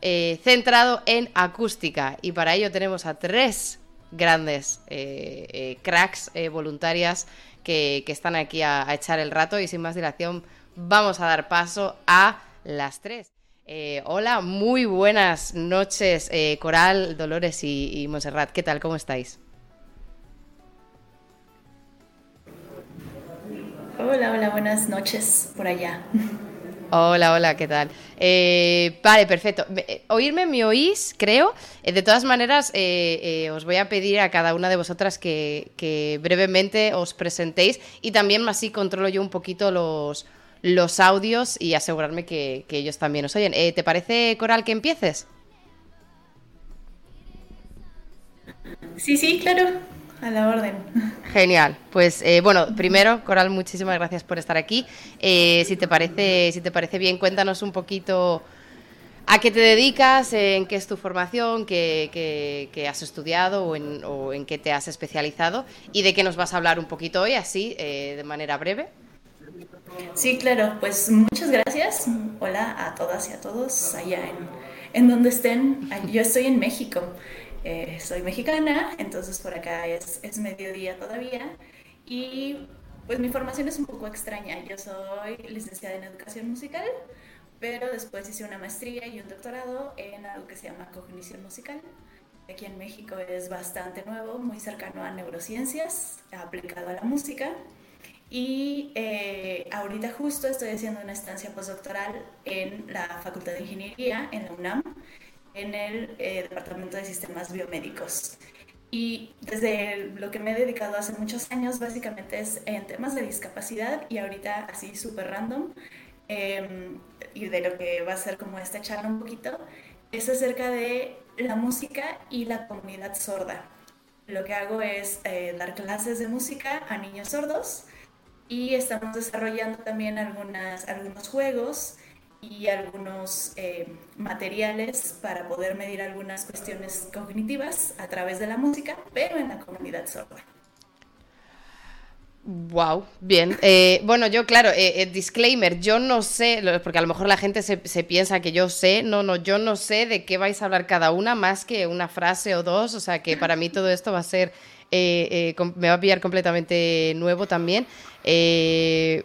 eh, centrado en acústica. Y para ello tenemos a tres grandes eh, eh, cracks voluntarias que, están aquí a, echar el rato. Y sin más dilación, vamos a dar paso a las tres. hola, muy buenas noches, Coral, Dolores y, y Monserrat. ¿Qué tal? ¿Cómo estáis? Hola, hola, buenas noches por allá. Hola, hola, ¿qué tal? Eh, vale, perfecto. Eh, oírme me oís, creo. Eh, de todas maneras, os voy a pedir a cada una de vosotras que, brevemente os presentéis y también así controlo yo un poquito los, los audios y asegurarme que, que ellos también os oyen. ¿Te parece, Coral, que empieces? Sí, sí, claro. A la orden. Genial. Pues eh, bueno, primero, Coral, muchísimas gracias por estar aquí. Eh, si te parece, si te parece bien, cuéntanos un poquito a qué te dedicas, en qué es tu formación, qué, has estudiado o en, qué te has especializado y de qué nos vas a hablar un poquito hoy, así eh, de manera breve. Sí, claro. Pues muchas gracias. Hola a todas y a todos allá en, en donde estén. Yo estoy en México. Eh, soy mexicana, entonces por acá es, es mediodía todavía. Y pues mi formación es un poco extraña. Yo soy licenciada en educación musical, pero después hice una maestría y un doctorado en algo que se llama cognición musical. Aquí en México es bastante nuevo, muy cercano a neurociencias, aplicado a la música. Y eh, ahorita justo estoy haciendo una estancia postdoctoral en la Facultad de Ingeniería en la UNAM en el eh, Departamento de Sistemas Biomédicos. Y desde lo que me he dedicado hace muchos años, básicamente es en temas de discapacidad y ahorita así súper random, em, y de lo que va a ser como esta charla un poquito, es acerca de la música y la comunidad sorda. Lo que hago es eh, dar clases de música a niños sordos y estamos desarrollando también algunas, algunos juegos y algunos eh, materiales para poder medir algunas cuestiones cognitivas a través de la música, pero en la comunidad sorda. Wow, bien. Eh, bueno, yo, claro, eh, disclaimer, yo no sé, porque a lo mejor la gente se, se, piensa que yo sé, no, no, yo no sé de qué vais a hablar cada una más que una frase o dos, o sea que para mí todo esto va a ser eh, eh, me va a pillar completamente nuevo también. Eh,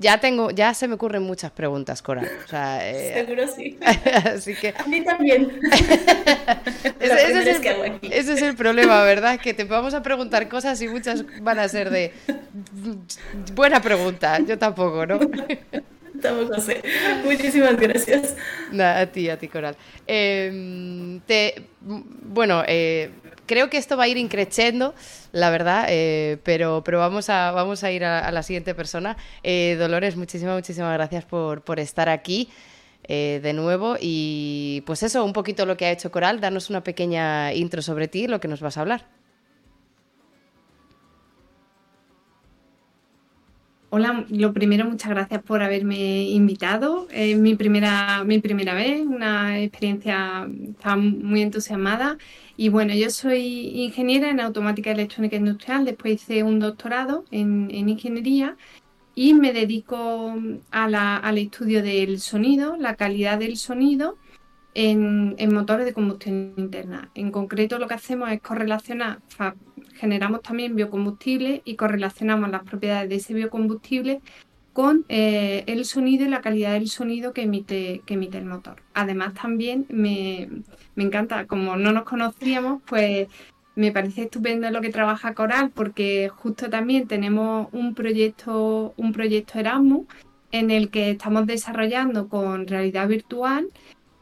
ya tengo, ya se me ocurren muchas preguntas, Cora. Seguro sí. así que... A mí también. ese, es el, problema, ¿verdad? Que te vamos a preguntar cosas y muchas van a ser de buena pregunta. Yo tampoco, ¿no? Tampoco sé. Muchísimas gracias. a ti, a ti, Coral. Em, te, bueno, eh, creo que esto va a ir increciendo, la verdad, eh, pero, pero vamos, a, vamos a ir a, la siguiente persona. Eh, Dolores, muchísimas, muchísimas gracias por, por estar aquí. Eh, de nuevo y pues eso, un poquito lo que ha hecho Coral, darnos una pequeña intro sobre ti, lo que nos vas a hablar. Hola, lo primero, muchas gracias por haberme invitado. Es mi primera, mi primera vez, una experiencia, muy entusiasmada. Y bueno, yo soy ingeniera en automática electrónica industrial, después hice un doctorado en, ingeniería y me dedico al estudio del sonido, la calidad del sonido en, motores de combustión interna. En concreto, lo que hacemos es correlacionar generamos también biocombustible y correlacionamos las propiedades de ese biocombustible con eh, el sonido y la calidad del sonido que emite, que emite el motor. Además también me, encanta, como no nos conocíamos, pues me parece estupendo lo que trabaja Coral porque justo también tenemos un proyecto, un proyecto Erasmus en el que estamos desarrollando con realidad virtual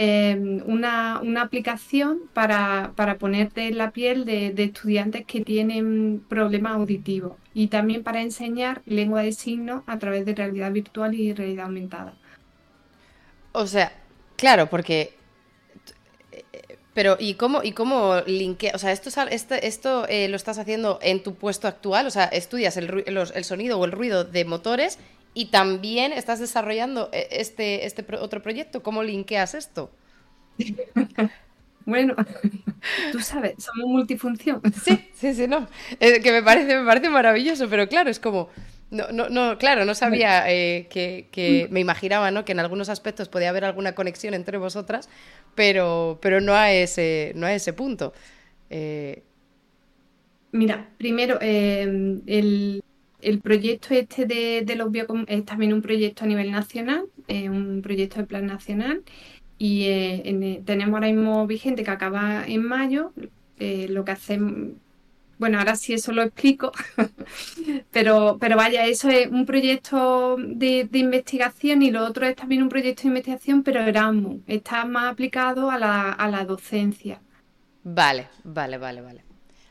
Em, una, aplicación para, ponerte en la piel de, estudiantes que tienen problemas auditivos y también para enseñar lengua de signos a través de realidad virtual y realidad aumentada. O sea, claro, porque... Pero, ¿y cómo, y cómo linkea? O sea, esto, esto, esto eh, lo estás haciendo en tu puesto actual, o sea, estudias el sonido o el ruido de motores y también estás desarrollando eh, este, este otro proyecto. ¿Cómo linkeas esto? Bueno, tú sabes, somos multifunción. Sí, sí, sí, no. que me parece, me parece maravilloso, pero claro, es como, No, no, no, claro, no sabía eh, que, me imaginaba, ¿no? Que en algunos aspectos podía haber alguna conexión entre vosotras, pero, pero no a ese, no a ese punto. Eh, Mira, primero, el, proyecto este de, los biocom es también un proyecto a nivel nacional, un proyecto de plan nacional, y eh, tenemos ahora mismo vigente que acaba en mayo. lo que hacemos bueno, ahora sí eso lo explico, pero, pero vaya, eso es un proyecto de, investigación y lo otro es también un proyecto de investigación, pero Erasmus, está más aplicado a la, a la docencia. Vale, vale, vale, vale.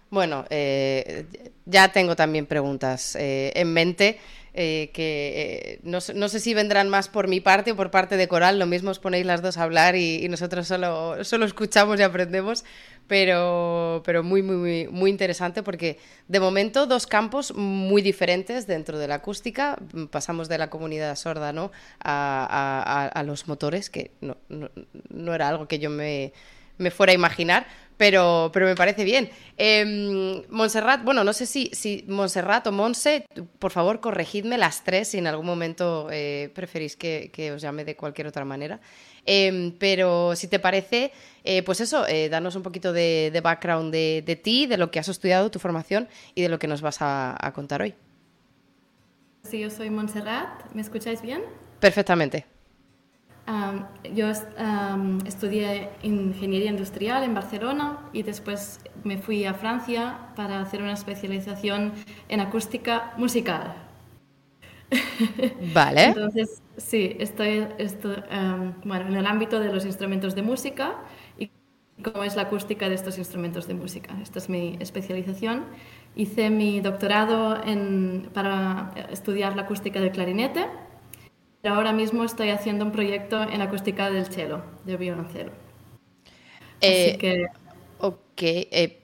Bueno, eh, ya tengo también preguntas eh, en mente. Eh, que no, no, sé si vendrán más por mi parte o por parte de Coral, lo mismo os ponéis las dos a hablar y, nosotros solo, solo escuchamos y aprendemos, pero, pero muy, muy, muy, muy interesante porque de momento dos campos muy diferentes dentro de la acústica. Pasamos de la comunidad sorda ¿no? a, a, los motores, que no, no, no, era algo que yo me, me fuera a imaginar, pero, pero me parece bien. Eh, Montserrat, bueno, no sé si, si Montserrat o Monse, por favor, corregidme las tres si en algún momento eh, preferís que, que, os llame de cualquier otra manera. Em, pero si te parece, eh, pues eso, eh, danos un poquito de, background de, ti, de lo que has estudiado, tu formación y de lo que nos vas a, contar hoy. Sí, yo soy Montserrat. ¿Me escucháis bien? Perfectamente. Yo estudié ingeniería industrial en Barcelona y después me fui a Francia para hacer una especialización en acústica musical. Vale. Entonces, sí, estoy, em, bueno, en el ámbito de los instrumentos de música y cómo es la acústica de estos instrumentos de música. Esta es mi especialización. Hice mi doctorado en, para estudiar la acústica del clarinete, pero ahora mismo estoy haciendo un proyecto en acústica del cello, del violoncelo. Eh, que... Ok. Eh,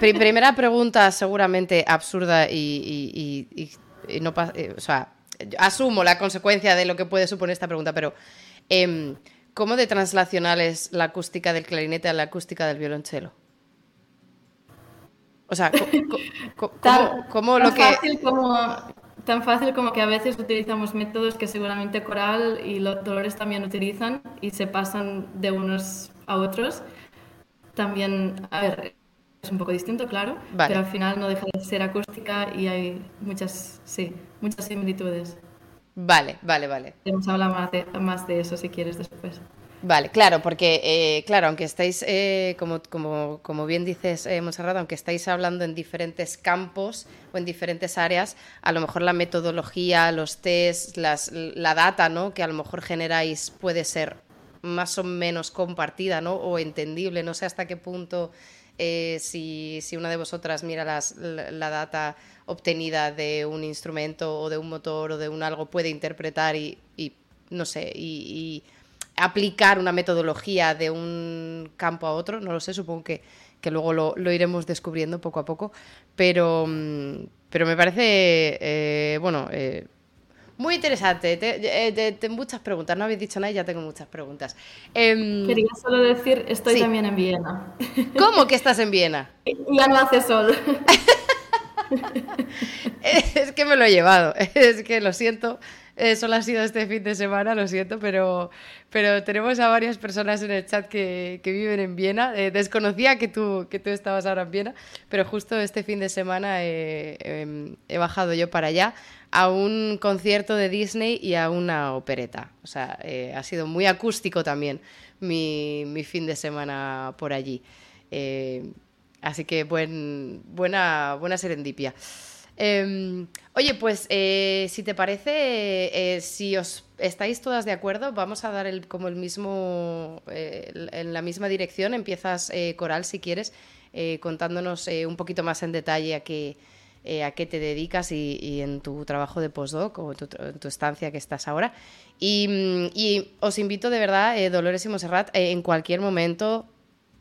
primera pregunta seguramente absurda y, y no eh, o sea, asumo la consecuencia de lo que puede suponer esta pregunta, pero em, ¿cómo de translacional es la acústica del clarinete a la acústica del violonchelo? O sea, ¿cómo, lo que... Fácil como, tan fácil como que a veces utilizamos métodos que seguramente Coral y los Dolores también utilizan y se pasan de unos a otros. También, a ver, es un poco distinto, claro, pero al final no deja de ser acústica y hay muchas, sí, muchas similitudes. Vale, vale, vale. Podemos hablar más de, más de eso si quieres después. Vale, claro, porque, eh, claro, aunque estáis, eh, como, como, como, bien dices, eh, Monserrat, aunque estáis hablando en diferentes campos o en diferentes áreas, a lo mejor la metodología, los tests, las, la data, ¿no? Que a lo mejor generáis puede ser más o menos compartida, ¿no? O entendible, no sé hasta qué punto eh, si, una de vosotras mira la, data obtenida de un instrumento o de un motor o de un algo, puede interpretar y, no sé, y, aplicar una metodología de un campo a otro, no lo sé, supongo que, luego lo, iremos descubriendo poco a poco, pero, mm, pero me parece, eh, bueno, eh, muy interesante. Eh, tengo muchas preguntas. No habéis dicho nada y ya tengo muchas preguntas. Em, Quería solo decir, estoy también en Viena. ¿Cómo que estás en Viena? Ya no hace sol. es que me lo he llevado. Es que lo siento. Eh, solo ha sido este fin de semana, lo siento, pero, pero tenemos a varias personas en el chat que, viven en Viena. Eh, desconocía que tú, que tú estabas ahora en Viena, pero justo este fin de semana em, he bajado yo para allá a un concierto de Disney y a una opereta. O sea, eh, ha sido muy acústico también mi, fin de semana por allí. Así que buen, buena, buena serendipia. Em, oye, pues eh, si te parece, eh, si os estáis todas de acuerdo, vamos a dar el, como el mismo, eh, en la misma dirección. Empiezas, Coral, si quieres, contándonos un poquito más en detalle a qué, a qué te dedicas y, en tu trabajo de postdoc o en tu, estancia que estás ahora. Y, y, os invito de verdad, Dolores y Monserrat, en cualquier momento,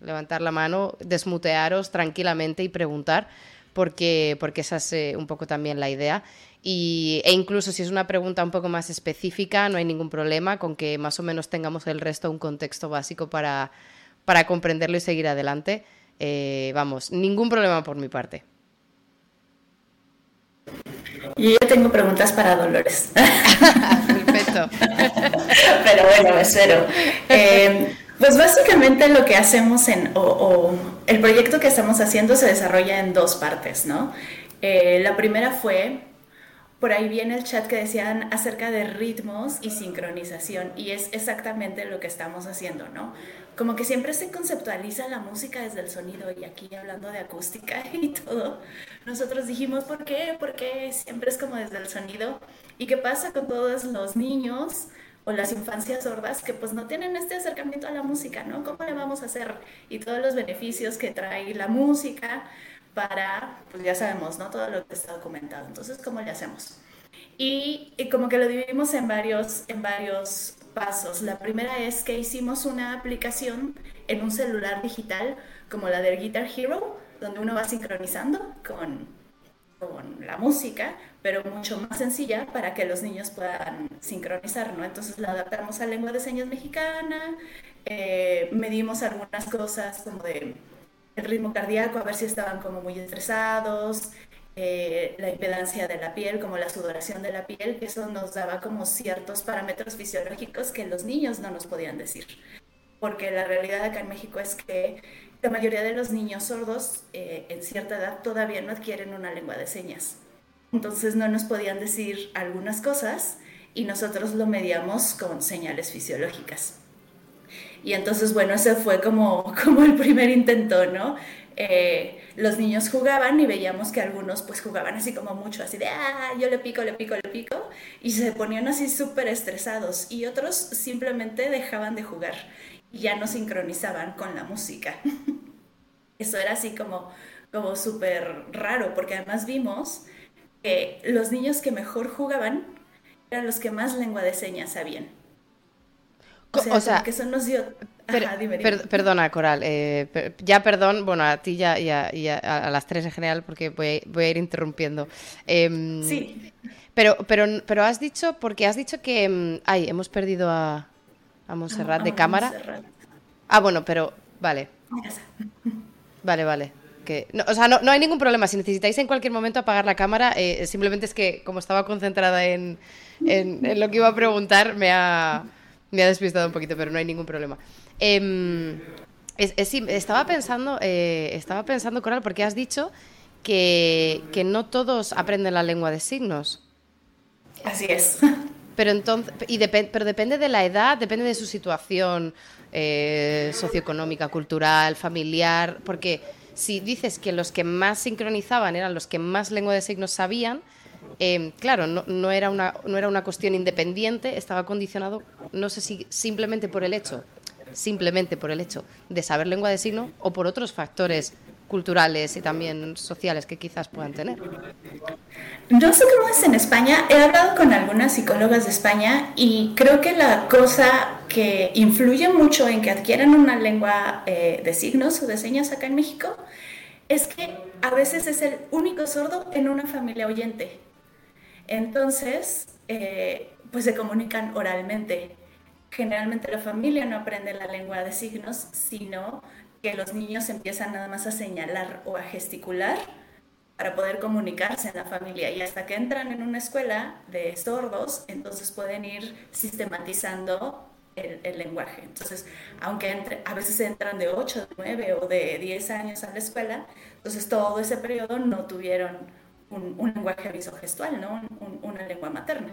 levantar la mano, desmutearos tranquilamente y preguntar porque, porque esa es eh, un poco también la idea. Y, e incluso si es una pregunta un poco más específica, no hay ningún problema con que más o menos tengamos el resto un contexto básico para, para comprenderlo y seguir adelante. Eh, vamos, ningún problema por mi parte. Yo ya tengo preguntas para Dolores. Perfecto. Pero bueno, espero. Eh, pues básicamente lo que hacemos en, o, el proyecto que estamos haciendo se desarrolla en dos partes, ¿no? Eh, la primera fue por ahí viene el chat que decían acerca de ritmos y sincronización y es exactamente lo que estamos haciendo, ¿no? Como que siempre se conceptualiza la música desde el sonido y aquí hablando de acústica y todo, nosotros dijimos, ¿por qué? Porque siempre es como desde el sonido. ¿Y qué pasa con todos los niños? O las infancias sordas que pues no tienen este acercamiento a la música, ¿no? ¿Cómo le vamos a hacer? Y todos los beneficios que trae la música, para, pues ya sabemos, ¿no? Todo lo que está documentado. Entonces, ¿cómo le hacemos? Y, y, como que lo dividimos en varios, en varios pasos. La primera es que hicimos una aplicación en un celular digital como la del Guitar Hero, donde uno va sincronizando con, con la música, pero mucho más sencilla para que los niños puedan sincronizar, ¿no? Entonces la adaptamos a lengua de señas mexicana, eh, medimos algunas cosas como de el ritmo cardíaco, a ver si estaban como muy estresados, eh, la impedancia de la piel, como la sudoración de la piel, que eso nos daba como ciertos parámetros fisiológicos que los niños no nos podían decir. Porque la realidad acá en México es que la mayoría de los niños sordos eh, en cierta edad todavía no adquieren una lengua de señas. Entonces no nos podían decir algunas cosas y nosotros lo medíamos con señales fisiológicas. Y entonces, bueno, ese fue como, como el primer intento, ¿no? Eh, los niños jugaban y veíamos que algunos pues jugaban así como mucho, así de, ah, yo le pico, le pico, le pico, y se ponían así súper estresados, y otros simplemente dejaban de jugar y ya no sincronizaban con la música. Eso era así como, como súper raro, porque además vimos que los niños que mejor jugaban eran los que más lengua de señas sabían. O sea, que eso nos dio... perdona, Coral. Eh, ya perdón, bueno, a ti ya, y a, las tres en general, porque voy, a ir interrumpiendo. Em, sí. Pero, pero, pero has dicho, porque has dicho que... Em, ay, hemos perdido a, a Montserrat de cámara. Ah, bueno, pero... Vale. Vale, vale. Que, o sea, no, no, hay ningún problema. Si necesitáis en cualquier momento apagar la cámara, eh, simplemente es que como estaba concentrada en, en lo que iba a preguntar, me ha me ha despistado un poquito, pero no hay ningún problema. Em, estaba pensando, eh, estaba pensando, Coral, porque has dicho que, no todos aprenden la lengua de signos. Así es. Pero entonces, y pero depende de la edad, depende de su situación eh, socioeconómica, cultural, familiar, porque si dices que los que más sincronizaban eran los que más lengua de signos sabían, Em, claro, no, era una, no era una cuestión independiente, estaba condicionado, no sé si simplemente por el hecho, simplemente por el hecho de saber lengua de signo o por otros factores culturales y también sociales que quizás puedan tener. No sé cómo es en España, he hablado con algunas psicólogas de España y creo que la cosa que influye mucho en que adquieran una lengua eh, de signos o de señas acá en México es que a veces es el único sordo en una familia oyente. Entonces, eh, pues se comunican oralmente. Generalmente la familia no aprende la lengua de signos, sino que los niños empiezan nada más a señalar o a gesticular para poder comunicarse en la familia. Y hasta que entran en una escuela de sordos, entonces pueden ir sistematizando el, lenguaje. Entonces, aunque entre, a veces entran de 8, de 9 o de 10 años a la escuela, entonces todo ese periodo no tuvieron un, lenguaje visogestual, ¿no? una lengua materna.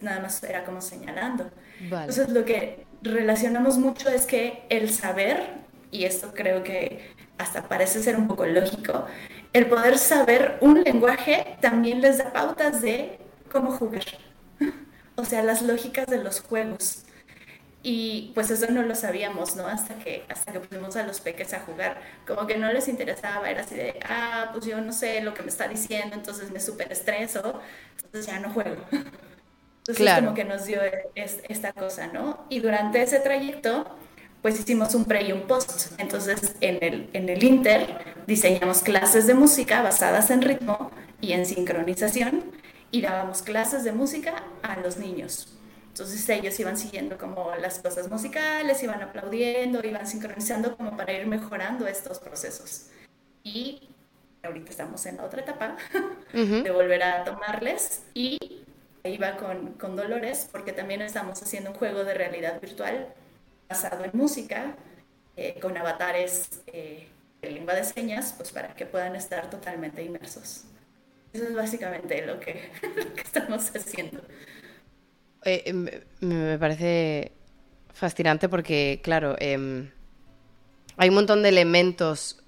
Nada más era como señalando. Entonces lo que relacionamos mucho es que el saber, y esto creo que hasta parece ser un poco lógico, el poder saber un lenguaje también les da pautas de cómo jugar. O sea, las lógicas de los juegos. Y pues eso no lo sabíamos, ¿no? Hasta que, hasta que pusimos a los peques a jugar. Como que no les interesaba, era así de, ah, pues yo no sé lo que me está diciendo, entonces me súper estreso, entonces ya no juego. Entonces claro. como que nos dio esta cosa, ¿no? Y durante ese trayecto, pues hicimos un pre y un post. Entonces en el, en el Inter diseñamos clases de música basadas en ritmo y en sincronización y dábamos clases de música a los niños. Entonces ellos iban siguiendo como las cosas musicales, iban aplaudiendo, iban sincronizando como para ir mejorando estos procesos. Y ahorita estamos en la otra etapa de volver a tomarles y va con, con Dolores porque también estamos haciendo un juego de realidad virtual basado en música eh, con avatares eh, de lengua de señas, pues para que puedan estar totalmente inmersos. Eso es básicamente lo que, estamos haciendo. Eh, me parece fascinante porque, claro, em, hay un montón de elementos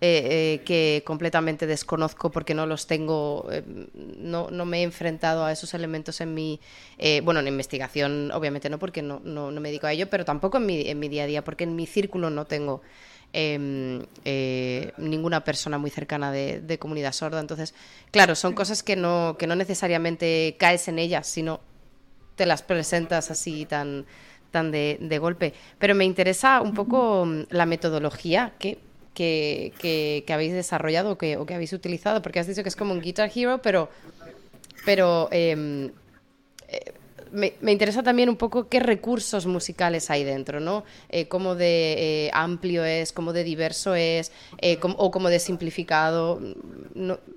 eh, eh, que completamente desconozco porque no los tengo, em, no, me he enfrentado a esos elementos en mi, bueno, en investigación obviamente no porque no, no, me dedico a ello, pero tampoco en mi, en mi día a día porque en mi círculo no tengo em, ninguna persona muy cercana de, de, comunidad sorda. Entonces, claro, son cosas que no, que no necesariamente caes en ellas, sino te las presentas así tan, tan de, golpe. Pero me interesa un poco mm, la metodología que, que, habéis desarrollado o que, o que, habéis utilizado, porque has dicho que es como un Guitar Hero, pero, pero em, eh, me, interesa también un poco qué recursos musicales hay dentro, ¿no? Eh, cómo de eh, amplio es, cómo de diverso es, o cómo de simplificado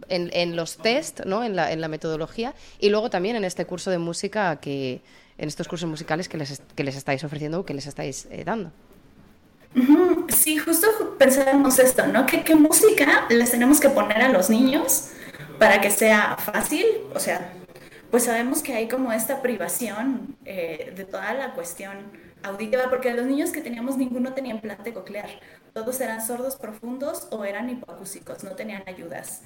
en, en, los test, ¿no? En la, en la metodología, y luego también en este curso de música que en estos cursos musicales que les, que les estáis ofreciendo o que les estáis eh, dando. Sí, justo pensábamos esto, ¿no? ¿Qué, ¿Qué, música les tenemos que poner a los niños para que sea fácil? O sea, pues sabemos que hay como esta privación eh, de toda la cuestión auditiva, porque los niños que teníamos ninguno tenía implante coclear, todos eran sordos profundos o eran hipoacúsicos, no tenían ayudas,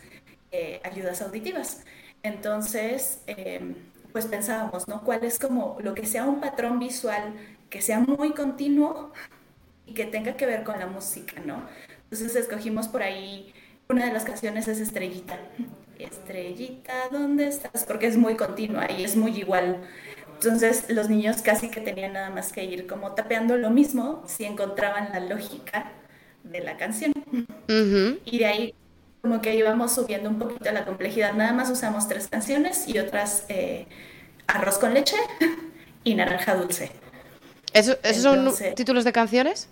eh, ayudas auditivas. Entonces, em, pues pensábamos, ¿no? ¿Cuál es como lo que sea un patrón visual que sea muy continuo y que tenga que ver con la música, ¿no? Entonces escogimos por ahí, una de las canciones es Estrellita. Estrellita, ¿dónde estás? Porque es muy continua y es muy igual. Entonces los niños casi que tenían nada más que ir como tapeando lo mismo si encontraban la lógica de la canción. Y de ahí como que íbamos subiendo un poquito la complejidad. Nada más usamos tres canciones y otras eh, arroz con leche y naranja dulce. ¿Esos son títulos de canciones?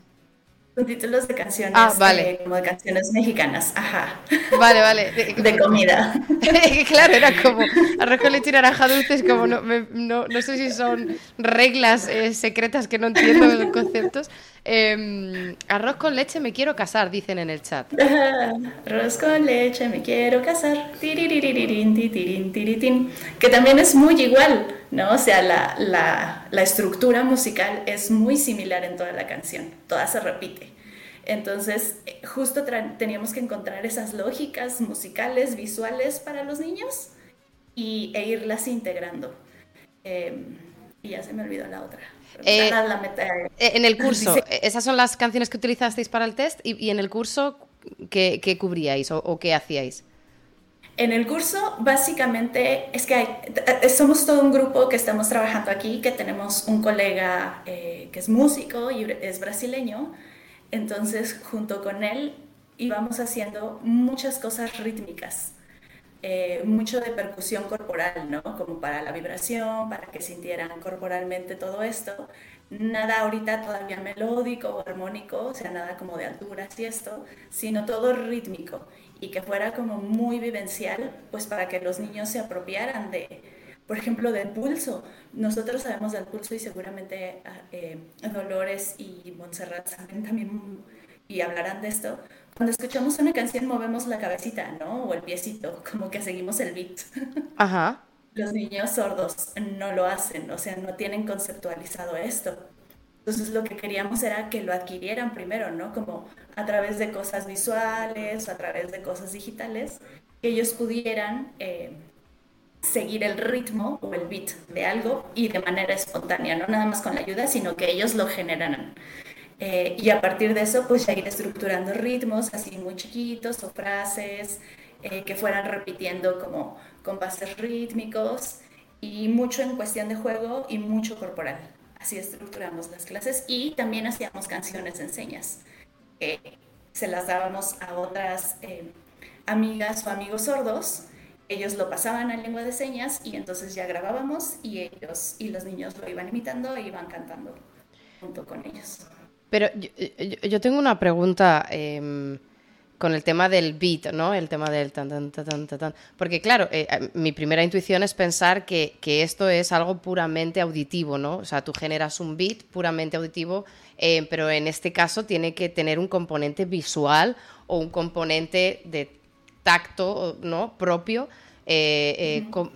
Son títulos de canciones, ah, vale. Eh, como de canciones mexicanas, ajá. Vale, vale. De, comida. claro, era como arroz y naranja dulce, es como, no, no, sé si son reglas eh, secretas que no entiendo los conceptos. Em, arroz con leche me quiero casar, dicen en el chat. arroz con leche me quiero casar. Que también es muy igual, ¿no? O sea, la, la, estructura musical es muy similar en toda la canción. Toda se repite. Entonces, justo teníamos que encontrar esas lógicas musicales, visuales para los niños y, e irlas integrando. Em, y ya se me olvidó la otra. Eh, eh, en el curso, esas son las canciones que utilizasteis para el test y, en el curso, ¿qué, cubríais o, qué hacíais? En el curso, básicamente, es que eh, somos todo un grupo que estamos trabajando aquí, que tenemos un colega que es músico y es brasileño, entonces junto con él íbamos haciendo muchas cosas rítmicas. Eh, mucho de percusión corporal, ¿no? Como para la vibración, para que sintieran corporalmente todo esto. Nada ahorita todavía melódico o armónico, o sea, nada como de alturas y esto, sino todo rítmico y que fuera como muy vivencial, pues para que los niños se apropiaran de, por ejemplo, del pulso. Nosotros sabemos del pulso y seguramente ah, eh, Dolores y Montserrat saben también y hablarán de esto, cuando escuchamos una canción movemos la cabecita, ¿no? O el piecito, como que seguimos el beat. Ajá. Los niños sordos no lo hacen, o sea, no tienen conceptualizado esto. Entonces lo que queríamos era que lo adquirieran primero, ¿no? Como a través de cosas visuales, a través de cosas digitales, que ellos pudieran eh, seguir el ritmo o el beat de algo y de manera espontánea, no nada más con la ayuda, sino que ellos lo generaran. Eh, y a partir de eso, pues ya ir estructurando ritmos así muy chiquitos o frases eh, que fueran repitiendo como compases rítmicos y mucho en cuestión de juego y mucho corporal. Así estructuramos las clases y también hacíamos canciones en señas. se las dábamos a otras eh, amigas o amigos sordos. Ellos lo pasaban a lengua de señas y entonces ya grabábamos y ellos y los niños lo iban imitando e iban cantando junto con ellos. Pero yo, tengo una pregunta em, con el tema del beat, ¿no? El tema del tan, tan, tan, tan, tan. Porque, claro, eh, eh, mi primera intuición es pensar que, que, esto es algo puramente auditivo, ¿no? O sea, tú generas un beat puramente auditivo, eh, pero en este caso tiene que tener un componente visual o un componente de tacto, ¿no? Propio. Con,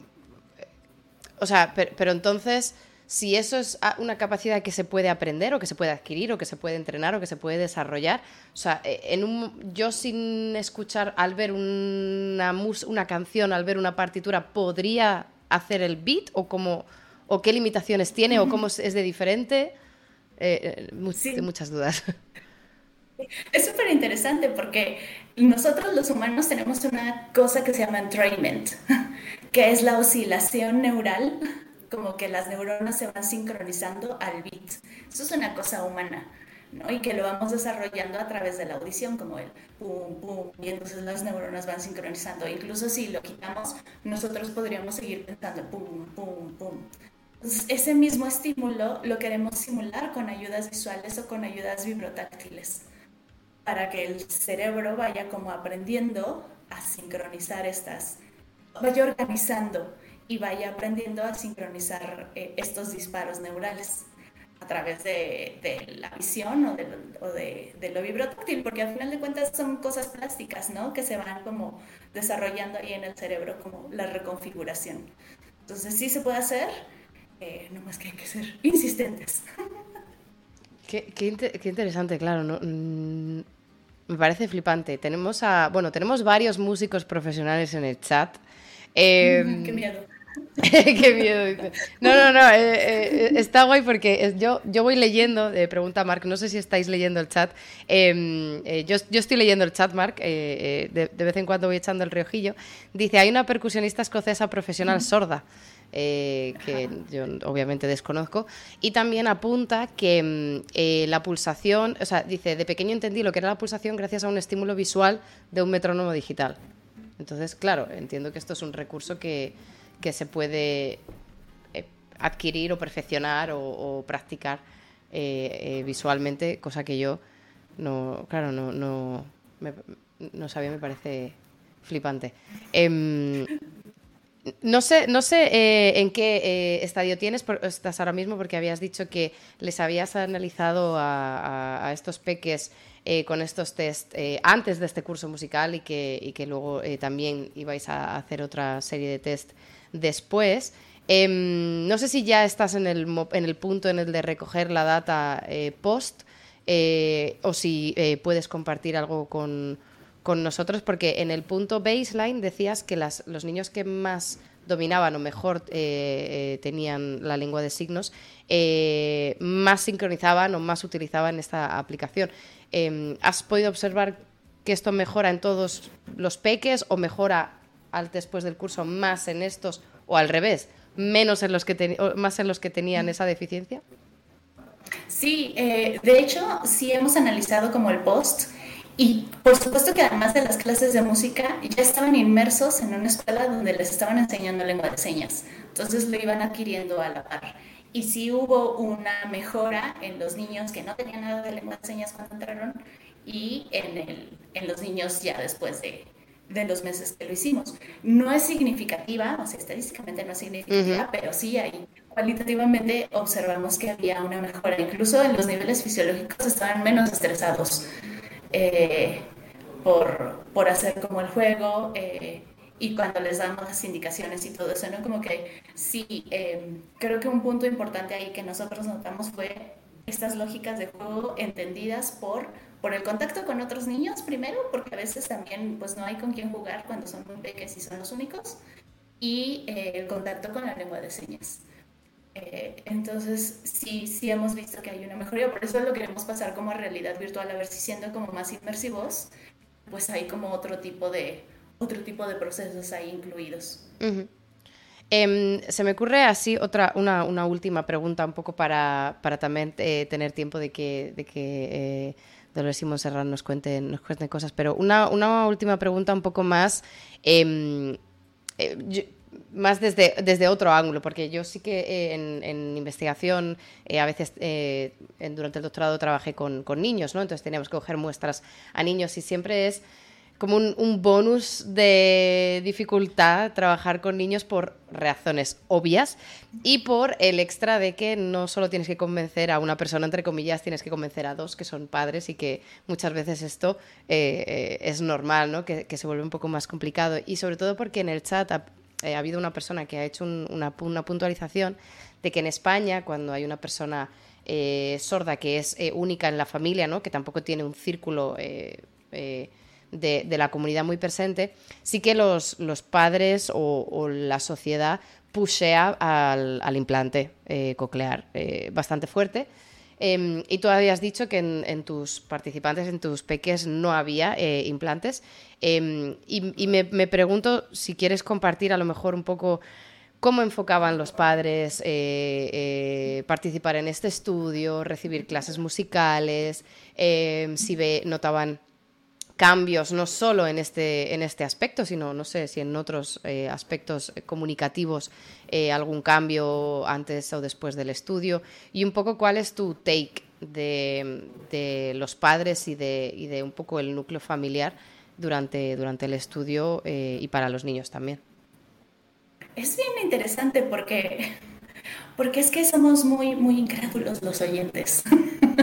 o sea, pero, pero entonces si eso es una capacidad que se puede aprender o que se puede adquirir o que se puede entrenar o que se puede desarrollar. O sea, eh, en un, yo sin escuchar, al ver una, una canción, al ver una partitura, ¿podría hacer el beat o, cómo, o qué limitaciones tiene o cómo es de diferente? Eh, eh Muchas dudas. Es súper interesante porque nosotros los humanos tenemos una cosa que se llama entrainment, que es la oscilación neural como que las neuronas se van sincronizando al beat. Eso es una cosa humana, ¿no? Y que lo vamos desarrollando a través de la audición, como el pum, pum, y entonces las neuronas van sincronizando. Incluso si lo quitamos, nosotros podríamos seguir pensando pum, pum, pum. Entonces, ese mismo estímulo lo queremos simular con ayudas visuales o con ayudas vibrotáctiles, para que el cerebro vaya como aprendiendo a sincronizar estas, vaya organizando y vaya aprendiendo a sincronizar eh, estos disparos neurales a través de, la visión o, de, de, lo vibrotáctil, porque al final de cuentas son cosas plásticas, ¿no? Que se van como desarrollando ahí en el cerebro como la reconfiguración. Entonces sí se puede hacer, eh, no más que hay que ser insistentes. Qué, qué, interesante, claro. ¿no? Mm, me parece flipante. Tenemos a, bueno, tenemos varios músicos profesionales en el chat. qué miedo. Qué miedo. No, no, no, eh, eh, está guay porque yo, yo voy leyendo, eh, pregunta Mark, no sé si estáis leyendo el chat. Em, yo, yo, estoy leyendo el chat, Mark, de, de, vez en cuando voy echando el riojillo. Dice, hay una percusionista escocesa profesional sorda. que yo obviamente desconozco, y también apunta que mm, la pulsación, o sea, dice, de pequeño entendí lo que era la pulsación gracias a un estímulo visual de un metrónomo digital. Entonces, claro, entiendo que esto es un recurso que, que se puede eh, adquirir o perfeccionar o, practicar eh, eh, visualmente, cosa que yo no, claro, no, no, no sabía, me parece flipante. Em, no sé, no sé en qué estadio tienes, estás ahora mismo, porque habías dicho que les habías analizado a, estos peques con estos test antes de este curso musical y que, y que luego también ibais a hacer otra serie de test después. Em, no sé si ya estás en el, en el punto en el de recoger la data eh, post eh, o si eh, puedes compartir algo con, nosotros, porque en el punto baseline decías que las, los niños que más dominaban o mejor tenían la lengua de signos, más sincronizaban o más utilizaban esta aplicación. Em, ¿Has podido observar que esto mejora en todos los peques o mejora al después del curso más en estos o al revés, menos en los que más en los que tenían esa deficiencia? Sí, eh, de hecho sí hemos analizado como el post y por supuesto que además de las clases de música ya estaban inmersos en una escuela donde les estaban enseñando lengua de señas, entonces lo iban adquiriendo a la par. Y sí hubo una mejora en los niños que no tenían nada de lengua de señas cuando entraron y en, el, en los niños ya después de, de los meses que lo hicimos. No es significativa, o sea, estadísticamente no es significativa, pero sí hay. Cualitativamente observamos que había una mejora, incluso en los niveles fisiológicos estaban menos estresados eh, por, por, hacer como el juego eh, y cuando les damos las indicaciones y todo eso, ¿no? Como que sí, eh, creo que un punto importante ahí que nosotros notamos fue estas lógicas de juego entendidas por por el contacto con otros niños primero, porque a veces también pues no hay con quién jugar cuando son muy pequeños y son los únicos, y eh, el contacto con la lengua de señas. Eh, entonces sí, sí hemos visto que hay una mejoría, por eso lo queremos pasar como a realidad virtual, a ver si siendo como más inmersivos, pues hay como otro tipo de, otro tipo de procesos ahí incluidos. Em, se me ocurre así otra, una, una, última pregunta, un poco para, para también eh, tener tiempo de que, de que Dolores y Montserrat nos cuenten, nos cuenten cosas. Pero una, una última pregunta un poco más, em, eh, más desde, desde otro ángulo, porque yo sí que eh, en, investigación eh, a veces durante el doctorado trabajé con, con, niños, ¿no? Entonces teníamos que coger muestras a niños y siempre es como un, bonus de dificultad trabajar con niños por razones obvias y por el extra de que no solo tienes que convencer a una persona, entre comillas, tienes que convencer a dos que son padres y que muchas veces esto eh, eh, es normal, ¿no? Que, se vuelve un poco más complicado. Y sobre todo porque en el chat ha, eh, habido una persona que ha hecho una, una, puntualización de que en España, cuando hay una persona sorda que es única en la familia, ¿no? que tampoco tiene un círculo de, la comunidad muy presente, sí que los, padres o, la sociedad pushea al, implante eh, coclear eh, bastante fuerte. Em, y tú habías dicho que en, tus participantes, en tus peques, no había eh, implantes. Em, y, me, pregunto si quieres compartir a lo mejor un poco cómo enfocaban los padres participar en este estudio, recibir clases musicales, em, si notaban cambios, no solo en este, en este aspecto, sino, no sé, si en otros eh, aspectos comunicativos eh, algún cambio antes o después del estudio, y un poco cuál es tu take de, los padres y de, y de, un poco el núcleo familiar durante, durante el estudio eh, y para los niños también. Es bien interesante porque, porque es que somos muy, muy incrédulos los oyentes.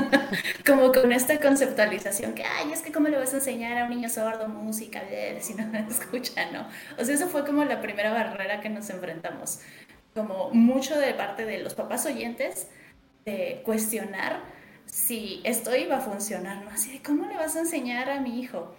como con esta conceptualización que, ay, es que cómo le vas a enseñar a un niño sordo música si no escucha, ¿no? O sea, eso fue como la primera barrera que nos enfrentamos. Como mucho de parte de los papás oyentes de cuestionar si esto iba a funcionar, ¿no? Así de, ¿cómo le vas a enseñar a mi hijo?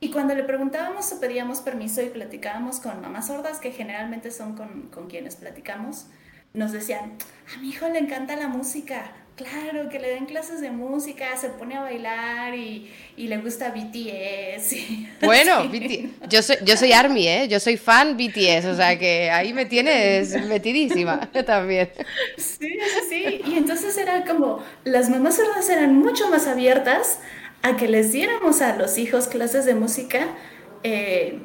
Y cuando le preguntábamos o pedíamos permiso y platicábamos con mamás sordas, que generalmente son con, con quienes platicamos, nos decían, a mi hijo le encanta la música, Claro, que le den clases de música, se pone a bailar y, le gusta BTS. bueno, yo soy, yo soy ARMY, ¿eh? Yo soy fan BTS, o sea que ahí me tienes metidísima también. Sí, sí, sí. Y entonces era como, las mamás sordas eran mucho más abiertas a que les diéramos a los hijos clases de música eh,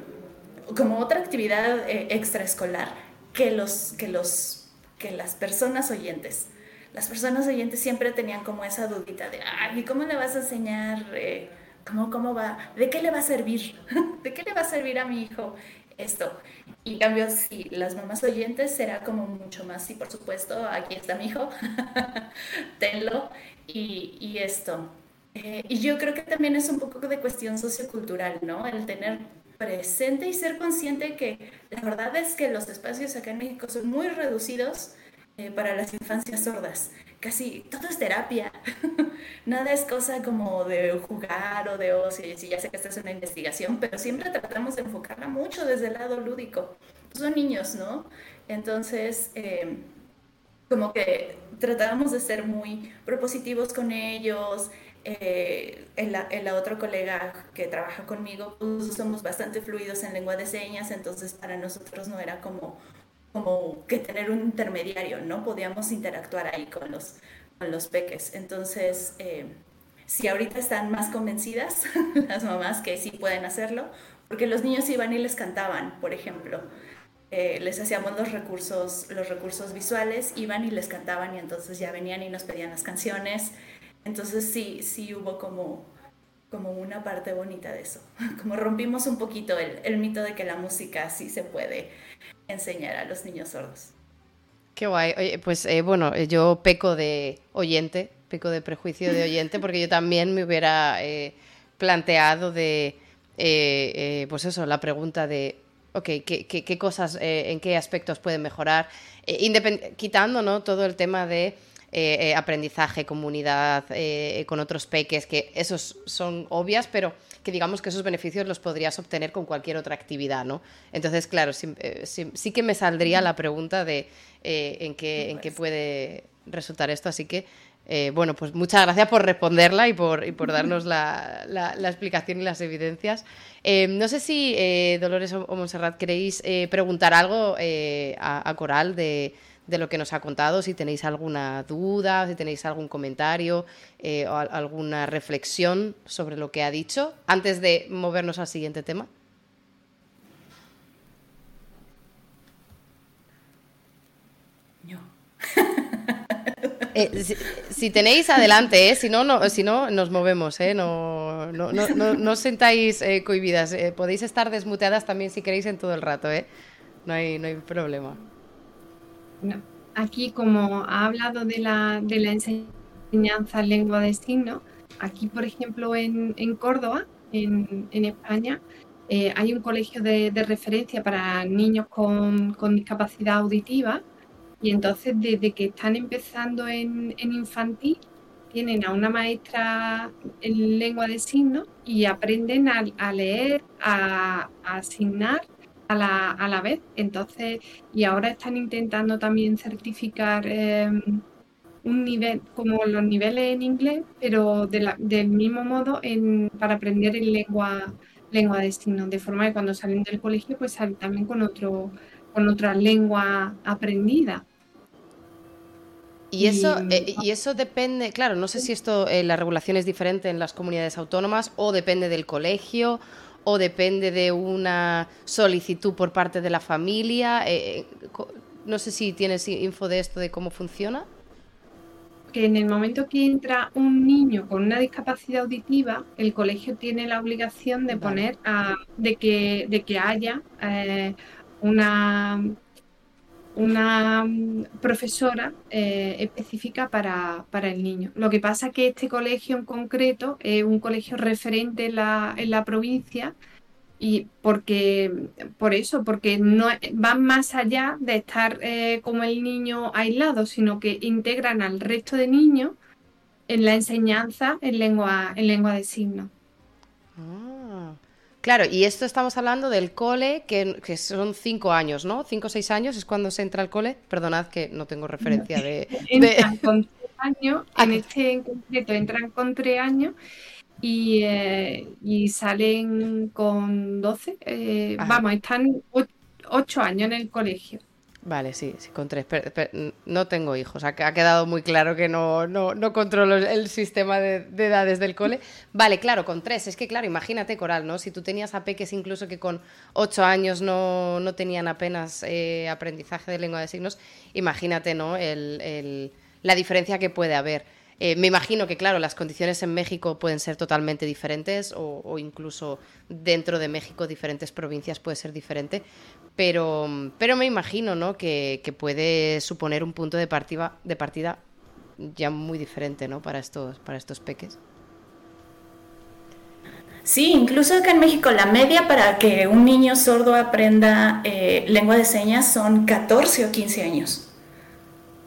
como otra actividad eh, extraescolar que, los, que, los, que las personas oyentes las personas oyentes siempre tenían como esa dudita de, ay, ¿y cómo le vas a enseñar? Eh, ¿cómo, ¿Cómo va? ¿De qué le va a servir? ¿De qué le va a servir a mi hijo esto? Y cambio, si las mamás oyentes será como mucho más, sí, por supuesto, aquí está mi hijo, tenlo, y, y esto. Eh, y yo creo que también es un poco de cuestión sociocultural, ¿no? El tener presente y ser consciente que la verdad es que los espacios acá en México son muy reducidos eh, para las infancias sordas. Casi todo es terapia. Nada es cosa como de jugar o de ocio. Y ya sé que esta es una investigación, pero siempre tratamos de enfocarla mucho desde el lado lúdico. Son niños, ¿no? Entonces, eh, como que tratamos de ser muy propositivos con ellos. Eh, el, el, otro colega que trabaja conmigo, pues somos bastante fluidos en lengua de señas, entonces para nosotros no era como como que tener un intermediario, ¿no? Podíamos interactuar ahí con los, con los peques. Entonces, eh, si ahorita están más convencidas las mamás que sí pueden hacerlo, porque los niños iban y les cantaban, por ejemplo. Eh, les hacíamos los recursos, los recursos visuales, iban y les cantaban y entonces ya venían y nos pedían las canciones. Entonces sí, sí hubo como, como una parte bonita de eso. Como rompimos un poquito el, el mito de que la música sí se puede enseñar a los niños sordos. Qué guay. Oye, pues eh, bueno, eh, yo peco de oyente, peco de prejuicio de oyente, porque yo también me hubiera eh, planteado de, pues eso, la pregunta de, ok, ¿qué, qué, cosas, en qué aspectos pueden mejorar? quitando ¿no? todo el tema de aprendizaje, comunidad, con otros peques, que esos son obvias, pero que digamos que esos beneficios los podrías obtener con cualquier otra actividad, ¿no? Entonces, claro, sí, eh, que me saldría la pregunta de eh, en, qué, en qué puede resultar esto, así que... Eh, bueno, pues muchas gracias por responderla y por, y por darnos la, la, explicación y las evidencias. no sé si Dolores o, Monserrat queréis preguntar algo a, Coral de, de lo que nos ha contado, si tenéis alguna duda, si tenéis algún comentario eh, o alguna reflexión sobre lo que ha dicho, antes de movernos al siguiente tema. Eh, si, tenéis, adelante, eh, si, no, no, si no, nos movemos, no, no, no, no, no, os sentáis eh, cohibidas. Eh, podéis estar desmuteadas también si queréis en todo el rato, ¿eh? No hay, no hay problema. Aquí, como ha hablado de la, de la enseñanza en lengua de signos, aquí, por ejemplo, en, en Córdoba, en, España, eh, hay un colegio de, referencia para niños con, discapacidad auditiva y entonces desde que están empezando en, en infantil tienen a una maestra en lengua de signos y aprenden a, a leer, a, a asignar a la, a la, vez. Entonces, y ahora están intentando también certificar eh, un nivel, como los niveles en inglés, pero de la, del mismo modo en, para aprender en lengua, lengua de signos, de forma que cuando salen del colegio, pues salen también con, otro, con otra lengua aprendida. Y eso, eh, y eso depende, claro, no sé si esto, eh, la regulación es diferente en las comunidades autónomas o depende del colegio o depende de una solicitud por parte de la familia. Eh, no sé si tienes info de esto, de cómo funciona. Que en el momento que entra un niño con una discapacidad auditiva, el colegio tiene la obligación de poner, a, de, que, de que haya una una mm, profesora eh, específica para, para, el niño. Lo que pasa es que este colegio en concreto es un colegio referente en la, en la provincia y porque por eso, porque no van más allá de estar eh, como el niño aislado, sino que integran al resto de niños en la enseñanza en lengua, en lengua de signos. Claro, y esto estamos hablando del cole, que, son cinco años, ¿no? Cinco o seis años es cuando se entra al cole. Perdonad que no tengo referencia de... Entran con tres años, en este en concreto entran con tres años y, eh, y salen con doce. Eh, vamos, están ocho años en el colegio. Vale, sí, sí, con tres. no tengo hijos. Ha, quedado muy claro que no, no, no controlo el sistema de, edades del cole. Vale, claro, con tres. Es que, claro, imagínate, Coral, ¿no? Si tú tenías a peques incluso que con ocho años no, no tenían apenas eh, aprendizaje de lengua de signos, imagínate, ¿no? El, el, la diferencia que puede haber. Eh, me imagino que, claro, las condiciones en México pueden ser totalmente diferentes o, incluso dentro de México, diferentes provincias puede ser diferente, pero, pero me imagino ¿no? que, que puede suponer un punto de partida, de partida ya muy diferente ¿no? para, estos, para estos peques. Sí, incluso acá en México la media para que un niño sordo aprenda eh, lengua de señas son 14 o 15 años.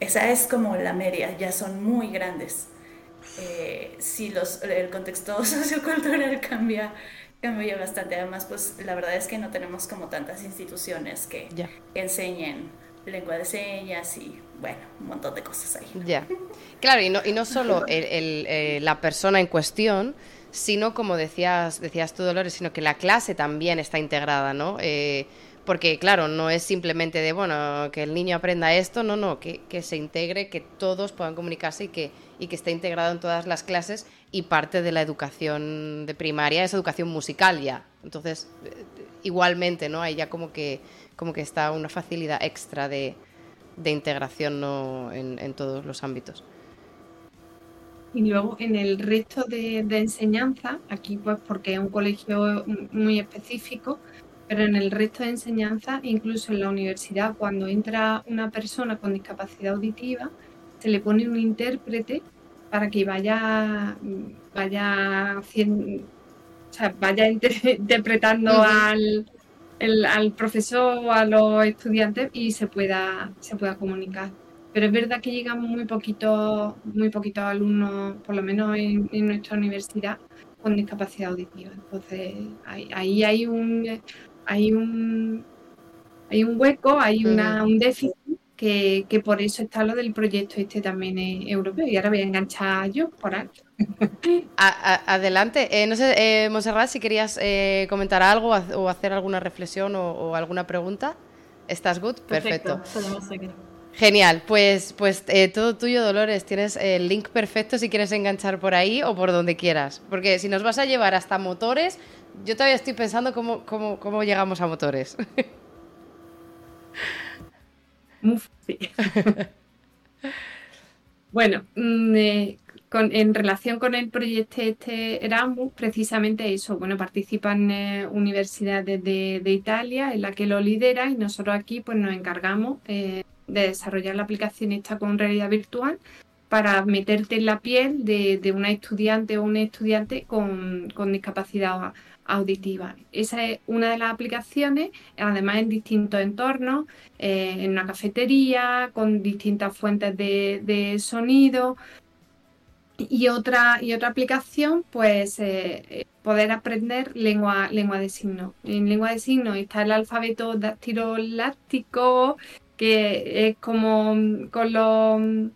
Esa es como la media, ya son muy grandes. Eh, si los, el contexto sociocultural cambia, cambia bastante. Además, pues la verdad es que no tenemos como tantas instituciones que, enseñen lengua de señas y bueno, un montón de cosas ahí. Ya. Claro, y no, y no solo el, eh, la persona en cuestión, sino como decías, decías tú, Dolores, sino que la clase también está integrada, ¿no? Eh, porque, claro, no es simplemente de, bueno, que el niño aprenda esto, no, no, que, que se integre, que todos puedan comunicarse y que, y que esté integrado en todas las clases y parte de la educación de primaria es educación musical ya. Entonces, eh, igualmente, ¿no? Hay ya como que, como que está una facilidad extra de, de integración ¿no? en, en, todos los ámbitos. Y luego en el resto de, de, enseñanza, aquí pues porque es un colegio muy específico, pero en el resto de enseñanza, incluso en la universidad, cuando entra una persona con discapacidad auditiva, se le pone un intérprete para que vaya, vaya haciendo, o sea, vaya interpretando uh -huh. al, al profesor o a los estudiantes y se pueda, se pueda comunicar. Pero es verdad que llegamos muy poquitos muy poquitos alumnos, por lo menos en, en, nuestra universidad, con discapacidad auditiva. Entonces, ahí, ahí hay un hay un hay un hueco, hay una, un déficit que, que, por eso está lo del proyecto este también es europeo. Y ahora voy a enganchar yo por ahí. A, a, adelante. Eh, no sé, eh, Monserrat, si querías eh, comentar algo o hacer alguna reflexión o, o alguna pregunta. ¿Estás good? Perfecto. perfecto. Genial, pues, pues eh, todo tuyo, Dolores. Tienes el link perfecto si quieres enganchar por ahí o por donde quieras. Porque si nos vas a llevar hasta motores, yo todavía estoy pensando cómo, cómo, cómo llegamos a motores. Sí. bueno, mm, eh, en relación con el proyecto este Erasmus, precisamente eso, bueno, participan eh, universidades de, Italia en la que lo lidera y nosotros aquí pues nos encargamos eh, de desarrollar la aplicación esta con realidad virtual para meterte en la piel de, una estudiante o un estudiante con, con discapacidad auditiva. Esa es una de las aplicaciones, además en distintos entornos, eh, en una cafetería, con distintas fuentes de, sonido. Y otra, y otra aplicación, pues eh, eh, poder aprender lengua, lengua de signos. En lengua de signos está el alfabeto dactiloláctico, que es como con los,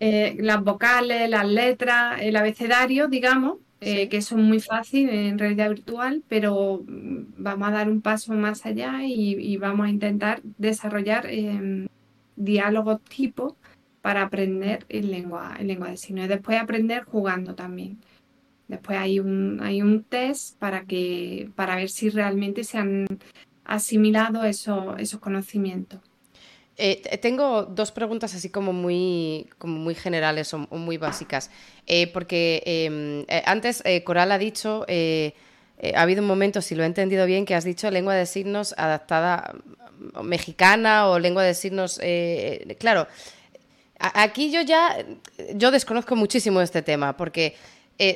las vocales, las letras, el abecedario, digamos, eh, que son muy fáciles en realidad virtual, pero mm, vamos a dar un paso más allá y, vamos a intentar desarrollar em, diálogos tipo para aprender en lengua, en lengua de signos y después aprender jugando también. Después hay un, hay un test para, que, para ver si realmente se han asimilado esos, esos conocimientos. Eh, tengo dos preguntas así como muy, generales o, muy básicas. Eh, porque em, eh, antes Coral ha dicho, ha habido un momento, si lo he entendido bien, que has dicho lengua de signos adaptada mm, mexicana o lengua de signos. claro, aquí yo ya, yo desconozco muchísimo este tema, porque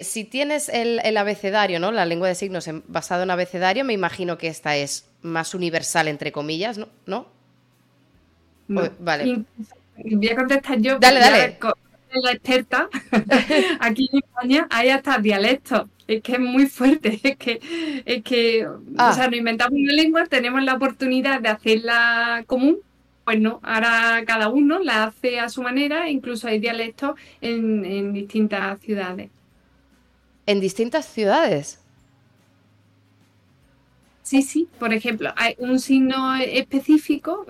si tienes el, abecedario, ¿no? La lengua de signos basado en abecedario, me imagino que esta es más universal, entre comillas, ¿no? ¿No? Vale. voy a contestar yo. Dale, dale. La experta, aquí en España hay hasta dialectos. Es que es muy fuerte. Es que, es que o ah. sea, nos inventamos una lengua, tenemos la oportunidad de hacerla común. Pues no, ahora cada uno la hace a su manera, incluso hay dialectos en, en distintas ciudades. ¿En distintas ciudades? Sí, sí, por ejemplo, hay un signo específico,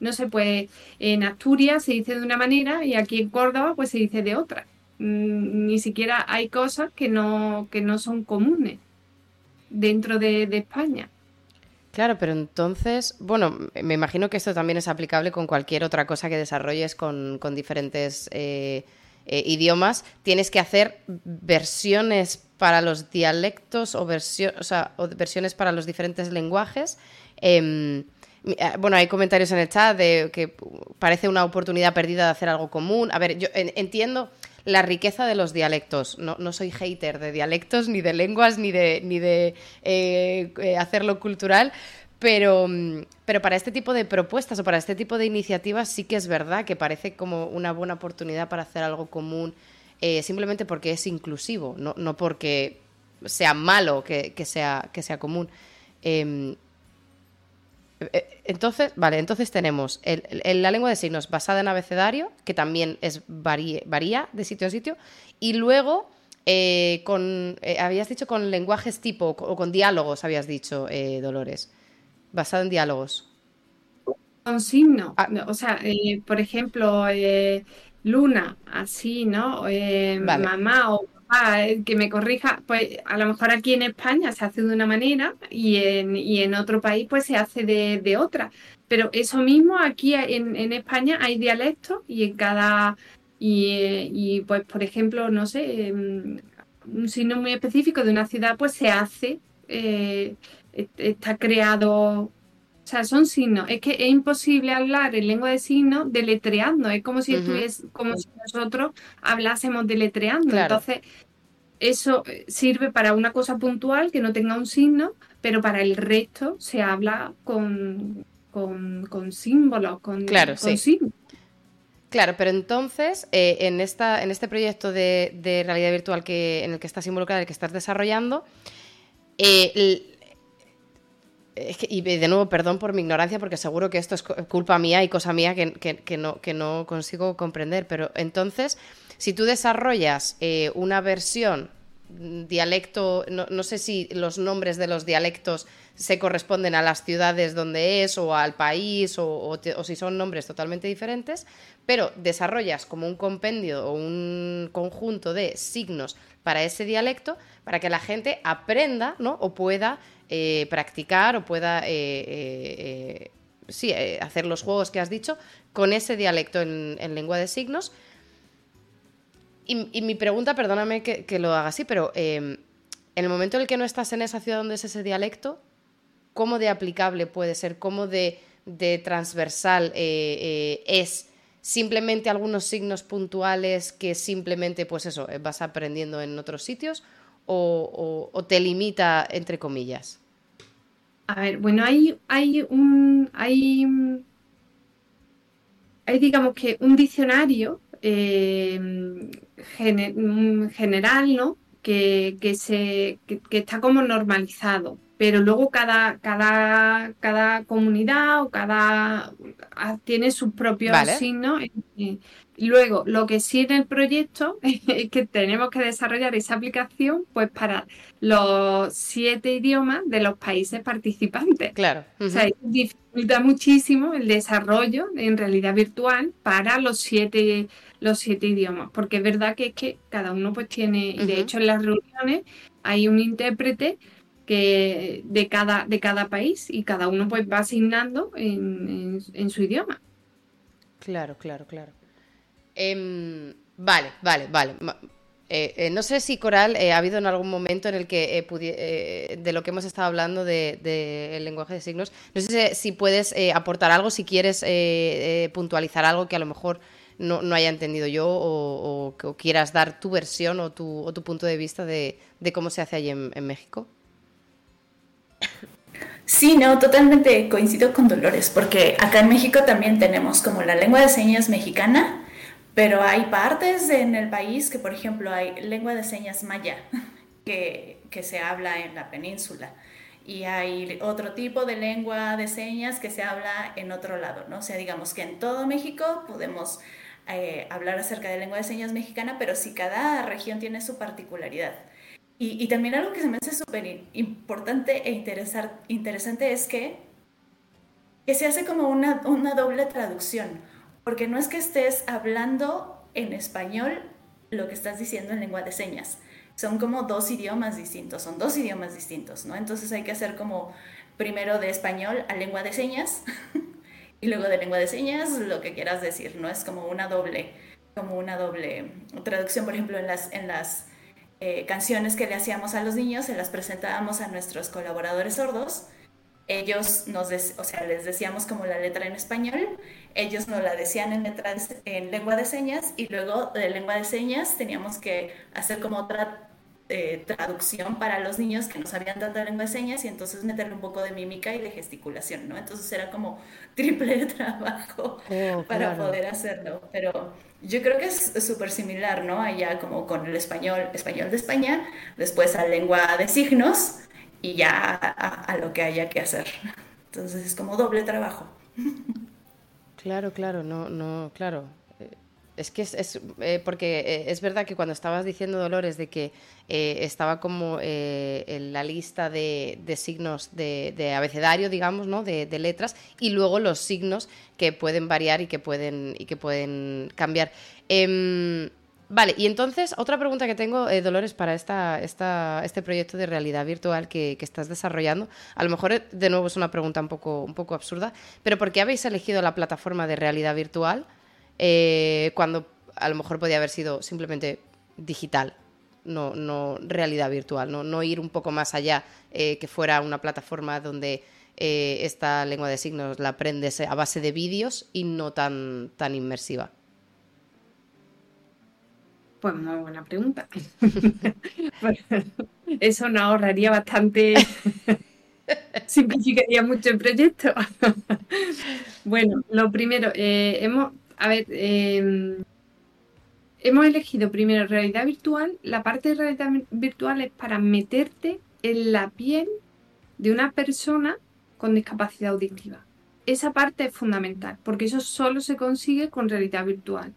no sé, pues en Asturias se dice de una manera y aquí en Córdoba pues se dice de otra. Mm, ni siquiera hay cosas que no, que no son comunes dentro de, España. Claro, pero entonces, bueno, me imagino que esto también es aplicable con cualquier otra cosa que desarrolles con, diferentes eh, eh, idiomas. Tienes que hacer versiones para los dialectos o, versiones para los diferentes lenguajes. Em, eh, bueno, hay comentarios en el chat de que parece una oportunidad perdida de hacer algo común. A ver, yo entiendo la riqueza de los dialectos. No, soy hater de dialectos, ni de lenguas, ni de, ni de eh, eh, hacerlo cultural. Pero, pero para este tipo de propuestas o para este tipo de iniciativas sí que es verdad que parece como una buena oportunidad para hacer algo común eh, simplemente porque es inclusivo, no, no porque sea malo que, sea, que sea común. Em, eh, entonces, vale, entonces tenemos la lengua de signos basada en abecedario, que también es varía, de sitio a sitio, y luego eh, con, habías dicho con lenguajes tipo o con diálogos, habías dicho, Dolores, basado en diálogos. Con signos, ah. o sea, por ejemplo, Luna, así, ¿no? Eh, mamá o papá, eh, que me corrija, pues a lo mejor aquí en España se hace de una manera y en, y en otro país pues se hace de, otra. Pero eso mismo aquí en, España hay dialectos y en cada... Y, pues, por ejemplo, no sé, em, un signo muy específico de una ciudad pues se hace, eh, está creado o sea, son signos. Es que es imposible hablar en lengua de signos deletreando. Es como si, como si nosotros hablásemos deletreando. Entonces, eso eh, sirve para una cosa puntual que no tenga un signo, pero para el resto se habla con, con, símbolos, con, claro, signos. Claro, pero entonces, eh, en, esta, en este proyecto de, realidad virtual que, en el que estás involucrada, el que estás desarrollando, eh, y de nuevo, perdón por mi ignorancia, porque seguro que esto es culpa mía y cosa mía que, no, que no consigo comprender. Pero entonces, si tú desarrollas eh, una versión mm, dialecto, no, sé si los nombres de los dialectos se corresponden a las ciudades donde es o al país o, si son nombres totalmente diferentes, pero desarrollas como un compendio o un conjunto de signos para ese dialecto para que la gente aprenda ¿no? o pueda eh, practicar o pueda eh, eh, hacer los juegos que has dicho con ese dialecto en, lengua de signos. y, mi pregunta, perdóname que, lo haga así, pero em, en el momento en el que no estás en esa ciudad donde es ese dialecto, ¿cómo de aplicable puede ser? ¿Cómo de, transversal eh, eh, es? simplemente algunos signos puntuales que simplemente, pues eso, vas aprendiendo en otros sitios o, te limita, entre comillas? A ver, bueno, hay, hay un. Hay, hay digamos que un diccionario eh, general, ¿no? Que, se, que está como normalizado pero luego cada, cada, cada comunidad o cada ah, tiene sus propios signos. Y luego, lo que sí en el proyecto es que tenemos que desarrollar esa aplicación pues para los siete idiomas de los países participantes. Claro. O sea, dificulta muchísimo el desarrollo en realidad virtual para los siete los siete idiomas, porque es verdad que es que cada uno pues tiene, y de hecho en las reuniones hay un intérprete que de cada, de cada país y cada uno pues va asignando en, su idioma. Claro, claro, claro. Em, vale, vale, vale. Eh, eh, no sé si Coral eh, ha habido en algún momento en el que de lo que hemos estado hablando del de, lenguaje de signos, no sé si, puedes aportar algo, si quieres puntualizar algo que a lo mejor no, haya entendido yo o, quieras dar tu versión o tu, tu punto de vista de, cómo se hace allí en México. Sí, no, totalmente coincido con Dolores, porque acá en México también tenemos como la lengua de señas mexicana, pero hay partes en el país que, por ejemplo, hay lengua de señas maya, que, que se habla en la península, y hay otro tipo de lengua de señas que se habla en otro lado, ¿no? O sea, digamos que en todo México podemos eh, hablar acerca de lengua de señas mexicana, pero sí cada región tiene su particularidad. Y, también algo que se me hace súper importante e interesar, interesante es que, que se hace como una, una doble traducción, porque no es que estés hablando en español lo que estás diciendo en lengua de señas, son como dos idiomas distintos, son dos idiomas distintos, ¿no? Entonces hay que hacer como primero de español a lengua de señas y luego de lengua de señas lo que quieras decir, ¿no? Es como una doble, como una doble traducción, por ejemplo, en las, en las eh, canciones que le hacíamos a los niños, se las presentábamos a nuestros colaboradores sordos. Ellos nos, o sea, les decíamos como la letra en español, ellos nos la decían en, letra, en lengua de señas y luego de lengua de señas teníamos que hacer como otra eh, traducción para los niños que no sabían tanto lengua de señas y entonces meterle un poco de mímica y de gesticulación, ¿no? Entonces era como triple trabajo oh, para poder hacerlo, pero yo creo que es súper similar, ¿no? Allá como con el español, español de España, después a lengua de signos y ya a lo que haya que hacer. Entonces es como doble trabajo. Claro, claro, no, no, claro. Es que es, eh, porque eh, es verdad que cuando estabas diciendo, Dolores, de que eh, estaba como en la lista de, signos de, abecedario, digamos, ¿no? De, letras, y luego los signos que pueden variar y que pueden, y que pueden cambiar. Em, vale, y entonces, otra pregunta que tengo, Dolores, para esta, esta, este proyecto de realidad virtual que, que, estás desarrollando. A lo mejor, de nuevo, es una pregunta un poco, un poco absurda, pero ¿por qué habéis elegido la plataforma de realidad virtual? Eh, cuando a lo mejor podía haber sido simplemente digital, no, no realidad virtual, no, no ir un poco más allá, eh, que fuera una plataforma donde eh, esta lengua de signos la aprendes a base de vídeos y no tan, tan inmersiva. Pues muy buena pregunta. Eso nos ahorraría bastante, simplificaría mucho el proyecto. bueno, lo primero, hemos a ver, em, hemos elegido primero realidad virtual. La parte de realidad virtual es para meterte en la piel de una persona con discapacidad auditiva. Esa parte es fundamental, porque eso solo se consigue con realidad virtual.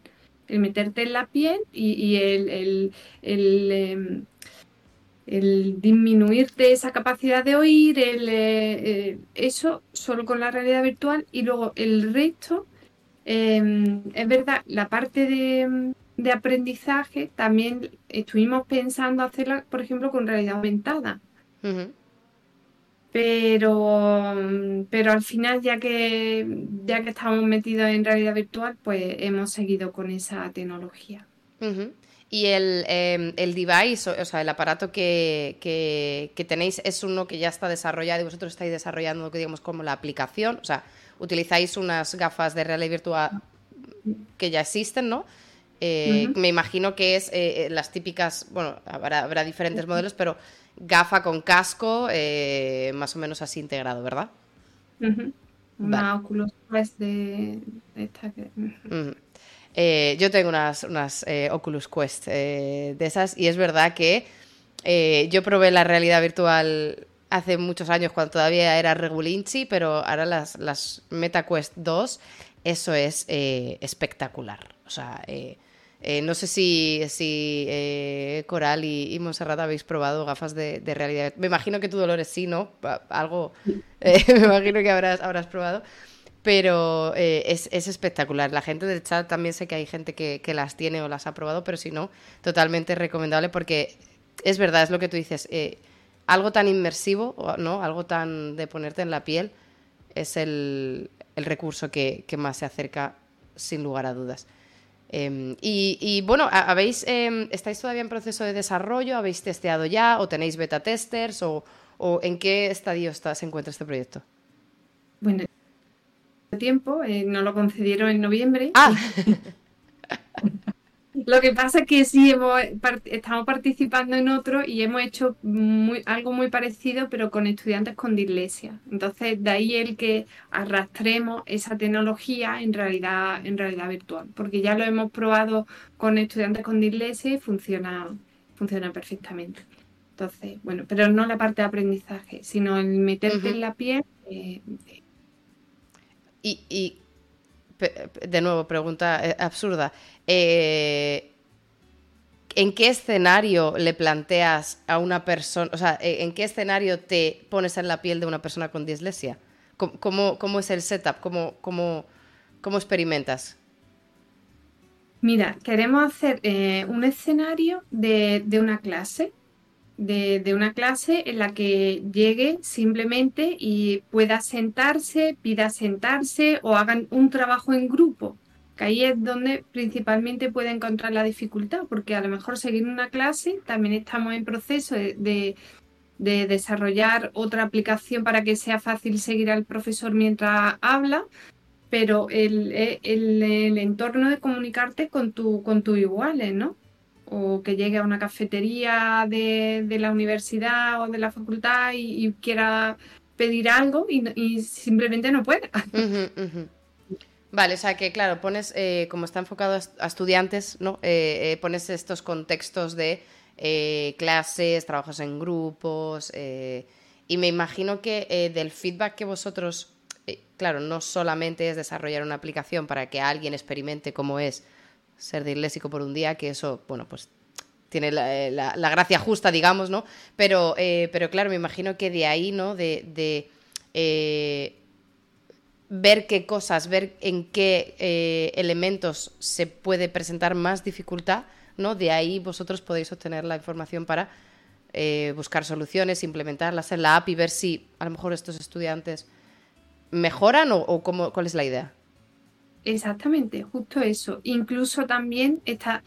El meterte en la piel y, el, em, el, disminuirte esa capacidad de oír, el, eh, eh, eso solo con la realidad virtual y luego el resto Em, es verdad, la parte de, aprendizaje también estuvimos pensando hacerla, por ejemplo, con realidad aumentada. Pero, pero al final, ya que, ya que estamos metidos en realidad virtual, pues hemos seguido con esa tecnología. Y el, em, el device, o, sea, el aparato que, que, tenéis es uno que ya está desarrollado y vosotros estáis desarrollando, digamos, como la aplicación. O sea, utilizáis unas gafas de realidad virtual que ya existen, ¿no? Eh, me imagino que es eh, eh, las típicas, bueno, habrá, habrá diferentes modelos, pero gafa con casco, más o menos así integrado, ¿verdad? Una Oculus Quest de, esta que... yo tengo unas, unas Oculus Quest de esas y es verdad que yo probé la realidad virtual hace muchos años cuando todavía era regulinchi, pero ahora las, las MetaQuest 2, eso es espectacular. O sea, eh, no sé si, si eh, Coral y, y, habéis probado gafas de, realidad. Me imagino que tú, Dolores, sí, ¿no? Algo, eh, me imagino que habrás, habrás probado. Pero es, espectacular. La gente del chat también sé que hay gente que, las tiene o las ha probado, pero si no, totalmente recomendable porque es verdad, es lo que tú dices. Algo tan inmersivo, ¿no? Algo tan de ponerte en la piel es el, recurso que más se acerca sin lugar a dudas. Em, y, bueno, ¿habéis, em, ¿estáis todavía en proceso de desarrollo? ¿Habéis testeado ya o tenéis beta testers? ¿O, en qué estadio está, se encuentra este proyecto? Bueno, tiempo, eh, nos lo concedieron en noviembre. Ah. Lo que pasa es que sí hemos, estamos participando en otro y hemos hecho algo muy parecido, pero con estudiantes con dislexia. Entonces, de ahí el que arrastremos esa tecnología en realidad, en realidad virtual, porque ya lo hemos probado con estudiantes con dislexia y funciona, funciona perfectamente. Entonces, bueno, pero no la parte de aprendizaje, sino el meterte en la piel. Eh, y, y de nuevo, pregunta eh, absurda. Eh, ¿En qué escenario le planteas a una persona, o sea, eh, en qué escenario te pones en la piel de una persona con dislexia? ¿Cómo, cómo es el setup? ¿Cómo, cómo, cómo experimentas? Mira, queremos hacer un escenario de, de una clase de, una clase en la que llegue simplemente y pueda sentarse, pida sentarse o hagan un trabajo en grupo, que ahí es donde principalmente puede encontrar la dificultad, porque a lo mejor seguir una clase también estamos en proceso de, desarrollar otra aplicación para que sea fácil seguir al profesor mientras habla, pero el, el, entorno de comunicarte con, tu, con tus iguales, ¿no? O que llegue a una cafetería de, la universidad o de la facultad y, quiera pedir algo y, simplemente no puede. Vale, o sea que claro, pones, eh, como está enfocado a, estudiantes, ¿no? Eh, eh, pones estos contextos de clases, trabajos en grupos, y me imagino que del feedback que vosotros, claro, no solamente es desarrollar una aplicación para que alguien experimente cómo es ser disléxico por un día, que eso, bueno, pues tiene la, gracia justa, digamos, ¿no? Pero, eh, pero claro, me imagino que de ahí, ¿no? De, eh, ver qué cosas, ver en qué eh, elementos se puede presentar más dificultad, ¿no? De ahí vosotros podéis obtener la información para buscar soluciones, implementarlas en la app y ver si a lo mejor estos estudiantes mejoran o, o cómo, cuál es la idea. Exactamente, justo eso. Incluso también está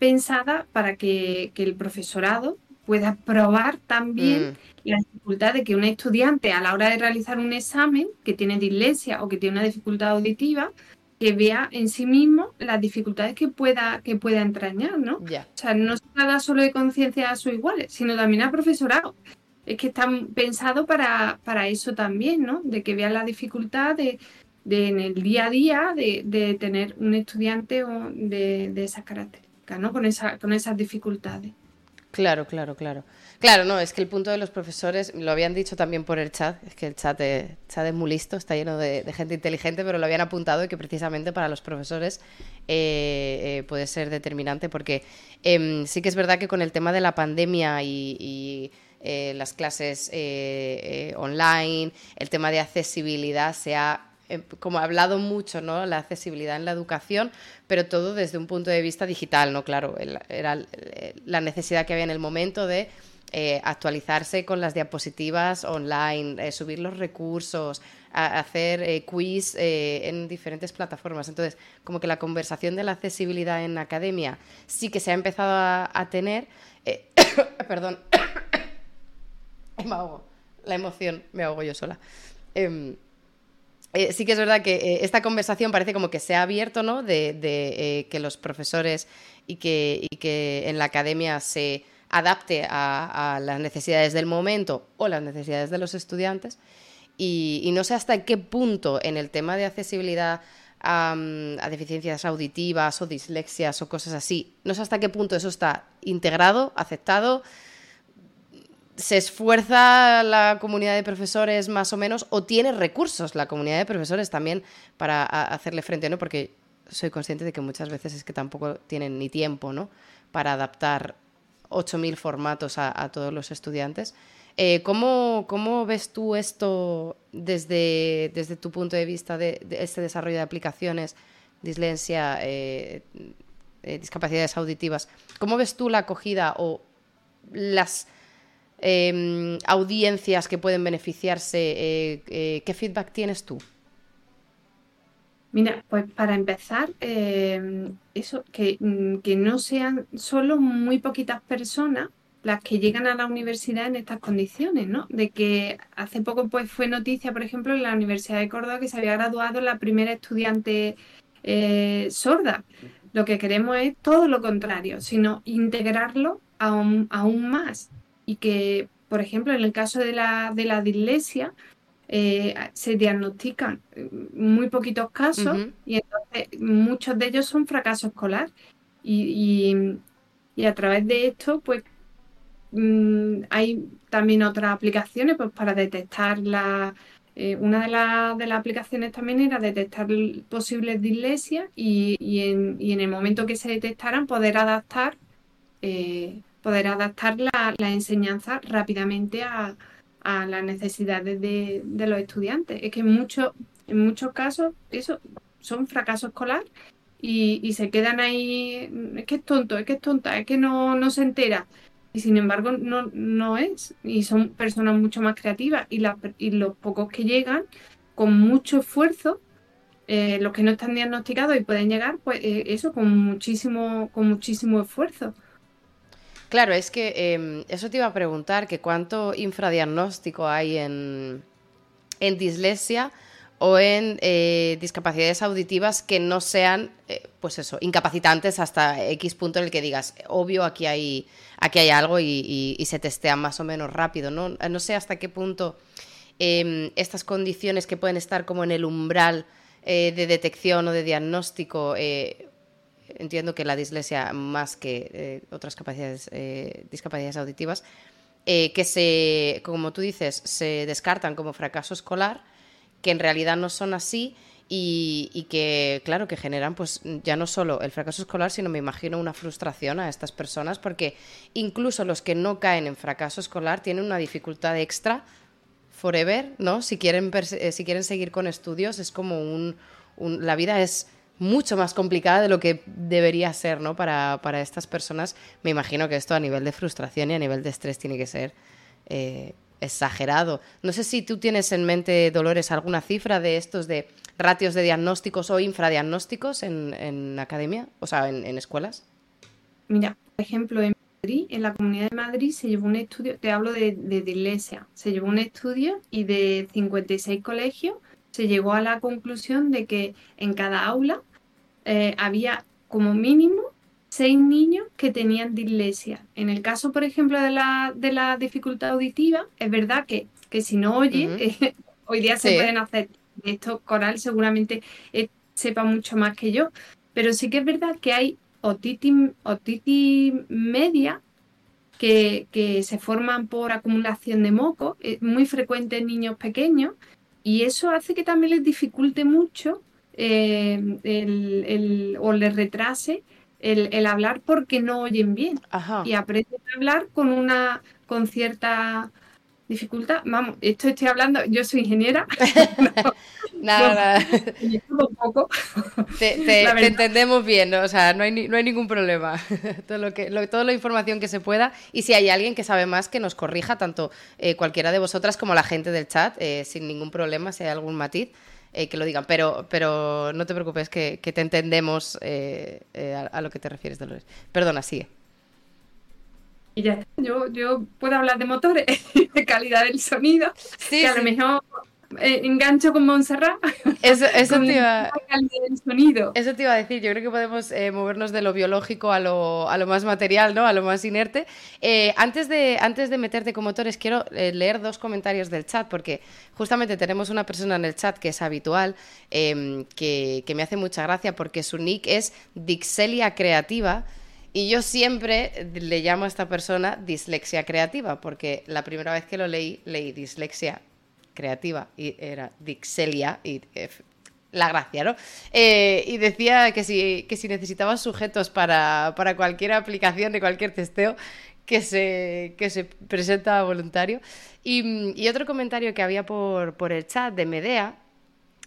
pensada para que, el profesorado pueda probar también mm. la dificultad de que un estudiante a la hora de realizar un examen que tiene dislexia o que tiene una dificultad auditiva, que vea en sí mismo las dificultades que pueda, que pueda entrañar, ¿no? O sea, no se trata solo de conciencia a sus iguales, sino también al profesorado. Es que están pensados para, para eso también, ¿no? De que vea la dificultad de, de en el día a día de, tener un estudiante de, de esas características, ¿no? Con, esa, con esas dificultades. Claro, claro, claro. Claro, no, es que el punto de los profesores, lo habían dicho también por el chat, es que el chat, es, chat es muy listo, está lleno de, gente inteligente, pero lo habían apuntado y que precisamente para los profesores eh, eh, puede ser determinante porque em, sí que es verdad que con el tema de la pandemia y, eh, las clases online, el tema de accesibilidad se ha como ha hablado mucho, ¿no? La accesibilidad en la educación, pero todo desde un punto de vista digital, ¿no? Claro, era la necesidad que había en el momento de eh, actualizarse con las diapositivas online, subir los recursos, hacer quiz en diferentes plataformas. Entonces, como que la conversación de la accesibilidad en academia sí que se ha empezado a, tener. perdón, me ahogo. La emoción, me ahogo yo sola. Em, eh, sí que es verdad que eh, esta conversación parece como que se ha abierto, ¿no? De, eh, que los profesores y que, que, en la academia se adapte a, las necesidades del momento o las necesidades de los estudiantes. Y, no sé hasta qué punto en el tema de accesibilidad a, a, deficiencias auditivas o dislexias o cosas así, no sé hasta qué punto eso está integrado, aceptado se esfuerza la comunidad de profesores más o menos o tiene recursos la comunidad de profesores también para hacerle frente, ¿no? Porque soy consciente de que muchas veces es que tampoco tienen ni tiempo, ¿no? Para adaptar 8.000 formatos a, todos los estudiantes. Eh, ¿cómo, ves tú esto desde, desde tu punto de vista de, este desarrollo de aplicaciones, dislexia, eh, eh, discapacidades auditivas? ¿Cómo ves tú la acogida o las Em, audiencias que pueden beneficiarse, eh, eh, ¿qué feedback tienes tú? Mira, pues para empezar, em, eso, que, mm, que, no sean solo muy poquitas personas las que llegan a la universidad en estas condiciones, ¿no? De que hace poco pues fue noticia, por ejemplo, en la Universidad de Córdoba que se había graduado la primera estudiante eh, sorda. Lo que queremos es todo lo contrario, sino integrarlo aún, aún más y que, por ejemplo, en el caso de la, de la dislexia, eh, se diagnostican muy poquitos casos y entonces muchos de ellos son fracaso escolar. Y, y, a través de esto, pues mm, hay también otras aplicaciones pues, para detectar la... Eh, una de, de, las aplicaciones también era detectar posibles dislexia y, y, en, y, en, el momento que se detectaran poder adaptar eh, poder adaptar la, enseñanza rápidamente a, las necesidades de, los estudiantes. Es que en, muchos en muchos casos eso son fracaso escolar y, se quedan ahí, es que es tonto, es que es tonta, es que no, no se entera. Y sin embargo no, no es. Y son personas mucho más creativas y, y los pocos que llegan con mucho esfuerzo eh, los que no están diagnosticados y pueden llegar, pues eh, eso con muchísimo, con muchísimo esfuerzo. Claro, es que em, eso te iba a preguntar, que cuánto infradiagnóstico hay en, en dislexia o en eh, discapacidades auditivas que no sean, eh, pues eso, incapacitantes hasta X punto en el que digas, obvio, aquí hay, aquí hay algo y, se testea más o menos rápido, ¿no? No sé hasta qué punto em, estas condiciones que pueden estar como en el umbral eh, de detección o de diagnóstico entiendo que la dislexia más que eh, otras capacidades, eh, discapacidades auditivas, eh, que se, como tú dices, se descartan como fracaso escolar, que en realidad no son así y, que, claro, que generan pues ya no solo el fracaso escolar, sino me imagino una frustración a estas personas, porque incluso los que no caen en fracaso escolar tienen una dificultad extra forever, ¿no? Si quieren, si quieren seguir con estudios, es como un la vida es mucho más complicada de lo que debería ser, ¿no? Para, estas personas. Me imagino que esto a nivel de frustración y a nivel de estrés tiene que ser eh, exagerado. No sé si tú tienes en mente, Dolores, alguna cifra de estos de ratios de diagnósticos o infradiagnósticos en, en academia, o sea, en, escuelas. Mira, por ejemplo, en Madrid, en la Comunidad de Madrid se llevó un estudio, te hablo de, de, de se llevó un estudio y de 56 colegios se llegó a la conclusión de que en cada aula eh, había como mínimo seis niños que tenían dislexia. En el caso, por ejemplo, de la, de la dificultad auditiva, es verdad que, que si no oye, hoy día se pueden hacer. Esto Coral seguramente eh, sepa mucho más que yo, pero sí que es verdad que hay otitis, otitis media que, que, se forman por acumulación de moco, es muy frecuente en niños pequeños, y eso hace que también les dificulte mucho eh, el, o les retrase el, hablar porque no oyen bien. Y aprenden a hablar con una con cierta dificultad. Vamos, esto estoy hablando, yo soy ingeniera. Nada, un poco. Te, entendemos bien, o sea, no hay, no hay ningún problema. todo lo que, toda la información que se pueda. Y si hay alguien que sabe más, que nos corrija, tanto eh, cualquiera de vosotras como la gente del chat, eh, sin ningún problema, si hay algún matiz. Eh, que lo digan, pero, pero no te preocupes que, te entendemos a, a, lo que te refieres, Dolores. Perdona, sigue. Y ya está. Yo, yo puedo hablar de motores, de calidad del sonido, sí, que a lo mejor eh, engancho con Montserrat. Eso, eso te iba sonido. Eso te iba a decir. Yo creo que podemos eh, movernos de lo biológico a lo, a lo, más material, ¿no? A lo más inerte. Eh, antes, de, antes de meterte con motores, quiero leer dos comentarios del chat, porque justamente tenemos una persona en el chat que es habitual, em, que, que me hace mucha gracia, porque su nick es Dixelia Creativa. Y yo siempre le llamo a esta persona dislexia creativa, porque la primera vez que lo leí, leí dislexia creativa y era Dixelia y eh, la gracia, ¿no? Eh, y decía que si, que si sujetos para, cualquier aplicación de cualquier testeo, que se, que se presenta voluntario. Y, y, otro comentario que había por, por el chat de Medea,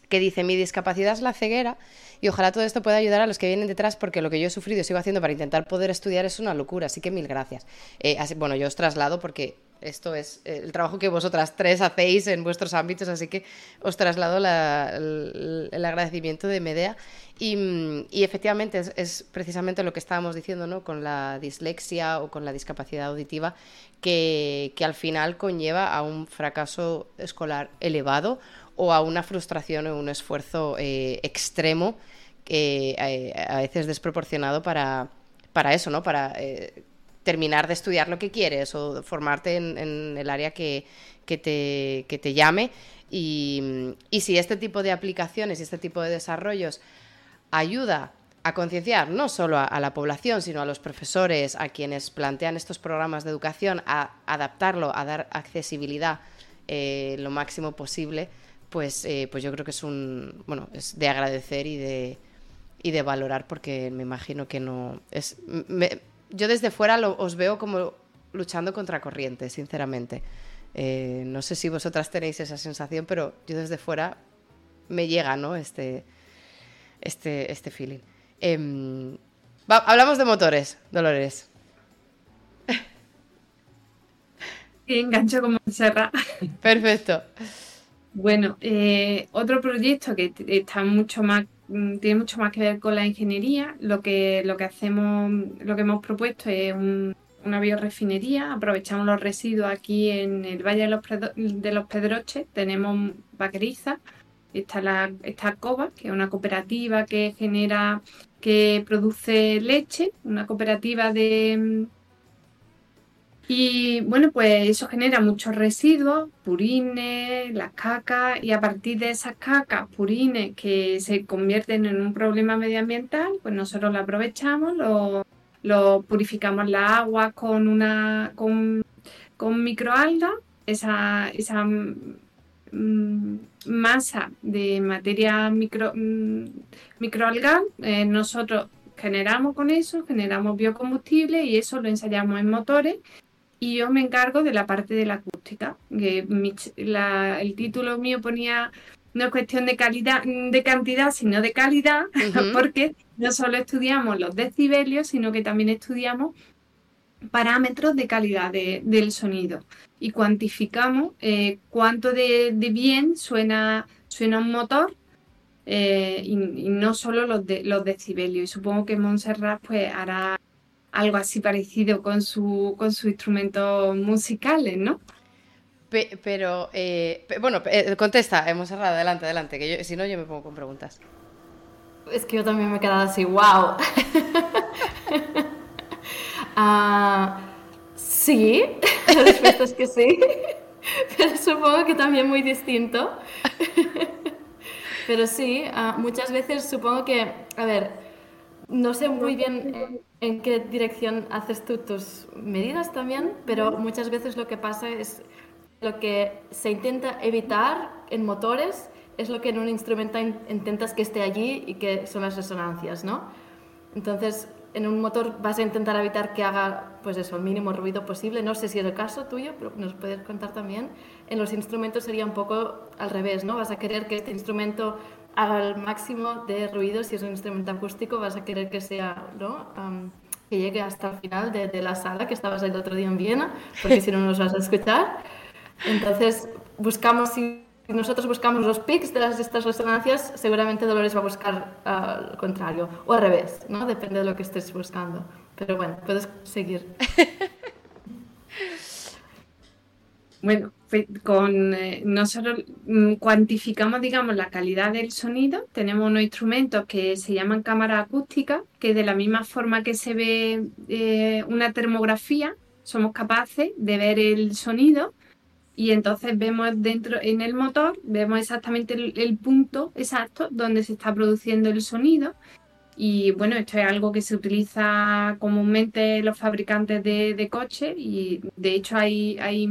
que dice, mi discapacidad es la ceguera y ojalá todo esto pueda ayudar a los que vienen detrás porque lo que yo he sufrido y sigo haciendo para intentar poder estudiar es una locura, así que mil gracias. Eh, bueno, yo os traslado porque esto es eh, el trabajo que vosotras tres hacéis en vuestros ámbitos, así que os traslado el, agradecimiento de Medea. Y, efectivamente es, precisamente lo que estábamos diciendo ¿no? con la dislexia o con la discapacidad auditiva, que, al final conlleva a un fracaso escolar elevado o a una frustración o un esfuerzo eh, extremo eh, a veces desproporcionado para, para eso, ¿no? Para eh, terminar de estudiar lo que quieres o formarte en, el área que, te, te, llame. Y, si este tipo de aplicaciones y este tipo de desarrollos ayuda a concienciar no solo a, la población, sino a los profesores, a quienes plantean estos programas de educación, a adaptarlo, a dar accesibilidad lo máximo posible, pues, eh, pues yo creo que es un, bueno, es de agradecer y de, y de valorar porque me imagino que no es, yo desde fuera lo, os veo como luchando contra corriente, sinceramente. Eh, no sé si vosotras tenéis esa sensación, pero yo desde fuera me llega, ¿no? Este, este, este feeling. Em, hablamos de motores, Dolores. Y engancho como cerra. Perfecto. Bueno, eh, otro proyecto que está mucho más tiene mucho más que ver con la ingeniería. Lo que, lo que hacemos, lo que hemos propuesto es una biorefinería. Aprovechamos los residuos aquí en el Valle de los, de los Pedroches. Tenemos vaqueriza. Está la está COBA, que es una cooperativa que genera, que produce leche, una cooperativa de, y bueno, pues eso genera muchos residuos, purines, las cacas, y a partir de esas cacas, purines que se convierten en un problema medioambiental, pues nosotros lo aprovechamos, lo, purificamos la agua con una con, con microalgas, esa, esa mm, masa de materia micro, mm, eh, nosotros generamos con eso, generamos biocombustible y eso lo ensayamos en motores y yo me encargo de la parte de la acústica. Que el título mío ponía no es cuestión de calidad, de cantidad, sino de calidad, porque no solo estudiamos los decibelios, sino que también estudiamos parámetros de calidad del sonido y cuantificamos eh, cuánto de, bien suena, suena un motor eh, y, no solo los, de, los decibelios. Y supongo que Montserrat pues hará algo así parecido con su, con sus instrumentos musicales, ¿no? pero, eh, bueno, eh, contesta, hemos cerrado, adelante, adelante, que si no yo me pongo con preguntas. Es que yo también me he quedado así, wow. Ah, sí, la respuesta es que sí, pero supongo que también muy distinto. pero sí, ah, muchas veces supongo que, a ver, no sé muy bien en qué dirección haces tú tus medidas también, pero muchas veces lo que pasa es lo que se intenta evitar en motores es lo que en un instrumento intentas que esté allí y que son las resonancias, ¿no? Entonces, en un motor vas a intentar evitar que haga pues eso, el mínimo ruido posible. No sé si es el caso tuyo, pero nos puedes contar también. En los instrumentos sería un poco al revés, ¿no? Vas a querer que este instrumento el máximo de ruido. Si es un instrumento acústico, vas a querer que sea, ¿no? que llegue hasta el final de, la sala que estabas el otro día en Viena, porque si no nos vas a escuchar. Entonces, buscamos si nosotros buscamos los pics de estas resonancias, seguramente Dolores va a buscar al contrario, o al revés, ¿no? Depende de lo que estés buscando. Pero bueno, puedes seguir. bueno, con eh, nosotros mm, cuantificamos, digamos, la calidad del sonido. Tenemos unos instrumentos que se llaman cámara acústica, que de la misma forma que se ve eh, una termografía, somos capaces de ver el sonido y entonces vemos dentro en el motor, vemos exactamente el, punto exacto donde se está produciendo el sonido. Y bueno, esto es algo que se utiliza comúnmente los fabricantes de, coches y de hecho hay, hay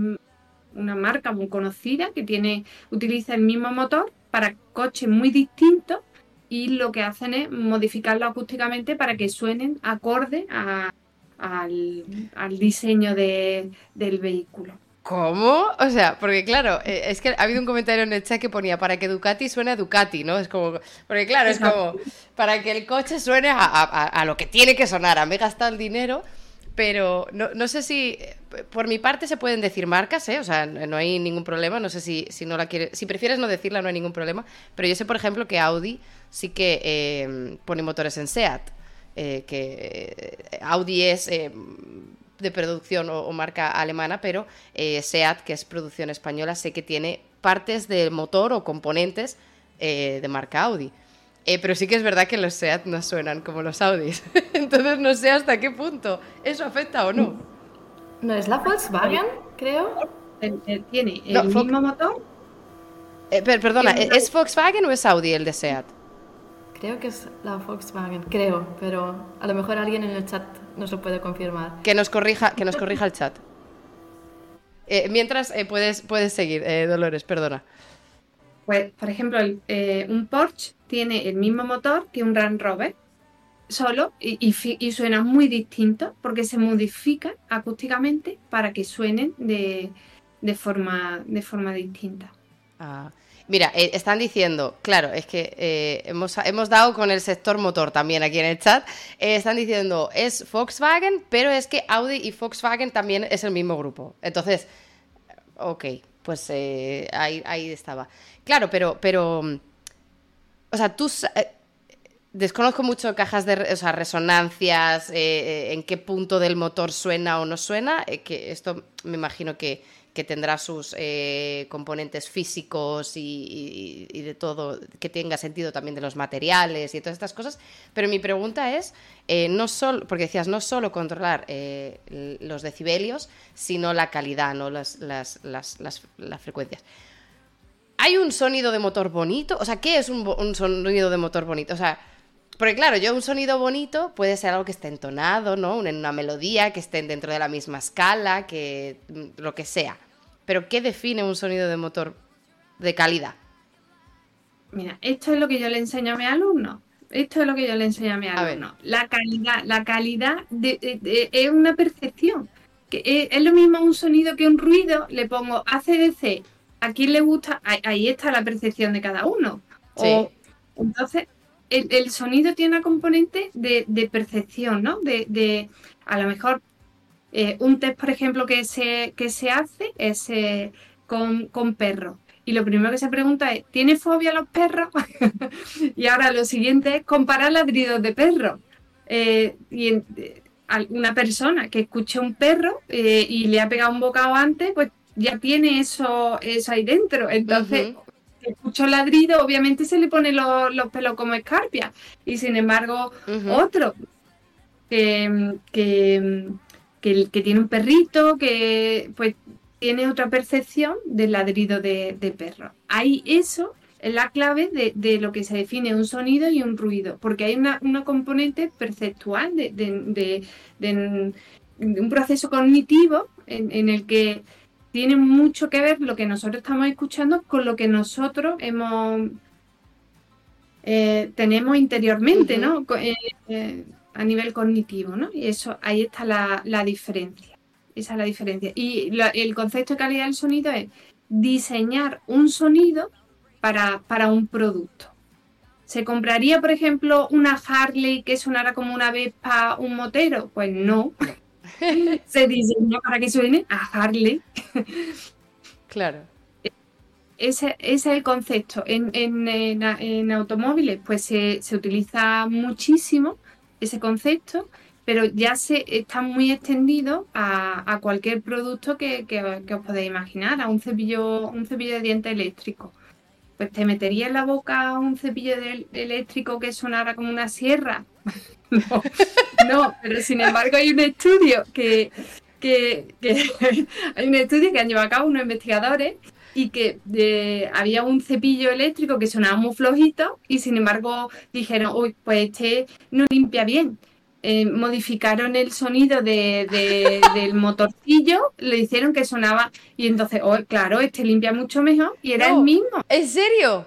una marca muy conocida que tiene, utiliza el mismo motor para coches muy distintos y lo que hacen es modificarlo acústicamente para que suenen acorde al, diseño del vehículo. ¿Cómo? O sea, porque claro, eh, es que ha habido un comentario en el chat que ponía para que Ducati suene a Ducati, ¿no? Es como, porque claro, es como para que el coche suene a, lo que tiene que sonar, a me he gastado el dinero, pero no, sé si, por mi parte se pueden decir marcas, ¿eh? O sea, no hay ningún problema, no sé si, si no la quieres, si prefieres no decirla no hay ningún problema, pero yo sé, por ejemplo, que Audi sí que eh, pone motores en SEAT, eh, que Audi es de producción o, marca alemana, pero eh, SEAT, que es producción española, sé que tiene partes del motor o componentes eh, de marca Audi. Eh, pero sí que es verdad que los SEAT no suenan como los Audis. Entonces no sé hasta qué punto eso afecta o no. ¿No es la Volkswagen, creo? ¿Tiene el mismo motor? perdona, ¿es Volkswagen o es Audi el de SEAT? Creo que es la Volkswagen, creo, pero a lo mejor alguien en el chat nos lo puede confirmar. Que nos corrija, que nos corrija el chat. Eh, mientras eh, puedes, puedes seguir, eh, Dolores, perdona. Pues, por ejemplo, un Porsche tiene el mismo motor que un Land Rover, solo y, suena muy distinto porque se modifica acústicamente para que suenen de, forma, de forma distinta. Ah. Mira, eh, están diciendo, claro, es que eh, hemos, dado con el sector motor también aquí en el chat. Eh, están diciendo, es Volkswagen, pero es que Audi y Volkswagen también es el mismo grupo. Entonces, ok, pues ahí, ahí, estaba. Claro, pero, pero, o sea, tú desconozco mucho cajas de o sea, resonancias, en qué punto del motor suena o no suena, que esto me imagino que que tendrá sus eh, componentes físicos y, de todo, que tenga sentido también de los materiales y todas estas cosas. Pero mi pregunta es, eh, no solo, porque decías, no solo controlar eh, los decibelios, sino la calidad, ¿no? las, las, las, las, frecuencias. ¿Hay un sonido de motor bonito? O sea, ¿qué es un, sonido de motor bonito? O sea, porque claro, yo un sonido bonito puede ser algo que esté entonado, ¿no? Una, una melodía, que estén dentro de la misma escala, que mm, lo que sea. Pero ¿qué define un sonido de motor de calidad? Mira, esto es lo que yo le enseño a mi alumno. Esto es lo que yo le enseño a mi alumno. La calidad, la calidad es una percepción. Que es, lo mismo un sonido que un ruido. Le pongo ACDC. ¿A quién le gusta? Ahí, está la percepción de cada uno. entonces, el, sonido tiene una componente de, percepción, ¿no? De, a lo mejor eh, un test, por ejemplo, que se, que se hace es eh, con, con perros. Y lo primero que se pregunta es, ¿tiene fobia a los perros? y ahora lo siguiente es comparar ladridos de perros. Eh, y una persona que escuche un perro y le ha pegado un bocado antes, pues ya tiene eso, eso ahí dentro. Entonces, si escucha un ladrido, obviamente se le pone los, pelos como escarpia. Y sin embargo, otro que, que que, tiene un perrito, que pues tiene otra percepción del ladrido de, perro. Ahí eso es la clave de, lo que se define un sonido y un ruido, porque hay una, componente perceptual de, un proceso cognitivo en, el que tiene mucho que ver lo que nosotros estamos escuchando con lo que nosotros hemos eh, tenemos interiormente, ¿no? Eh, eh, a nivel cognitivo, ¿no? Y eso, ahí está la, diferencia. Esa es la diferencia. Y el concepto de calidad del sonido es diseñar un sonido para, para un producto. ¿Se compraría, por ejemplo, una Harley que sonara como una Vespa, un motero? Pues no. Se diseña para que suene a Harley. claro. Ese, es el concepto. En, automóviles, pues se, utiliza muchísimo ese concepto, pero ya se está muy extendido a, cualquier producto que, os podéis imaginar, a un cepillo, un cepillo de dientes eléctrico pues te metería en la boca un cepillo de, eléctrico que sonara como una sierra. no, pero sin embargo hay un estudio que, hay un estudio que han llevado a cabo unos investigadores y que eh, había un cepillo eléctrico que sonaba muy flojito y sin embargo dijeron, uy, pues este no limpia bien. Eh, modificaron el sonido de, del motorcillo, le hicieron que sonaba y entonces, oh, claro, este limpia mucho mejor y era el mismo. ¿En serio?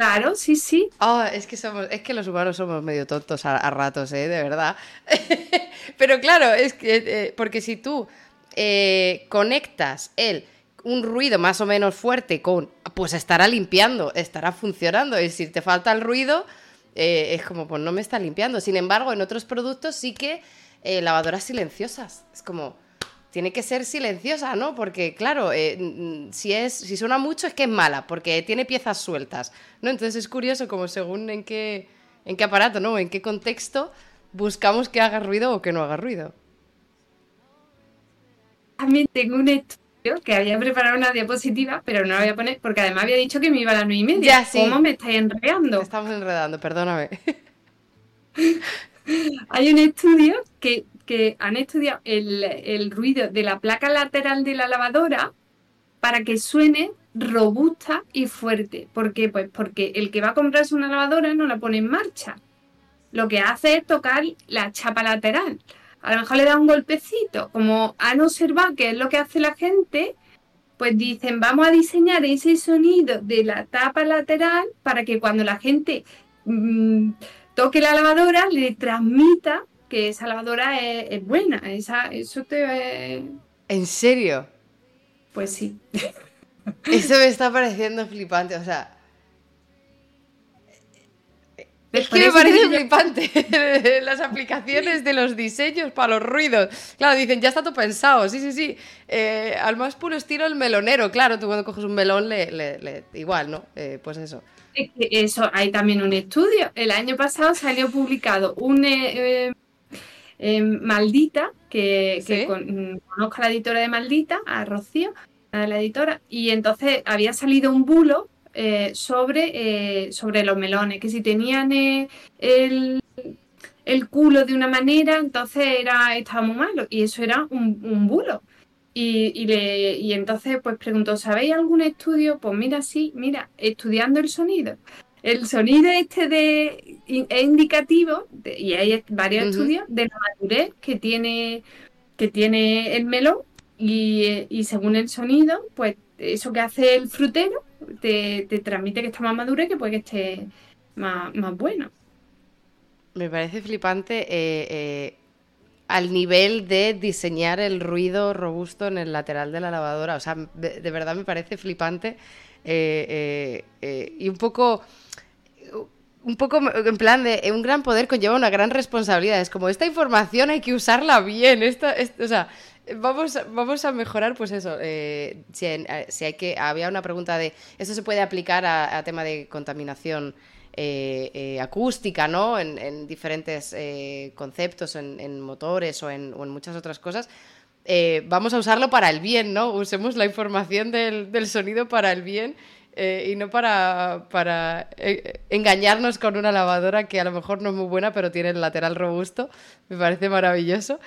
Claro, sí, sí. Oh, es que somos, es que los humanos somos medio tontos a, ratos, ¿eh? De verdad. Pero claro, es que, eh, porque si tú eh, conectas el un ruido más o menos fuerte con, pues estará limpiando, estará funcionando. Y si te falta el ruido, eh, es como, pues no me está limpiando. Sin embargo, en otros productos sí que eh, lavadoras silenciosas. Es como, tiene que ser silenciosa, ¿no? Porque, claro, eh, si, es, si suena mucho es que es mala, porque tiene piezas sueltas, ¿no? Entonces es curioso como según en qué, en qué aparato, ¿no? En qué contexto buscamos que haga ruido o que no haga ruido. También tengo un que había preparado una diapositiva, pero no la voy a poner porque además había dicho que me iba a las nueve y media. ¿Cómo me estáis enredando? estamos enredando, perdóname. Hay un estudio que, han estudiado el, ruido de la placa lateral de la lavadora para que suene robusta y fuerte. ¿Por qué? Pues porque el que va a comprarse una lavadora no la pone en marcha. Lo que hace es tocar la chapa lateral a lo mejor le da un golpecito, como han observado que es lo que hace la gente, pues dicen, vamos a diseñar ese sonido de la tapa lateral para que cuando la gente mm, toque la lavadora le transmita que esa lavadora es, buena. Esa, eso te... ¿En serio? Pues sí. Eso me está pareciendo flipante, o sea, es que me parece flipante las aplicaciones de los diseños para los ruidos. Claro, dicen, ya está todo pensado. Sí, sí, sí. Eh, al más puro estilo el melonero. Claro, tú cuando coges un melón, le, igual, ¿no? Eh, pues eso. Es que eso, hay también un estudio. El año pasado salió publicado un eh, Maldita, que, conozco a la editora de Maldita, a Rocío, a la editora, y entonces había salido un bulo eh, sobre, eh, sobre los melones, que si tenían eh, el, el, culo de una manera, entonces era, estaba muy malo, y eso era un, bulo. Y, y, le, y entonces pues preguntó, ¿sabéis algún estudio? Pues mira, sí, mira, estudiando el sonido. El sonido este de, es indicativo, y hay varios estudios, de la madurez que tiene, que tiene el melón, y, y según el sonido, pues eso que hace el frutero, te, transmite que está más maduro y que puede que esté más, bueno. Me parece flipante eh, eh, al nivel de diseñar el ruido robusto en el lateral de la lavadora. O sea, de, verdad me parece flipante eh, y un poco un poco en plan de un gran poder conlleva una gran responsabilidad. Es como esta información hay que usarla bien. Esta, o sea, Vamos, vamos a mejorar, pues eso. Eh, eh, si, hay que. Había una pregunta de. ¿Esto se puede aplicar a, tema de contaminación eh, acústica, ¿no? En, diferentes conceptos, en, motores o en, muchas otras cosas. vamos a usarlo para el bien, ¿no? Usemos la información del sonido para el bien. Y no para, para engañarnos con una lavadora que a lo mejor no es muy buena, pero tiene el lateral robusto. Me parece maravilloso.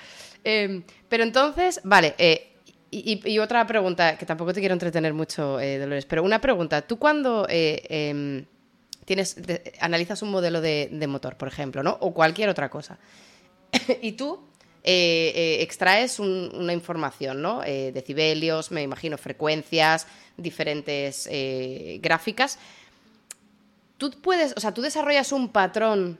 Em, pero entonces, vale, eh, y, otra pregunta, que tampoco te quiero entretener mucho, eh, Dolores, pero una pregunta. Tú cuando eh, em, tienes, analizas un modelo de, motor, por ejemplo, ¿no? O cualquier otra cosa, y tú extraes una información, ¿no? decibelios, me imagino, frecuencias, diferentes gráficas. Tú puedes, o sea, tú desarrollas un patrón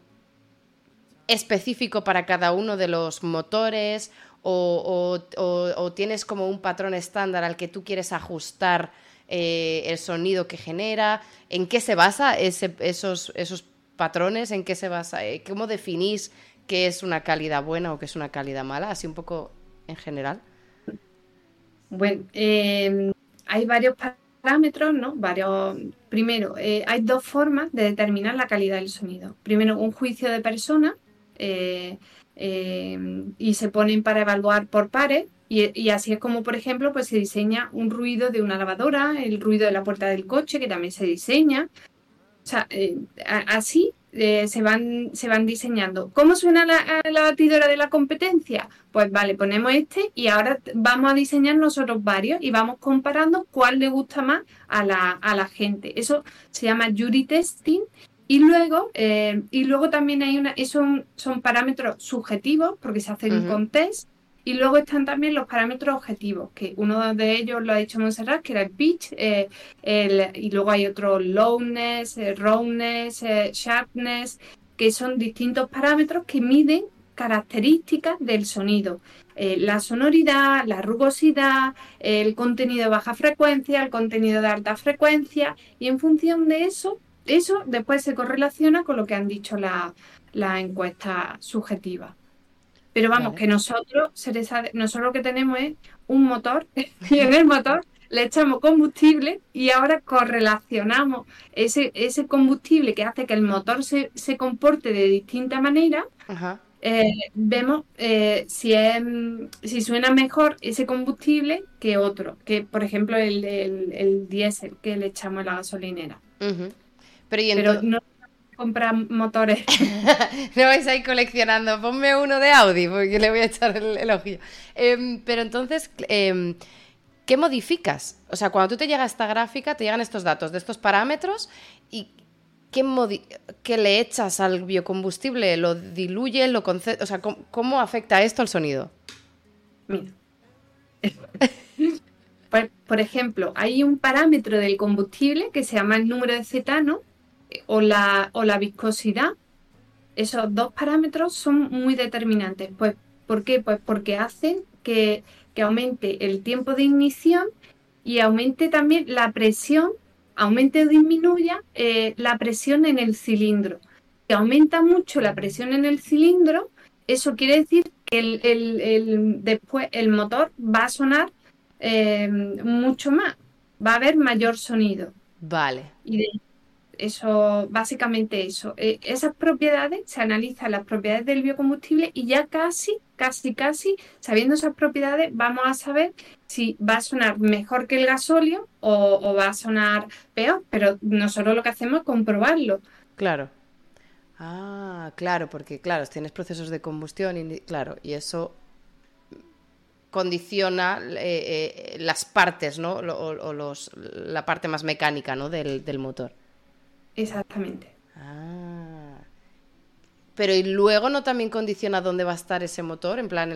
específico para cada uno de los motores o, tienes como un patrón estándar al que tú quieres ajustar eh, el sonido que genera? ¿En qué se basa esos, esos patrones? ¿En qué se basa? Eh, ¿Cómo definís qué es una calidad buena o qué es una calidad mala? Así un poco en general. Bueno, em, hay varios parámetros, ¿no? Varios. Primero, eh, hay dos formas de determinar la calidad del sonido. Primero, un juicio de persona eh, em, y se ponen para evaluar por pares. Y, así es como, por ejemplo, pues se diseña un ruido de una lavadora, el ruido de la puerta del coche, que también se diseña. O sea, eh, así eh, se, van, se van diseñando. ¿Cómo suena la, la, batidora de la competencia? Pues vale, ponemos este y ahora vamos a diseñar nosotros varios y vamos comparando cuál le gusta más a la, a la gente. Eso se llama jury testing. Y luego, eh, y luego también hay una, esos son, parámetros subjetivos porque se hacen con test y luego están también los parámetros objetivos, que uno de ellos lo ha dicho Montserrat, que era el pitch, eh, y luego hay otros lowness, eh, roundness, eh, sharpness, que son distintos parámetros que miden características del sonido. la sonoridad, la rugosidad, el contenido de baja frecuencia, el contenido de alta frecuencia, y en función de eso, eso después se correlaciona con lo que han dicho la, la encuesta subjetiva. Pero vamos, que nosotros, nosotros lo que tenemos es un motor y en el motor le echamos combustible y ahora correlacionamos ese, ese combustible que hace que el motor se, comporte de distinta manera. Eh, vemos eh, si, es, si suena mejor ese combustible que otro, que por ejemplo el, el, diésel que le echamos a la gasolinera. Pero, ¿y no comprar motores. no vais a ir coleccionando. Ponme uno de Audi porque le voy a echar el, elogio. Em, pero entonces, em, ¿qué modificas? O sea, cuando tú te llega a esta gráfica, te llegan estos datos de estos parámetros y ¿qué, qué le echas al biocombustible? ¿Lo diluye? Lo O sea, ¿cómo, afecta esto al sonido? Mira. Pues, por ejemplo, hay un parámetro del combustible que se llama el número de cetano o la, o la viscosidad, esos dos parámetros son muy determinantes. Pues, ¿Por qué? Pues porque hacen que, aumente el tiempo de ignición y aumente también la presión, aumente o disminuya eh, la presión en el cilindro. Si aumenta mucho la presión en el cilindro, eso quiere decir que el, después el motor va a sonar eh, mucho más, va a haber mayor sonido. Vale. Y eso, básicamente eso. Eh, esas propiedades, se analizan las propiedades del biocombustible y ya casi, casi, casi, sabiendo esas propiedades, vamos a saber si va a sonar mejor que el gasóleo o, va a sonar peor. Pero nosotros lo que hacemos es comprobarlo. Claro. Ah, claro, porque claro, tienes procesos de combustión y claro, y eso condiciona eh, eh, las partes, ¿no? O, los, la parte más mecánica, ¿no? del motor. Exactamente. Ah. Pero y luego no también condiciona dónde va a estar ese motor, en plan,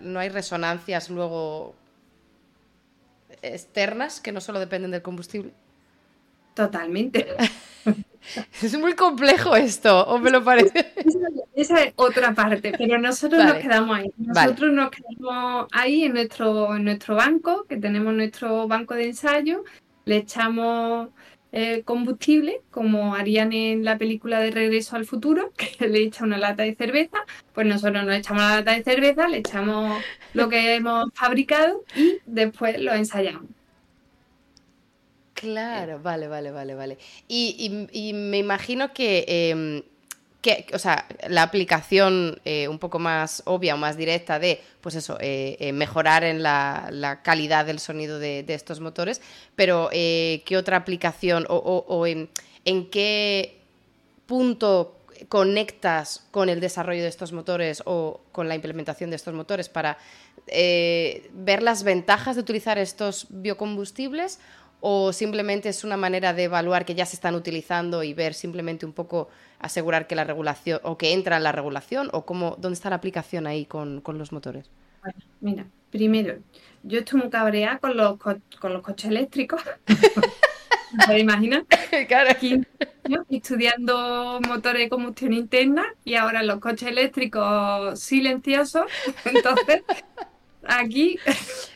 no hay resonancias luego externas que no solo dependen del combustible. Totalmente. es muy complejo esto, ¿o me lo parece? Esa, es otra parte, pero nosotros nos quedamos ahí. Nosotros nos quedamos ahí en nuestro, en nuestro banco, que tenemos nuestro banco de ensayo, le echamos eh, combustible, como harían en la película de Regreso al Futuro, que le echa una lata de cerveza, pues nosotros nos echamos la lata de cerveza, le echamos lo que hemos fabricado y después lo ensayamos. Claro, vale, vale, vale, vale. Y, me imagino que o sea, la aplicación eh, un poco más obvia o más directa de, pues eso, eh, eh, mejorar en la, calidad del sonido de, estos motores, pero ¿qué otra aplicación o, en, qué punto conectas con el desarrollo de estos motores o con la implementación de estos motores para ver las ventajas de utilizar estos biocombustibles o simplemente es una manera de evaluar que ya se están utilizando y ver simplemente un poco asegurar que la regulación o que entra en la regulación o cómo, dónde está la aplicación ahí con, los motores? Bueno, mira, primero, yo estoy muy cabreada con los, con los coches eléctricos. ¿Te imaginas? Claro. años estudiando motores de combustión interna y ahora los coches eléctricos silenciosos. Entonces, aquí.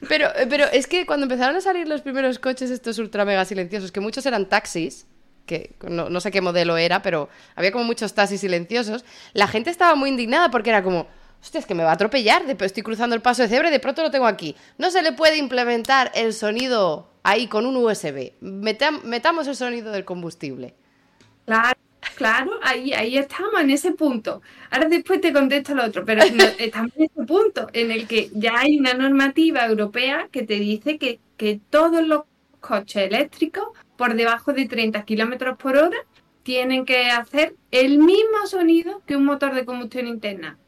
Pero, pero es que cuando empezaron a salir los primeros coches, estos ultra mega silenciosos, que muchos eran taxis, que no, no sé qué modelo era, pero había como muchos taxis silenciosos, la gente estaba muy indignada porque era como hostia, es que me va a atropellar, después estoy cruzando el paso de cebra y de pronto lo tengo aquí. No se le puede implementar el sonido ahí con un USB. metamos el sonido del combustible. Claro, claro, ahí, ahí estamos, en ese punto. Ahora después te contesto lo otro, pero estamos en ese punto en el que ya hay una normativa europea que te dice que, que todos los coches eléctricos por debajo de 30 kilómetros por hora tienen que hacer el mismo sonido que un motor de combustión interna.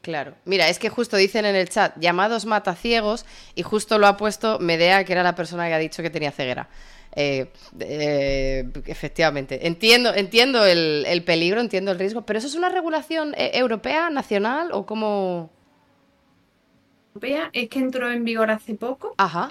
Claro. Mira, es que justo dicen en el chat, llamados mataciegos, y justo lo ha puesto Medea, que era la persona que ha dicho que tenía ceguera. Eh, eh, efectivamente. Entiendo, entiendo el, peligro, entiendo el riesgo, pero ¿eso es una regulación eh, europea, nacional o cómo...? Europea es que entró en vigor hace poco. Ajá.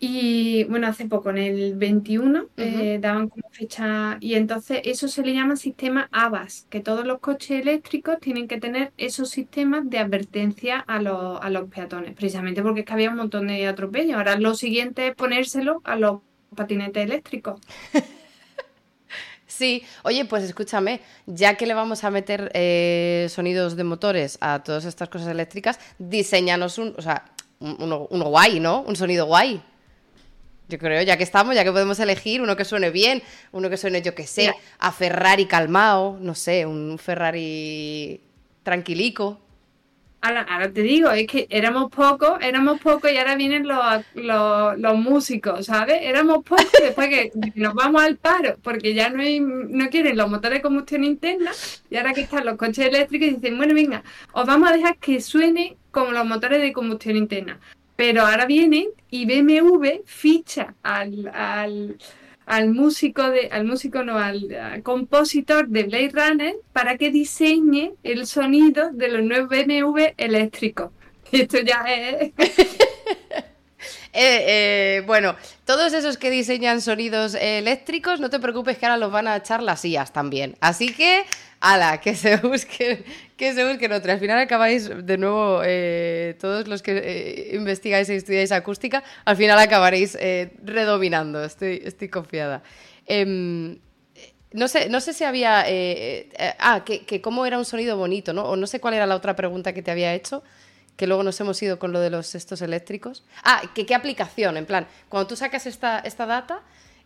Y bueno, hace poco, en el 21, eh, daban como fecha, y entonces eso se le llama sistema ABAS, que todos los coches eléctricos tienen que tener esos sistemas de advertencia a los, a los peatones, precisamente porque es que había un montón de atropellos. Ahora lo siguiente es ponérselo a los patinetes eléctricos. Sí, oye, pues escúchame, ya que le vamos a meter eh, sonidos de motores a todas estas cosas eléctricas, diseñanos un, o sea, uno, uno guay, ¿no? Un sonido guay. Yo creo, ya que estamos, ya que podemos elegir uno que suene bien, uno que suene, yo que sé, a Ferrari calmado, no sé, un Ferrari tranquilico. Ahora, te digo, es que éramos pocos, éramos pocos y ahora vienen los, los, músicos, ¿sabes? Éramos pocos después que nos vamos al paro, porque ya no, hay, no quieren los motores de combustión interna y ahora que están los coches eléctricos y dicen, bueno, venga, os vamos a dejar que suene como los motores de combustión interna. Pero ahora vienen y BMW ficha al, al, músico de, al músico no, al, compositor de Blade Runner para que diseñe el sonido de los nuevos BMW eléctricos. esto ya es. Eh, eh, bueno, todos esos que diseñan sonidos eléctricos, no te preocupes que ahora los van a echar las IAS también. Así que, ala, que se busquen, que se busquen otras. Al final acabáis, de nuevo, eh, todos los que investigáis y estudiáis acústica, al final acabaréis redominando. Estoy, estoy confiada. Em, no sé, no sé si había. ah, que, que, cómo era un sonido bonito, ¿no? O no sé cuál era la otra pregunta que te había hecho que luego nos hemos ido con lo de los estos eléctricos. Ah, que qué aplicación, en plan, cuando tú sacas esta, esta data,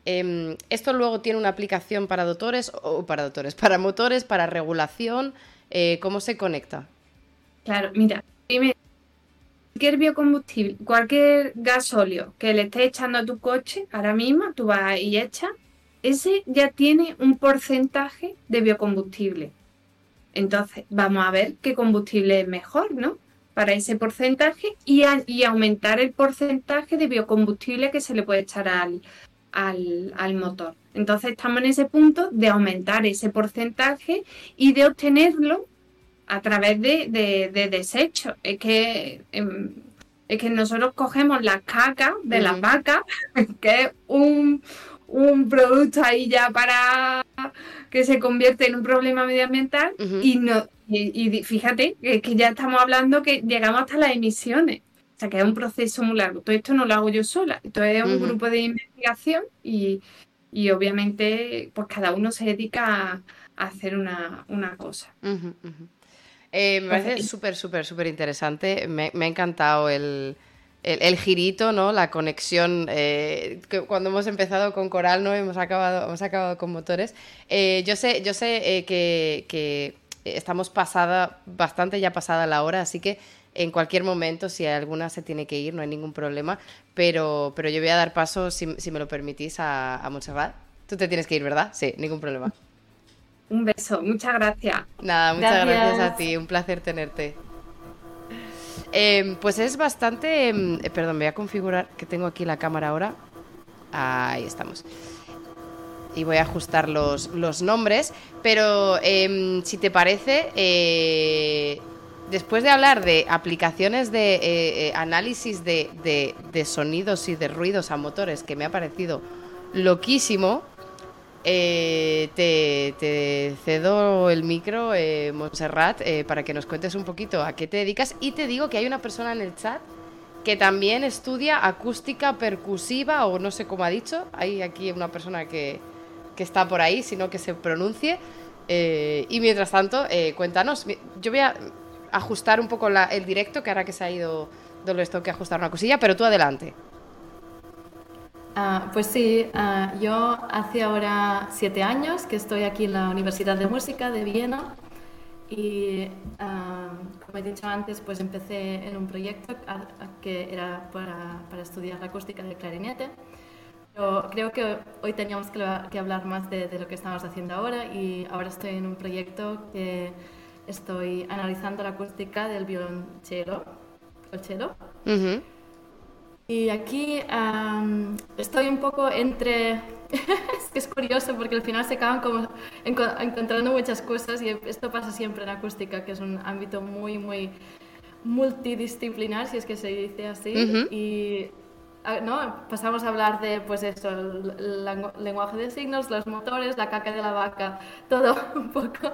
em, esto luego tiene una aplicación para doctores, o para doctores, para motores, para regulación, eh, ¿cómo se conecta? Claro, mira, cualquier biocombustible, cualquier gasóleo que le estés echando a tu coche, ahora mismo tú vas y echas, ese ya tiene un porcentaje de biocombustible. Entonces, vamos a ver qué combustible es mejor, ¿no? para ese porcentaje y, y, aumentar el porcentaje de biocombustible que se le puede echar al, al, motor. Entonces estamos en ese punto de aumentar ese porcentaje y de obtenerlo a través de, de, desechos. Es que, em, es que nosotros cogemos la caca de las vacas, que es un, un producto ahí ya para que se convierte en un problema medioambiental y no y, fíjate que, ya estamos hablando que llegamos hasta las emisiones. O sea, que es un proceso muy largo. Todo esto no lo hago yo sola. Esto es un grupo de investigación y, obviamente pues cada uno se dedica a, hacer una, cosa. Eh, me parece súper, súper, súper interesante. Me, ha encantado el, el, girito, ¿no? La conexión. Eh, que cuando hemos empezado con Coral, ¿no? Hemos acabado, hemos acabado con motores. Eh, yo sé, yo sé que estamos pasada, bastante ya pasada la hora, así que en cualquier momento, si alguna se tiene que ir, no hay ningún problema, pero, pero yo voy a dar paso, si, me lo permitís, a, a Montserrat. Tú te tienes que ir, ¿verdad? Sí, ningún problema. Un beso, muchas gracias. Nada, muchas gracias, a ti, un placer tenerte. Em, pues es bastante... Em, eh, perdón, voy a configurar que tengo aquí la cámara ahora. Ahí estamos y voy a ajustar los, los nombres, pero em, si te parece, eh, después de hablar de aplicaciones de eh, eh, análisis de, de, sonidos y de ruidos a motores, que me ha parecido loquísimo, Eh, te, cedo el micro, Montserrat, para que nos cuentes un poquito a qué te dedicas. Y te digo que hay una persona en el chat que también estudia acústica percusiva, o no sé cómo ha dicho. Hay aquí una persona que, que está por ahí, sino que se pronuncie. y mientras tanto, cuéntanos. Yo voy a ajustar un poco el directo, que ahora que se ha ido Dolores, tengo que ajustar una cosilla, pero tú adelante. Ah, pues sí, ah, yo hace ahora siete años que estoy aquí en la Universidad de Música de Viena y ah, como he dicho antes, pues empecé en un proyecto que era para, para, estudiar la acústica del clarinete. Pero creo que hoy teníamos que, que hablar más de, de, lo que estamos haciendo ahora y ahora estoy en un proyecto que estoy analizando la acústica del violonchelo. El cello. Y aquí estoy un poco entre... es que es curioso porque al final se acaban como encontrando muchas cosas y esto pasa siempre en acústica, que es un ámbito muy, muy multidisciplinar, si es que se dice así. Y ¿no? pasamos a hablar de pues eso, el, lenguaje de signos, los motores, la caca de la vaca, todo un poco.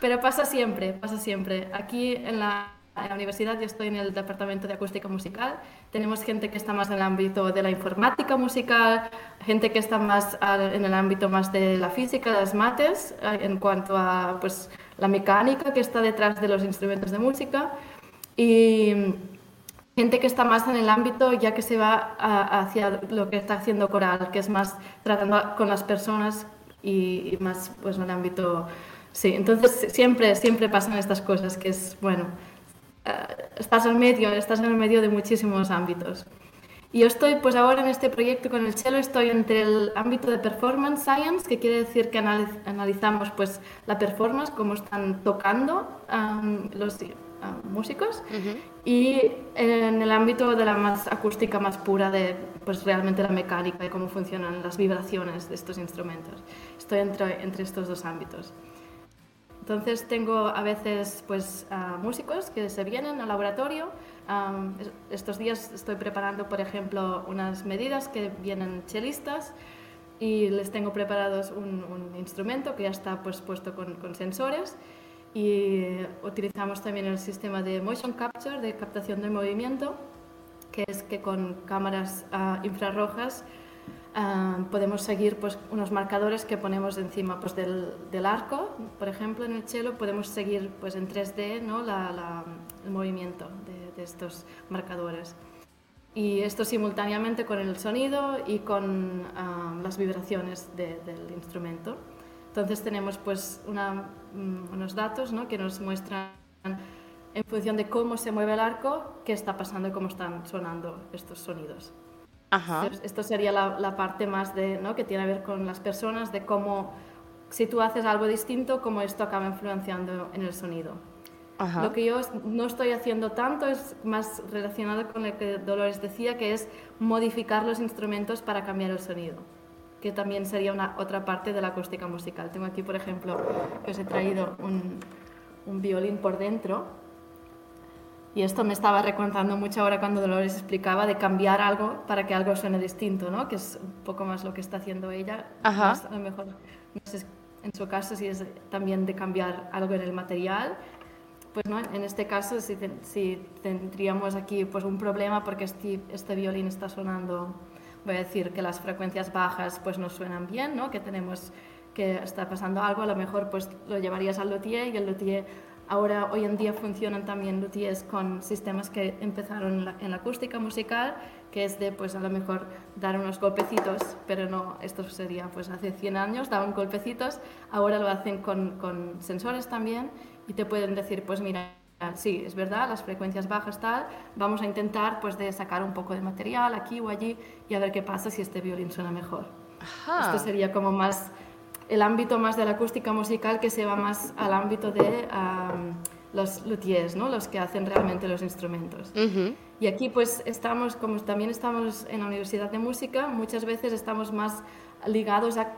pero pasa siempre, pasa siempre. Aquí en la en la universidad yo estoy en el departamento de acústica musical. Tenemos gente que está más en el ámbito de la informática musical, gente que está más en el ámbito más de la física, las mates, eh, en cuanto a pues, la mecánica que está detrás de los instrumentos de música. Y gente que está más en el ámbito ya que se va hacia lo que está haciendo coral, que es más tratando con las personas y, más pues, en el ámbito... Sí, entonces siempre, siempre pasan estas cosas que es, bueno, eh, estás en medio, estás en el medio de muchísimos ámbitos. Y yo estoy, pues ahora en este proyecto con el cello, estoy entre el ámbito de performance science, que quiere decir que analizamos pues la performance, cómo están tocando los músicos, y en el ámbito de la más acústica más pura, de pues realmente la mecánica y cómo funcionan las vibraciones de estos instrumentos. Estoy entre, entre estos dos ámbitos. Entonces tengo a veces pues músicos que se vienen al laboratorio. estos días estoy preparando, por ejemplo, unas medidas que vienen chelistas y les tengo preparados un, instrumento que ya está pues, puesto con, con, sensores y utilizamos también el sistema de motion capture, de captación del movimiento, que es que con cámaras ah, infrarrojas Ah, podemos seguir pues, unos marcadores que ponemos encima pues, del, arco, por ejemplo, en el cello podemos seguir pues, en 3D ¿no? la, el movimiento de, estos marcadores. Y esto simultáneamente con el sonido y con ah, las vibraciones del instrumento. Entonces tenemos pues, una, mm, unos datos ¿no? que nos muestran en función de cómo se mueve el arco, qué está pasando y cómo están sonando estos sonidos. Esto sería la, parte más de, ¿no? que tiene que ver con las personas, de cómo, si tú haces algo distinto, cómo esto acaba influenciando en el sonido. Lo que yo no estoy haciendo tanto es más relacionado con lo que Dolores decía, que es modificar los instrumentos para cambiar el sonido, que también sería una otra parte de la acústica musical. Tengo aquí, por ejemplo, que os he traído un, un violín por dentro, y esto me estaba recontando mucho ahora cuando Dolores explicaba de cambiar algo para que algo suene distinto, ¿no? Que es un poco más lo que está haciendo ella. Ajá. a lo mejor, no sé en su caso si es también de cambiar algo en el material. Pues no, en este caso si, si tendríamos aquí pues un problema porque este, este violín está sonando, voy a decir que las frecuencias bajas pues no suenan bien, ¿no? Que tenemos que está pasando algo, a lo mejor pues lo llevarías al luthier y el luthier Ahora, hoy en día funcionan también luthiers con sistemas que empezaron en la, acústica musical, que es de, pues a lo mejor, dar unos golpecitos, pero no, esto sería, pues hace 100 años daban golpecitos, ahora lo hacen con, con sensores también y te pueden decir, pues mira, sí, es verdad, las frecuencias bajas tal, vamos a intentar pues de sacar un poco de material aquí o allí y a ver qué pasa si este violín suena mejor. Esto sería como más el ámbito más de la acústica musical que se va más al ámbito de los luthiers, ¿no? los que hacen realmente los instrumentos. Y aquí pues estamos, como también estamos en la Universidad de Música, muchas veces estamos más ligados a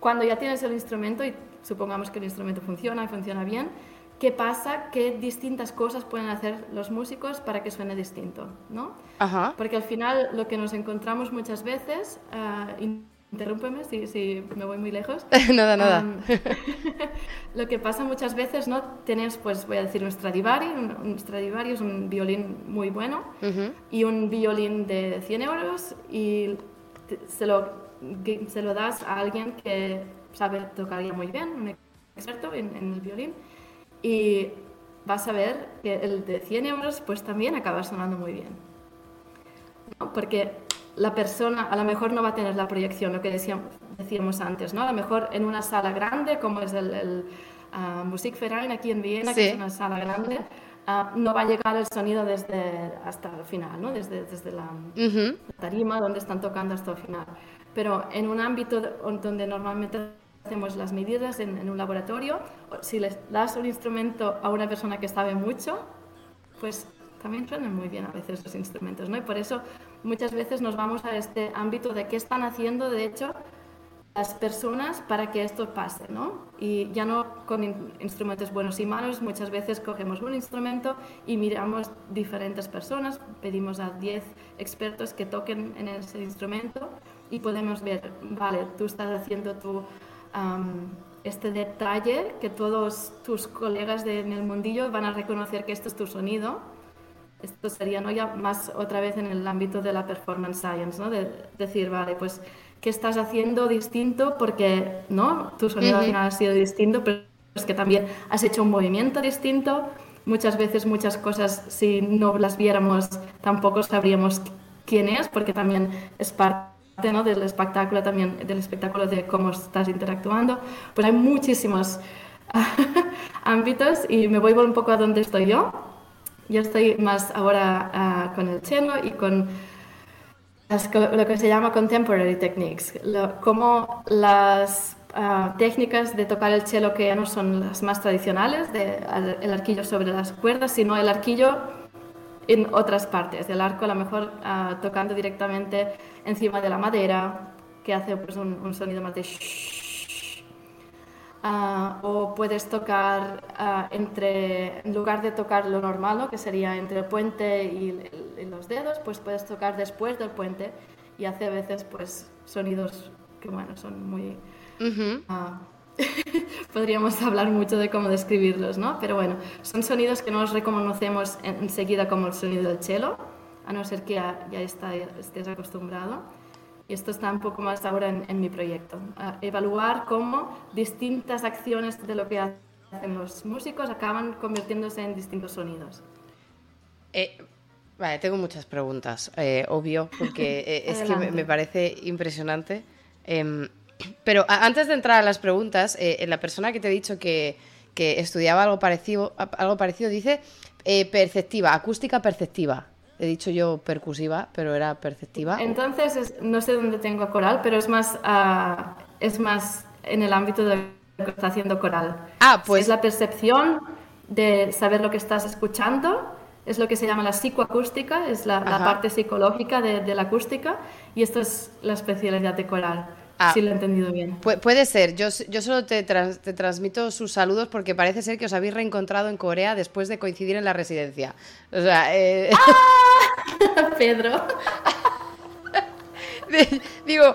cuando ya tienes el instrumento y supongamos que el instrumento funciona y funciona bien, ¿qué pasa? ¿Qué distintas cosas pueden hacer los músicos para que suene distinto? ¿no? Porque al final lo que nos encontramos muchas veces, uh, interrúmpeme si, si, me voy muy lejos. nada, nada. lo que pasa muchas veces, ¿no? Tienes, pues voy a decir, un Stradivari, un, Stradivari es un violín muy bueno y un violín de 100 euros y se lo, se lo das a alguien que sabe tocar muy bien, un experto en, en el violín y vas a ver que el de 100 euros pues también acaba sonando muy bien. Porque la persona a lo mejor no va a tener la proyección, lo que decíamos, decíamos antes, ¿no? A lo mejor en una sala grande, como es el, el uh, Musikverein aquí en Viena, que es una sala grande, uh, no va a llegar el sonido desde hasta el final, ¿no? Desde, desde la, tarima donde están tocando hasta el final. Pero en un ámbito donde normalmente hacemos las medidas en, en, un laboratorio, si le das un instrumento a una persona que sabe mucho, pues también suenan muy bien a veces los instrumentos, ¿no? Y por eso muchas veces nos vamos a este ámbito de qué están haciendo, de hecho, las personas para que esto pase, ¿no? Y ya no con instrumentos buenos y malos, muchas veces cogemos un instrumento y miramos diferentes personas, pedimos a 10 expertos que toquen en ese instrumento y podemos ver, vale, tú estás haciendo tu, este detalle que todos tus colegas de, en el mundillo van a reconocer que esto es tu sonido esto sería ¿no? ya más otra vez en el ámbito de la performance science, ¿no? de decir, vale, pues, ¿qué estás haciendo distinto? Porque ¿no? tu sonido al final ha sido distinto, pero es que también has hecho un movimiento distinto. Muchas veces muchas cosas, si no las viéramos, tampoco sabríamos quién es, porque también es parte ¿no? del espectáculo, también del espectáculo de cómo estás interactuando. Pues hay muchísimos ámbitos y me voy un poco a donde estoy yo yo estoy más ahora uh, con el cello y con las, lo que se llama contemporary techniques, lo, como las uh, técnicas de tocar el cello que ya no son las más tradicionales, de, el arquillo sobre las cuerdas, sino el arquillo en otras partes del arco, a lo mejor uh, tocando directamente encima de la madera, que hace pues, un, un sonido más de shh, Ah, o puedes tocar uh, entre, en lugar de tocar lo normal, que sería entre el puente y, los dedos, pues puedes tocar después del puente y hace a veces pues sonidos que bueno, son muy... Uh, podríamos hablar mucho de cómo describirlos, ¿no? Pero bueno, son sonidos que no los reconocemos enseguida como el sonido del cello, a no ser que ya, ya está, estés acostumbrado. Y esto está un poco más ahora en, mi proyecto. evaluar cómo distintas acciones de lo que hacen los músicos acaban convirtiéndose en distintos sonidos. Eh, vale, tengo muchas preguntas, eh, obvio, porque eh, es que me, parece impresionante. Em, pero antes de entrar a las preguntas, la persona que te he dicho que, que estudiaba algo parecido, algo parecido dice perceptiva, acústica perceptiva. He dicho yo percusiva, pero era perceptiva. Entonces, no sé dónde tengo coral, pero es más, uh, es más en el ámbito de lo que está haciendo coral. Ah, pues. Es la percepción de saber lo que estás escuchando, es lo que se llama la psicoacústica, es la, la parte psicológica de, de, la acústica, y esto es la especialidad de coral. Ah, sí, lo he entendido bien. puede ser. Yo, yo solo te, te, transmito sus saludos porque parece ser que os habéis reencontrado en Corea después de coincidir en la residencia. O sea, eh... ¡Ah! Pedro. Digo,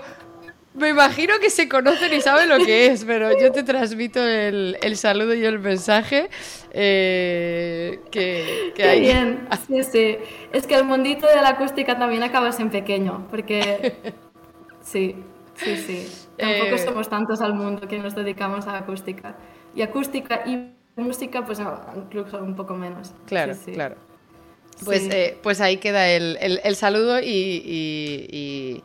me imagino que se conocen y saben lo que es, pero yo te transmito el, el saludo y el mensaje eh, que, que hay. bien, sí, sí. Es que el mundito de la acústica también acabas en pequeño, porque sí, Sí, sí. Tampoco eh, somos tantos al mundo que nos dedicamos a acústica. Y acústica y música, pues incluso un poco menos. Claro, claro. Pues, eh, pues ahí queda el, el, saludo y, y,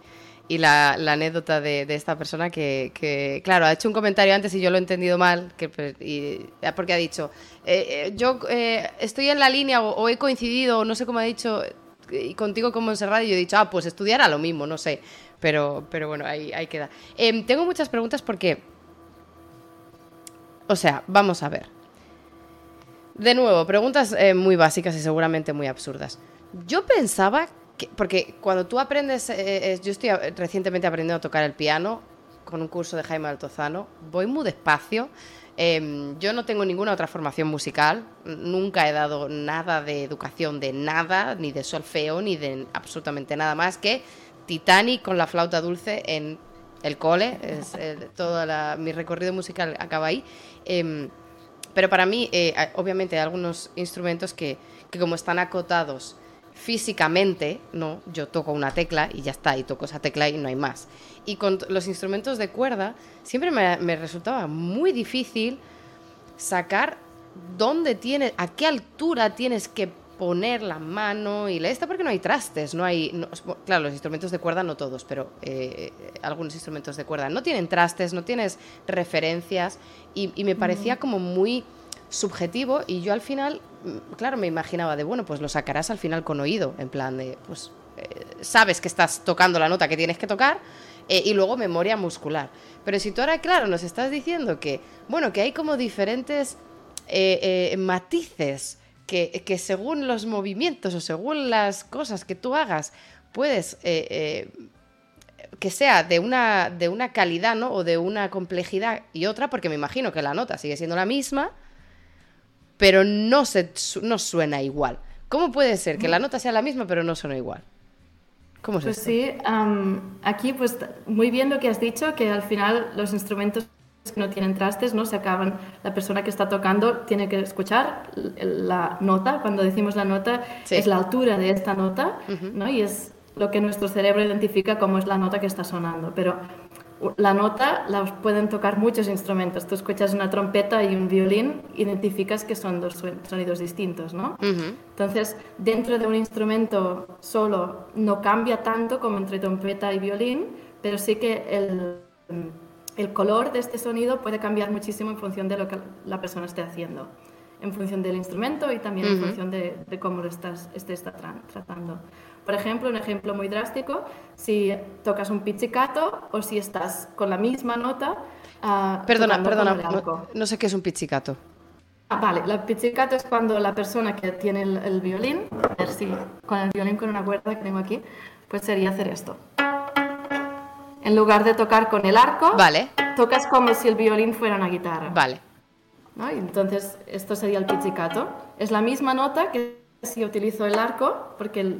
y, la, la, anécdota de, de esta persona que, que, claro, ha hecho un comentario antes y yo lo he entendido mal, que, y, porque ha dicho, eh, yo estoy en la línea o, o, he coincidido, o no sé cómo ha dicho, y contigo como Montserrat, y yo he dicho, ah, pues estudiará lo mismo, no sé. Pero, pero bueno, ahí, ahí queda. Em, tengo muchas preguntas porque... O sea, vamos a ver. De nuevo, preguntas eh, muy básicas y seguramente muy absurdas. Yo pensaba que... Porque cuando tú aprendes... Eh, eh, yo estoy recientemente aprendiendo a tocar el piano con un curso de Jaime Altozano. Voy muy despacio. Em, yo no tengo ninguna otra formación musical, nunca he dado nada de educación de nada, ni de solfeo, ni de absolutamente nada más que Titanic con la flauta dulce en el cole, es, toda mi recorrido musical acaba ahí. Em, pero para mí, eh, obviamente, hay algunos instrumentos que, que, como están acotados físicamente, no, yo toco una tecla y ya está, y toco esa tecla y no hay más. Y con los instrumentos de cuerda, siempre me, me resultaba muy difícil sacar dónde tienes, a qué altura tienes que poner la mano y la esta porque no hay trastes, no hay, claro, los instrumentos de cuerda no todos, pero eh, algunos instrumentos de cuerda no tienen trastes, no tienes referencias y, me parecía como muy subjetivo y yo al final, mm, claro, me imaginaba de, bueno, pues lo sacarás al final con oído, en plan de, pues eh, sabes que estás tocando la nota que tienes que tocar eh, y luego memoria muscular. Pero si tú ahora, claro, nos estás diciendo que, bueno, que hay como diferentes matices, que, según los movimientos o según las cosas que tú hagas, puedes eh, eh, que sea de una, de una calidad ¿no? o de una complejidad y otra, porque me imagino que la nota sigue siendo la misma, pero no, se, no suena igual. ¿Cómo puede ser que la nota sea la misma pero no suena igual? ¿Cómo es pues sí, aquí pues muy bien lo que has dicho, que al final los instrumentos que no tienen trastes, ¿no? Se acaban, la persona que está tocando tiene que escuchar la nota, cuando decimos la nota es la altura de esta nota, ¿no? Y es lo que nuestro cerebro identifica como es la nota que está sonando, pero la nota la pueden tocar muchos instrumentos. Tú escuchas una trompeta y un violín, identificas que son dos sonidos distintos, ¿no? Entonces, dentro de un instrumento solo no cambia tanto como entre trompeta y violín, pero sí que el el color de este sonido puede cambiar muchísimo en función de lo que la persona esté haciendo, en función del instrumento y también en función de, cómo lo estás, estés tratando. Por ejemplo, un ejemplo muy drástico, si tocas un pizzicato o si estás con la misma nota. Uh, perdona, perdona, no, sé qué es un pizzicato. Ah, vale, el pizzicato es cuando la persona que tiene el, el violín, a ver si con el violín con una cuerda que tengo aquí, pues sería hacer esto en lugar de tocar con el arco, vale. tocas como si el violín fuera una guitarra. Vale. entonces, esto sería el pizzicato. Es la misma nota que si utilizo el arco, porque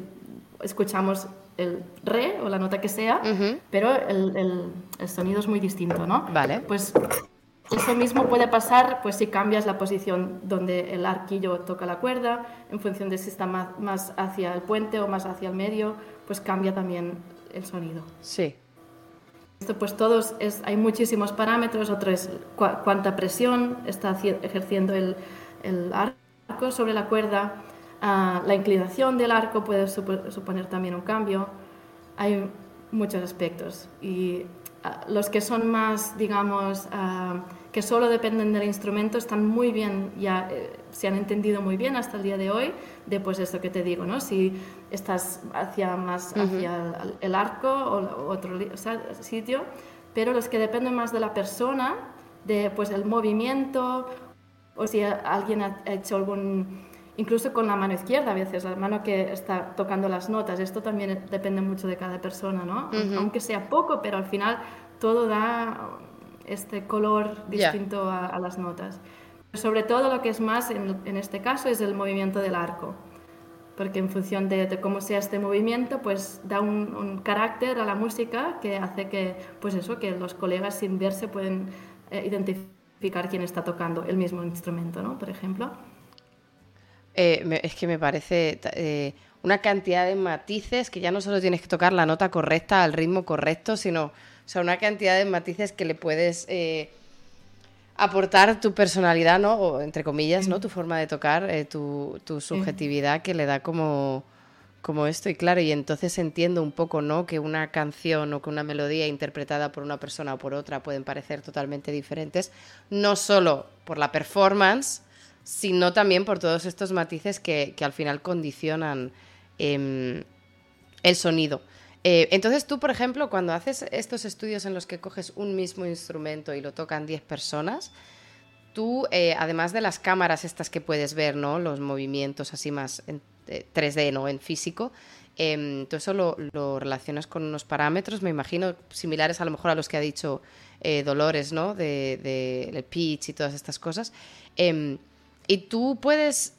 escuchamos el re o la nota que sea, pero el, el, sonido es muy distinto, ¿no? Vale. Pues eso mismo puede pasar pues si cambias la posición donde el arquillo toca la cuerda, en función de si está más, más hacia el puente o más hacia el medio, pues cambia también el sonido. Sí. Esto pues todos es, hay muchísimos parámetros, otro es cuánta presión está ejerciendo el, el, arco sobre la cuerda, ah, la inclinación del arco puede suponer también un cambio, hay muchos aspectos y ah, los que son más, digamos, ah, que solo dependen del instrumento están muy bien, ya eh, se han entendido muy bien hasta el día de hoy, de pues esto que te digo, ¿no? Si estás hacia más hacia el, arco o otro sitio, pero los que dependen más de la persona, de pues el movimiento, o si alguien ha hecho algún, incluso con la mano izquierda a veces, la mano que está tocando las notas, esto también depende mucho de cada persona, ¿no? Aunque sea poco, pero al final todo da este color distinto a, las notas. Sobre todo lo que es más en, en, este caso es el movimiento del arco, porque en función de, cómo sea este movimiento, pues da un, carácter a la música que hace que, pues eso, que los colegas sin verse pueden eh, identificar quién está tocando el mismo instrumento, ¿no? Por ejemplo. Eh, es que me parece eh, una cantidad de matices que ya no solo tienes que tocar la nota correcta al ritmo correcto, sino o sea, una cantidad de matices que le puedes eh, aportar tu personalidad, ¿no? O entre comillas, ¿no? Tu forma de tocar, eh, tu, subjetividad que le da como, como esto. Y claro, y entonces entiendo un poco, ¿no? Que una canción o que una melodía interpretada por una persona o por otra pueden parecer totalmente diferentes, no solo por la performance, sino también por todos estos matices que, al final condicionan em, el sonido. Eh, entonces tú, por ejemplo, cuando haces estos estudios en los que coges un mismo instrumento y lo tocan 10 personas, tú, eh, además de las cámaras estas que puedes ver, ¿no? Los movimientos así más en 3D, eh, ¿no? En físico, eh, tú eso lo, relacionas con unos parámetros, me imagino, similares a lo mejor a los que ha dicho Dolores, ¿no? De, de, pitch y todas estas cosas. Em, y tú puedes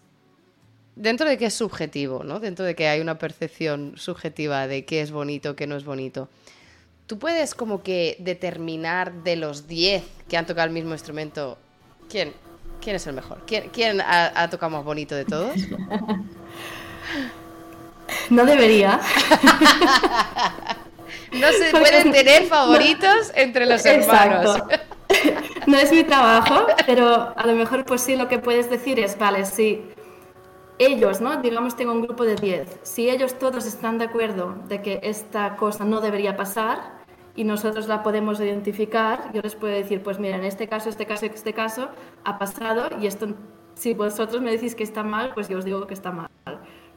dentro de que es subjetivo, ¿no? Dentro de que hay una percepción subjetiva de qué es bonito, qué no es bonito. tú puedes como que determinar de los 10 que han tocado el mismo instrumento, ¿quién, quién es el mejor? ¿Quién, quién ha, ha tocado más bonito de todos? No debería. no se pueden tener favoritos entre los hermanos. No es mi trabajo, pero a lo mejor pues sí lo que puedes decir es, vale, si ellos, ¿no? Digamos tengo un grupo de 10, si ellos todos están de acuerdo de que esta cosa no debería pasar y nosotros la podemos identificar, yo les puedo decir, pues mira, en este caso, este caso, este caso ha pasado y esto, si vosotros me decís que está mal, pues yo os digo que está mal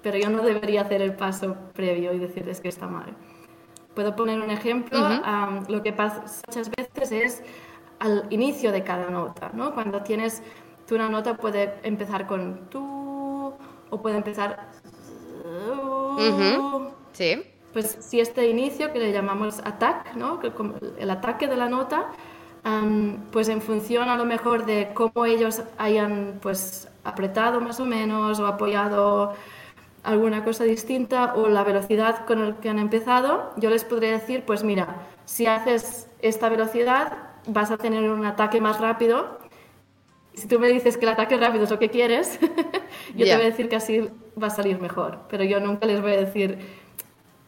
pero yo no debería hacer el paso previo y decirles que está mal. Puedo poner un ejemplo. lo que pasa muchas veces es al inicio de cada nota, ¿no? Cuando tienes, tú una nota puede empezar con tú o puede empezar... Sí. Pues si este inicio, que le llamamos attack, ¿no? El ataque de la nota, pues en función a lo mejor de cómo ellos hayan pues apretado más o menos o apoyado alguna cosa distinta o la velocidad con la que han empezado, yo les podría decir, pues mira, si haces esta velocidad vas a tener un ataque más rápido. Si tú me dices que el ataque rápido es lo que quieres, yo te voy a decir que así va a salir mejor. Pero yo nunca les voy a decir,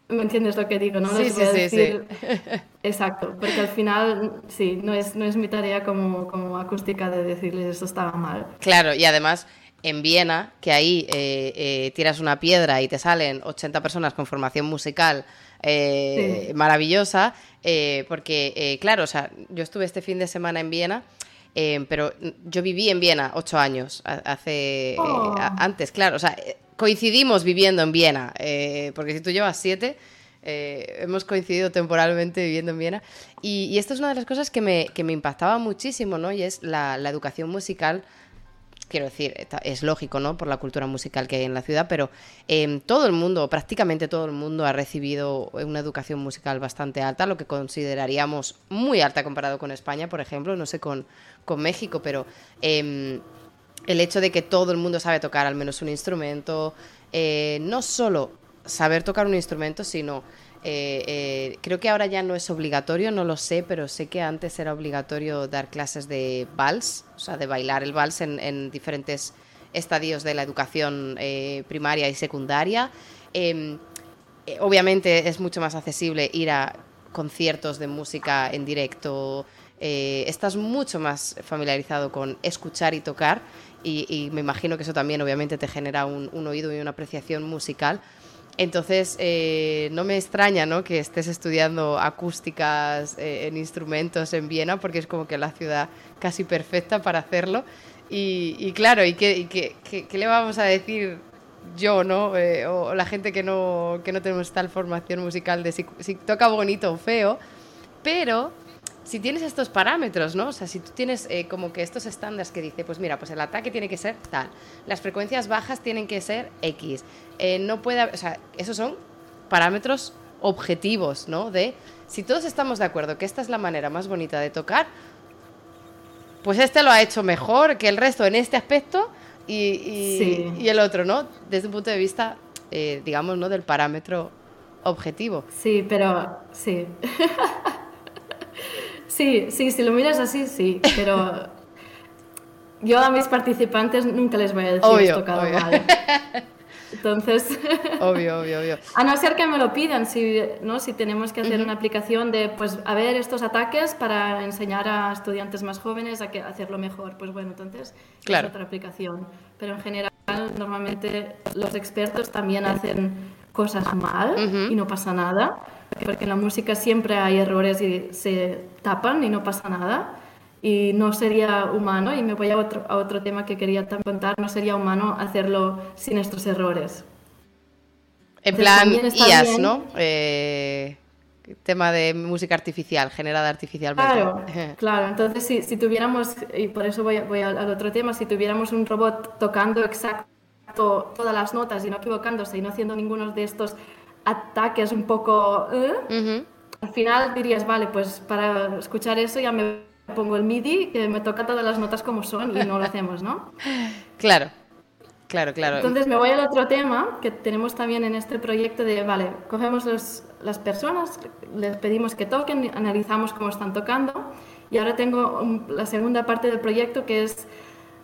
¿me entiendes lo que digo? No les voy a decir... Exacto, porque al final, sí, no es, no es mi tarea como, como acústica de decirles esto estaba mal. Claro, y además en Viena, que ahí eh, eh, tiras una piedra y te salen 80 personas con formación musical eh, maravillosa, porque, claro, o sea, yo estuve este fin de semana en Viena. Pero yo viví en Viena ocho años, hace oh. antes, claro, o sea, coincidimos viviendo en Viena, porque si tú llevas siete, hemos coincidido temporalmente viviendo en Viena. Y, esto es una de las cosas que me, que me impactaba muchísimo, ¿no? Y es la, la educación musical quiero decir, es lógico, ¿no? Por la cultura musical que hay en la ciudad, pero em, todo el mundo, prácticamente todo el mundo ha recibido una educación musical bastante alta, lo que consideraríamos muy alta comparado con España, por ejemplo, no sé con, con México, pero em, el hecho de que todo el mundo sabe tocar al menos un instrumento, eh, no solo saber tocar un instrumento, sino eh, eh, creo que ahora ya no es obligatorio, no lo sé, pero sé que antes era obligatorio dar clases de vals, o sea, de bailar el vals en, diferentes estadios de la educación eh, primaria y secundaria. Em, obviamente es mucho más accesible ir a conciertos de música en directo. estás mucho más familiarizado con escuchar y tocar y, me imagino que eso también obviamente te genera un oído y una apreciación musical entonces, eh, no me extraña ¿no? que estés estudiando acústicas eh, en instrumentos en Viena, porque es como que la ciudad casi perfecta para hacerlo. Y, claro, ¿y qué, le vamos a decir yo, ¿no? Eh, o la gente que no, que no tenemos tal formación musical de si toca bonito o feo, pero si tienes estos parámetros, ¿no? O sea, si tú tienes eh, como que estos estándares que dice, pues mira, pues el ataque tiene que ser tal, las frecuencias bajas tienen que ser X, eh, no puede, o sea, esos son parámetros objetivos, ¿no? De si todos estamos de acuerdo que esta es la manera más bonita de tocar, pues este lo ha hecho mejor que el resto en este aspecto y, y, el otro, ¿no? Desde un punto de vista, eh, digamos, ¿no? Del parámetro objetivo. Sí, pero sí. Sí, sí, si lo miras así, sí, pero yo a mis participantes nunca les voy a decir obvio, tocado mal. Entonces, obvio, obvio, obvio. A no ser que me lo pidan, si, ¿no? si tenemos que hacer una aplicación de, pues, a ver estos ataques para enseñar a estudiantes más jóvenes a que hacerlo mejor, pues bueno, entonces claro. es otra aplicación. Pero en general, normalmente los expertos también hacen cosas mal y no pasa nada porque en la música siempre hay errores y se tapan y no pasa nada. Y no sería humano, y me voy a otro, a otro tema que quería contar, no sería humano hacerlo sin estos errores. En plan IAS, ¿no? Eh, tema de música artificial, generada artificialmente. Claro, claro. Entonces, si, si, tuviéramos, y por eso voy, voy al, otro tema, si tuviéramos un robot tocando exacto todas las notas y no equivocándose y no haciendo ninguno de estos ataques un poco... ¿eh? Al final dirías, vale, pues para escuchar eso ya me pongo el MIDI, que me toca todas las notas como son y no lo hacemos, ¿no? Claro. Claro, claro. Entonces me voy al otro tema que tenemos también en este proyecto de, vale, cogemos las personas, les pedimos que toquen, analizamos cómo están tocando y ahora tengo la segunda parte del proyecto que es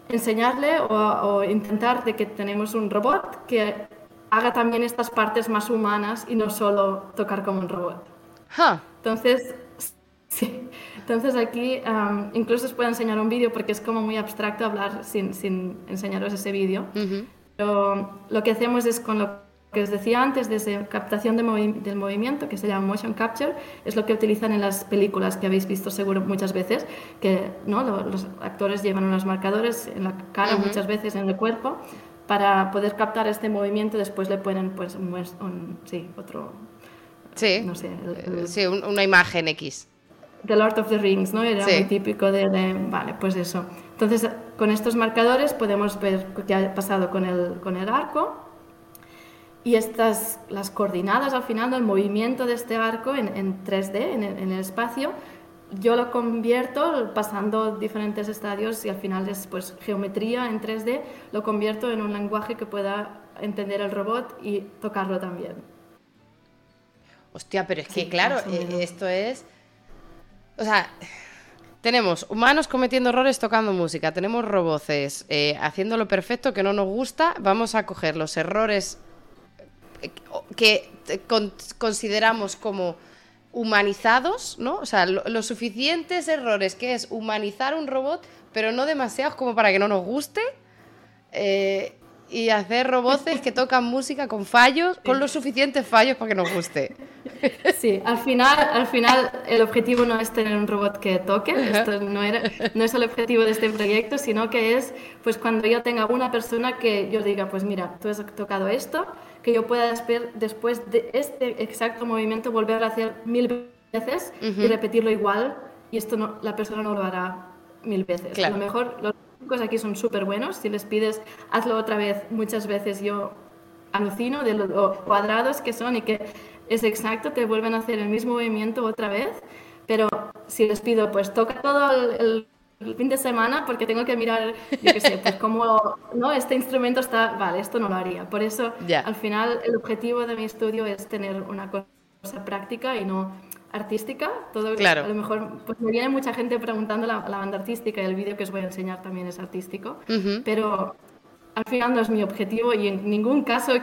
enseñarle o, intentar de que tenemos un robot que haga también estas partes más humanas y no solo tocar como un robot. Entonces, sí. Entonces aquí incluso os puedo enseñar un vídeo porque es como muy abstracto hablar sin, sin enseñaros ese vídeo. Pero lo que hacemos es con lo que os decía antes, desde captación de del movimiento, que se llama motion capture, es lo que utilizan en las películas que habéis visto seguro muchas veces, que ¿no? los actores llevan unos marcadores en la cara, muchas veces en el cuerpo, para poder captar este movimiento, después le ponen pues un, sí, otro... Sí, no sé, eh, sí, una imagen X. The Lord of the Rings, ¿no? Era muy típico de, de, Vale, pues eso. Entonces, con estos marcadores podemos ver qué ha pasado con el, con el arco, y estas, las coordenadas al final del movimiento de este arco en, en 3D, en el, en el, espacio, yo lo convierto pasando diferentes estadios y al final es pues, geometría en 3D, lo convierto en un lenguaje que pueda entender el robot y tocarlo también. Hostia, pero es que claro, eh, esto es... O sea, tenemos humanos cometiendo errores tocando música, tenemos roboces eh, haciendo lo perfecto que no nos gusta, vamos a coger los errores que consideramos como humanizados, ¿no? O sea, los suficientes errores que es humanizar un robot, pero no demasiados como para que no nos guste. Eh, y hacer robots que tocan música con fallos, con los suficientes fallos para que nos guste. Sí, al final, al final el objetivo no es tener un robot que toque, esto no, era, no es el objetivo de este proyecto, sino que es pues cuando yo tenga una persona que yo diga, pues mira, tú has tocado esto, que yo pueda después de este exacto movimiento volver a hacer mil veces y repetirlo igual y esto no, la persona no lo hará mil veces. A lo mejor los chicos aquí son súper buenos, si les pides hazlo otra vez, muchas veces yo alucino de lo cuadrados que son y que es exacto, te vuelven a hacer el mismo movimiento otra vez, pero si les pido pues toca todo el el fin de semana porque tengo que mirar, yo qué sé, pues cómo, ¿no? Este instrumento está, vale, esto no lo haría. Por eso, al final, el objetivo de mi estudio es tener una cosa práctica y no artística. Todo, claro. A lo mejor, pues me viene mucha gente preguntando la, la banda artística y el vídeo que os voy a enseñar también es artístico, pero al final no es mi objetivo y en ningún caso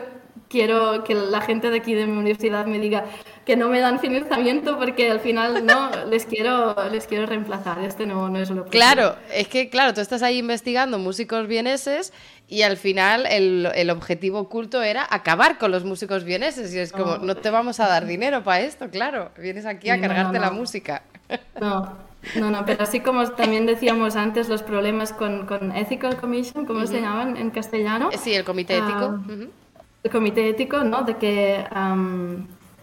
quiero que la gente de aquí de mi universidad me diga que no me dan financiamiento porque al final no les quiero les quiero reemplazar este no, no es lo claro es que claro tú estás ahí investigando músicos vieneses y al final el, el objetivo oculto era acabar con los músicos vieneses y es como no, te vamos a dar dinero para esto claro vienes aquí a cargarte la música no no, no, pero así como también decíamos antes, los problemas con, con Ethical Commission, ¿cómo se llaman en castellano? Sí, el comité ético. Ah, el comité ético, ¿no? De que,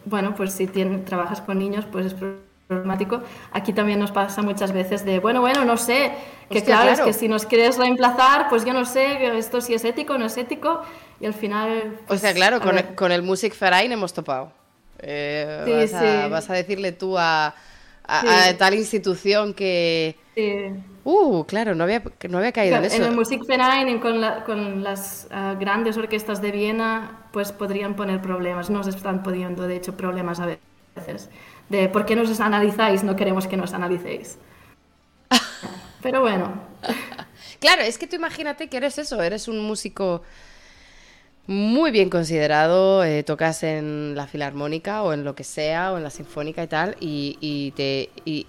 bueno, pues si trabajas con niños, pues es problemático. Aquí también nos pasa muchas veces de, bueno, bueno, no sé, que claro, es que si nos quieres reemplazar, pues yo no sé esto si es ético no es ético, y al final... o sea, pues, claro, con el, con el, Music Verein hemos topado. Eh, vas, a, vas, a, decirle tú a, a tal institución que Uh, claro, no había, no había caído en eso. En el Musikverein, con, con las ah, grandes orquestas de Viena, pues podrían poner problemas. Nos están poniendo, de hecho, problemas a veces. De por qué nos analizáis, no queremos que nos analicéis. Pero bueno. claro, es que tú imagínate que eres eso, eres un músico muy bien considerado, eh, tocas en la filarmónica o en lo que sea, o en la sinfónica y tal, y, y te... Y,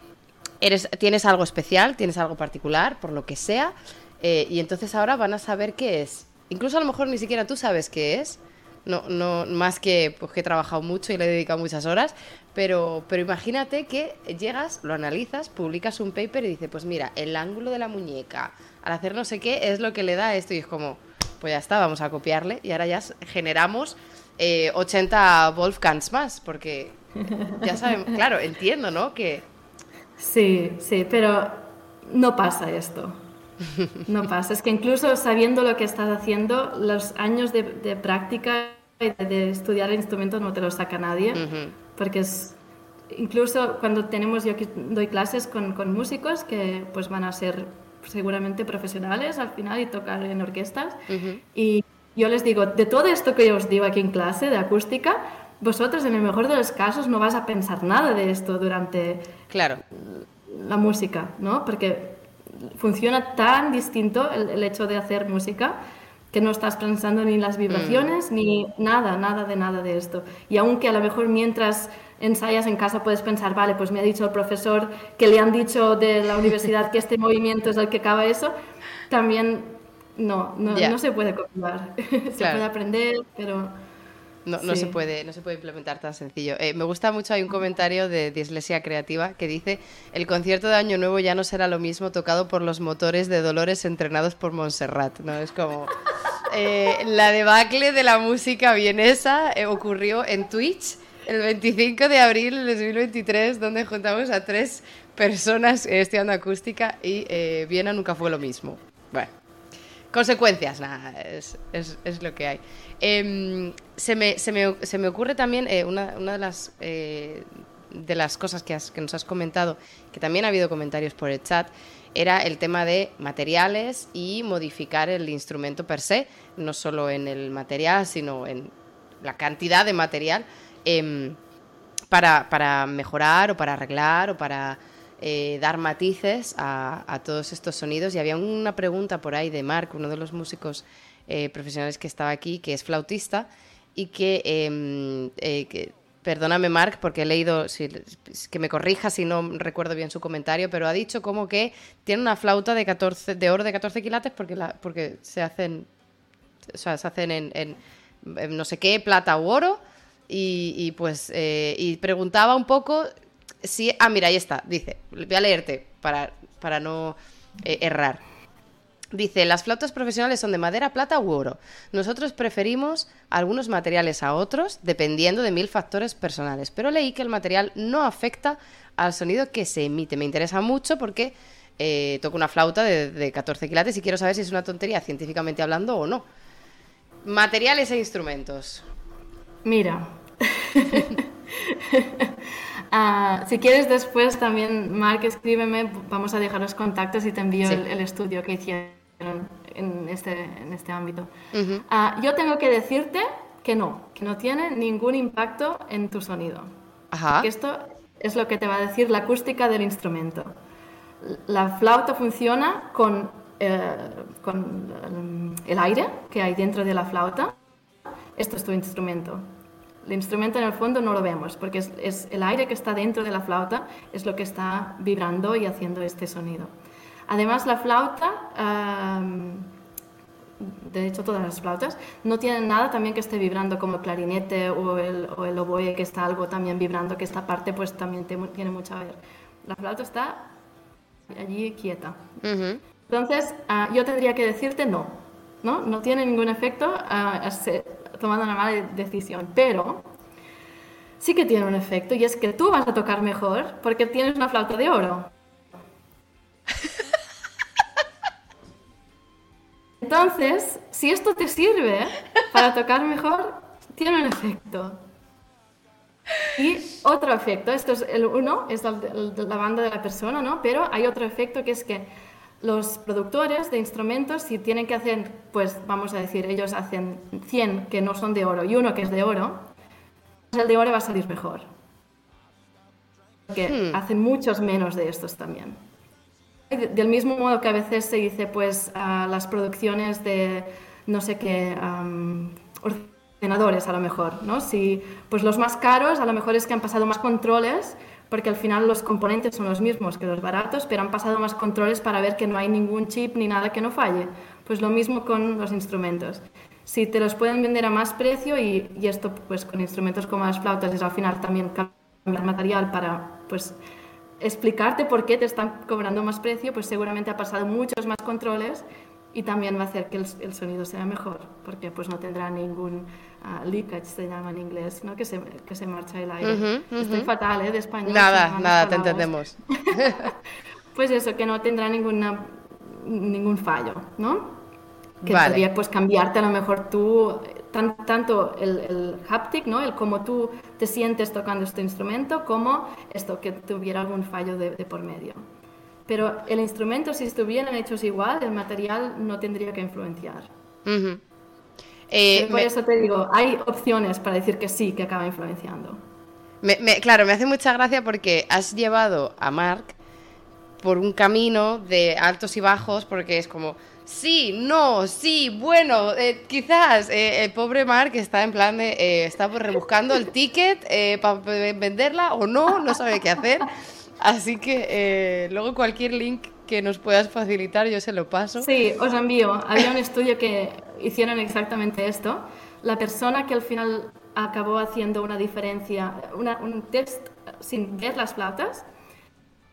tienes algo especial, tienes algo particular, por lo que sea, eh, y entonces ahora van a saber qué es. Incluso a lo mejor ni siquiera tú sabes qué es, no, no, más que pues, que he trabajado mucho y le he dedicado muchas horas, pero, pero imagínate que llegas, lo analizas, publicas un paper y dices, pues mira, el ángulo de la muñeca, al hacer no sé qué, es lo que le da esto, y es como, pues ya está, vamos a copiarle, y ahora ya generamos 80 eh, Wolfgangs más, porque ya saben, claro, entiendo, ¿no? Que Sí, sí, pero no pasa esto. No pasa. Es que incluso sabiendo lo que estás haciendo, los años de, práctica y de, estudiar el instrumento no te lo saca nadie. Porque es. Incluso cuando tenemos, yo doy clases con, con, músicos que pues van a ser seguramente profesionales al final y tocar en orquestas. Y yo les digo, de todo esto que yo os digo aquí en clase de acústica, vosotros en el mejor de los casos no vas a pensar nada de esto durante claro. la música, ¿no? Porque funciona tan distinto el, hecho de hacer música que no estás pensando ni en las vibraciones mm. ni nada, nada de nada de esto. Y aunque a lo mejor mientras ensayas en casa puedes pensar, vale, pues me ha dicho el profesor que le han dicho de la universidad que este movimiento es el que acaba eso, también no, no, no se puede copiar. se puede aprender, pero... No, no, se puede, no se puede implementar tan sencillo. Eh, me gusta mucho, hay un comentario de Dislexia Creativa que dice, el concierto de Año Nuevo ya no será lo mismo tocado por los motores de Dolores entrenados por Montserrat. ¿no? Es como... Eh, la debacle de la música vienesa eh, ocurrió en Twitch el 25 de abril de 2023, donde juntamos a tres personas estudiando acústica y Viena nunca fue lo mismo. Bueno, consecuencias, nada, es, es, es lo que hay. Em, se, me, se, me, se, me, ocurre también eh, una, una, de las, eh, de las cosas que, has, que, nos has comentado, que también ha habido comentarios por el chat, era el tema de materiales y modificar el instrumento per se, no solo en el material, sino en la cantidad de material, em, para, para, mejorar o para arreglar o para eh, dar matices a, a, todos estos sonidos. Y había una pregunta por ahí de Mark, uno de los músicos eh, profesionales que estaba aquí, que es flautista y que, em, eh, perdóname Marc, porque he leído, que me corrija si no recuerdo bien su comentario, pero ha dicho como que tiene una flauta de, 14, de oro de 14 quilates porque, la, porque se hacen, o sea, se hacen en, no sé qué, plata u oro. Y, pues eh, y preguntaba un poco si ah mira ahí está dice voy a leerte para, para no errar Dice, las flautas profesionales son de madera, plata u oro. Nosotros preferimos algunos materiales a otros dependiendo de mil factores personales, pero leí que el material no afecta al sonido que se emite. Me interesa mucho porque eh, toco una flauta de, de 14 quilates y quiero saber si es una tontería científicamente hablando o no. Materiales e instrumentos. Mira. Ah, si quieres después también, Mark, escríbeme, vamos a dejar los contactos y te envío el, el, estudio que hicieron en este, en este ámbito. Ah, yo tengo que decirte que no, que no tiene ningún impacto en tu sonido. esto es lo que te va a decir la acústica del instrumento. La flauta funciona con, eh, con el aire que hay dentro de la flauta. Esto es tu instrumento. El instrumento en el fondo no lo vemos porque es, es el aire que está dentro de la flauta es lo que está vibrando y haciendo este sonido. Además, la flauta, de hecho todas las flautas, no tienen nada también que esté vibrando como el clarinete o el, o el oboe que está algo también vibrando, que esta parte pues también tiene mucho a ver. La flauta está allí quieta. Entonces, ah, yo tendría que decirte no, no, no tiene ningún efecto uh, tomando una mala decisión, pero sí que tiene un efecto y es que tú vas a tocar mejor porque tienes una flauta de oro. Entonces, si esto te sirve para tocar mejor, tiene un efecto. Y otro efecto, esto es el uno, es la, banda de la persona, ¿no? Pero hay otro efecto que es que los productores de instrumentos, si tienen que hacer, pues vamos a decir, ellos hacen 100 que no son de oro y uno que es de oro, pues el de oro va a salir mejor. Porque hmm. hacen muchos menos de estos también. Del mismo modo que a veces se dice, pues, las producciones de, no sé qué, ordenadores a lo mejor, ¿no? Si, pues los más caros a lo mejor es que han pasado más controles, porque al final los componentes son los mismos que los baratos, pero han pasado más controles para ver que no hay ningún chip ni nada que no falle. Pues lo mismo con los instrumentos. Si te los pueden vender a más precio y, y esto pues con instrumentos como las flautas es al final también cambiar material para pues explicarte por qué te están cobrando más precio, pues seguramente ha pasado muchos más controles y también va a hacer que el, sonido sea mejor, porque pues no tendrá ningún uh, leakage, se llama en inglés, ¿no? que, se, que se marcha el aire. Estoy fatal, ¿eh? De español. Nada, nada, te entendemos. pues eso, que no tendrá ninguna, ningún fallo, ¿no? Que podría pues cambiarte a lo mejor tú tanto el, haptic, ¿no? el cómo tú te sientes tocando este instrumento, como esto, que tuviera algún fallo de, por medio. Pero el instrumento, si estuvieran hechos igual, el material no tendría que influenciar. Eh, por eso te digo, hay opciones para decir que sí, que acaba influenciando. claro, me hace mucha gracia porque has llevado a Mark por un camino de altos y bajos, porque es como, sí, no, sí, bueno, eh, quizás eh, el pobre Mark está en plan de, eh, está pues rebuscando el ticket para venderla o no, no sabe qué hacer. Así que luego cualquier link que nos puedas facilitar yo se lo paso. Sí, os envío. Había un estudio que hicieron exactamente esto. La persona que al final acabó haciendo una diferencia, un test sin ver las flautas,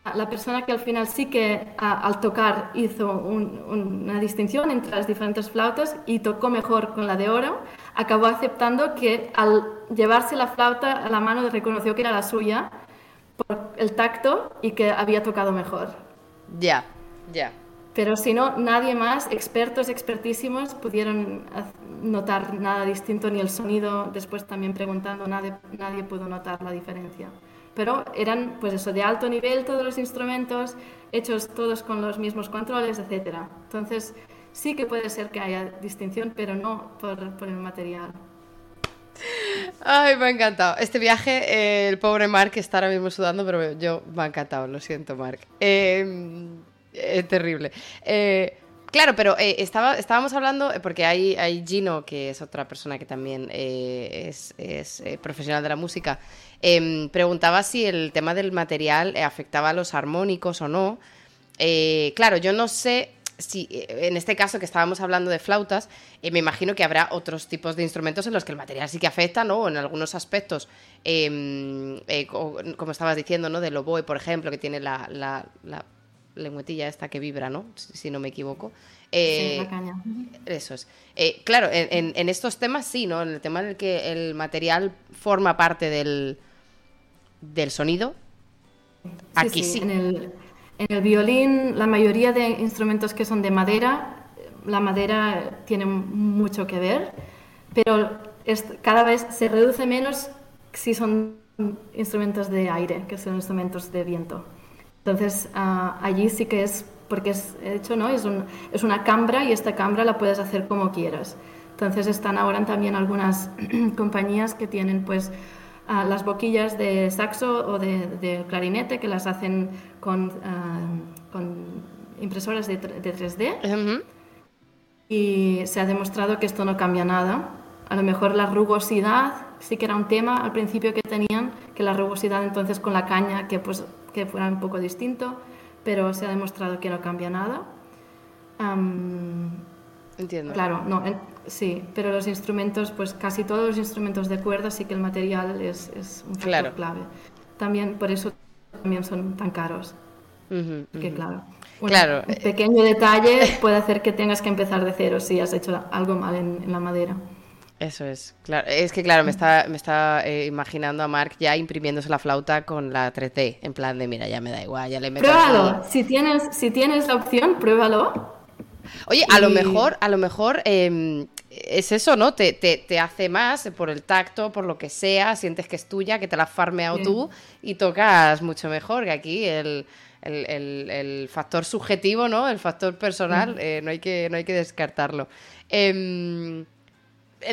la persona que al final sí que al tocar hizo una distinción entre las diferentes flautas y tocó mejor con la de oro, acabó aceptando que al llevarse la flauta a la mano reconoció que era la suya por el tacto y que había tocado mejor. Ya, ya. Pero si no, nadie más, expertos, expertísimos, pudieron notar nada distinto, ni el sonido, después también preguntando, nadie, nadie pudo notar la diferencia pero eran pues eso de alto nivel todos los instrumentos hechos todos con los mismos controles etcétera entonces sí que puede ser que haya distinción pero no por, el material Ay, me ha encantado. Este viaje, eh, el pobre Mark está ahora mismo sudando, pero yo me ha encantado, lo siento, Mark. Em, es terrible. Eh, claro, pero eh, estaba, estábamos hablando, porque hay, hay Gino, que es otra persona que también es, es profesional de la música, Em, preguntaba si el tema del material eh, afectaba a los armónicos o no. Eh, claro, yo no sé si eh, en este caso que estábamos hablando de flautas, me imagino que habrá otros tipos de instrumentos en los que el material sí que afecta, ¿no? En algunos aspectos, em, como estabas diciendo, ¿no? Del oboe, por ejemplo, que tiene la, la, lengüetilla esta que vibra, ¿no? Si, no me equivoco. sí, la caña. Eso es. claro, en, en, estos temas sí, ¿no? En el tema en el que el material forma parte del, del sonido. Aquí sí. En, el, en, el, violín, la mayoría de instrumentos que son de madera, la madera tiene mucho que ver, pero cada vez se reduce menos si son instrumentos de aire, que son instrumentos de viento. Entonces, ah, allí sí que es, porque es hecho, ¿no? Es, un, es una cambra y esta cambra la puedes hacer como quieras. Entonces están ahora también algunas compañías que tienen pues las boquillas de saxo o de, clarinete que las hacen con, ah, con impresoras de, 3D. Y se ha demostrado que esto no cambia nada. A lo mejor la rugosidad sí que era un tema al principio que tenían, que la rugosidad entonces con la caña que, pues, que fuera un poco distinto, pero se ha demostrado que no cambia nada. Entiendo. Claro, no, sí, pero los instrumentos, pues casi todos los instrumentos de cuerda sí que el material es, es un factor clave. También por eso también son tan caros. Que claro, claro. un pequeño detalle puede hacer que tengas que empezar de cero si has hecho algo mal en, la madera. Eso es, claro. Es que, claro, me está, me está eh, imaginando a Mark ya imprimiéndose la flauta con la 3D, en plan de, mira, ya me da igual, ya le meto... Pruébalo, si tienes, si tienes la opción, pruébalo Oye, a lo mejor, a lo mejor em, es eso, ¿no? Te, te, hace más por el tacto, por lo que sea, sientes que es tuya, que te la has farmeado tú y tocas mucho mejor, que aquí el, factor subjetivo, ¿no? El factor personal, eh, no, hay que, no hay que descartarlo. Em, eh,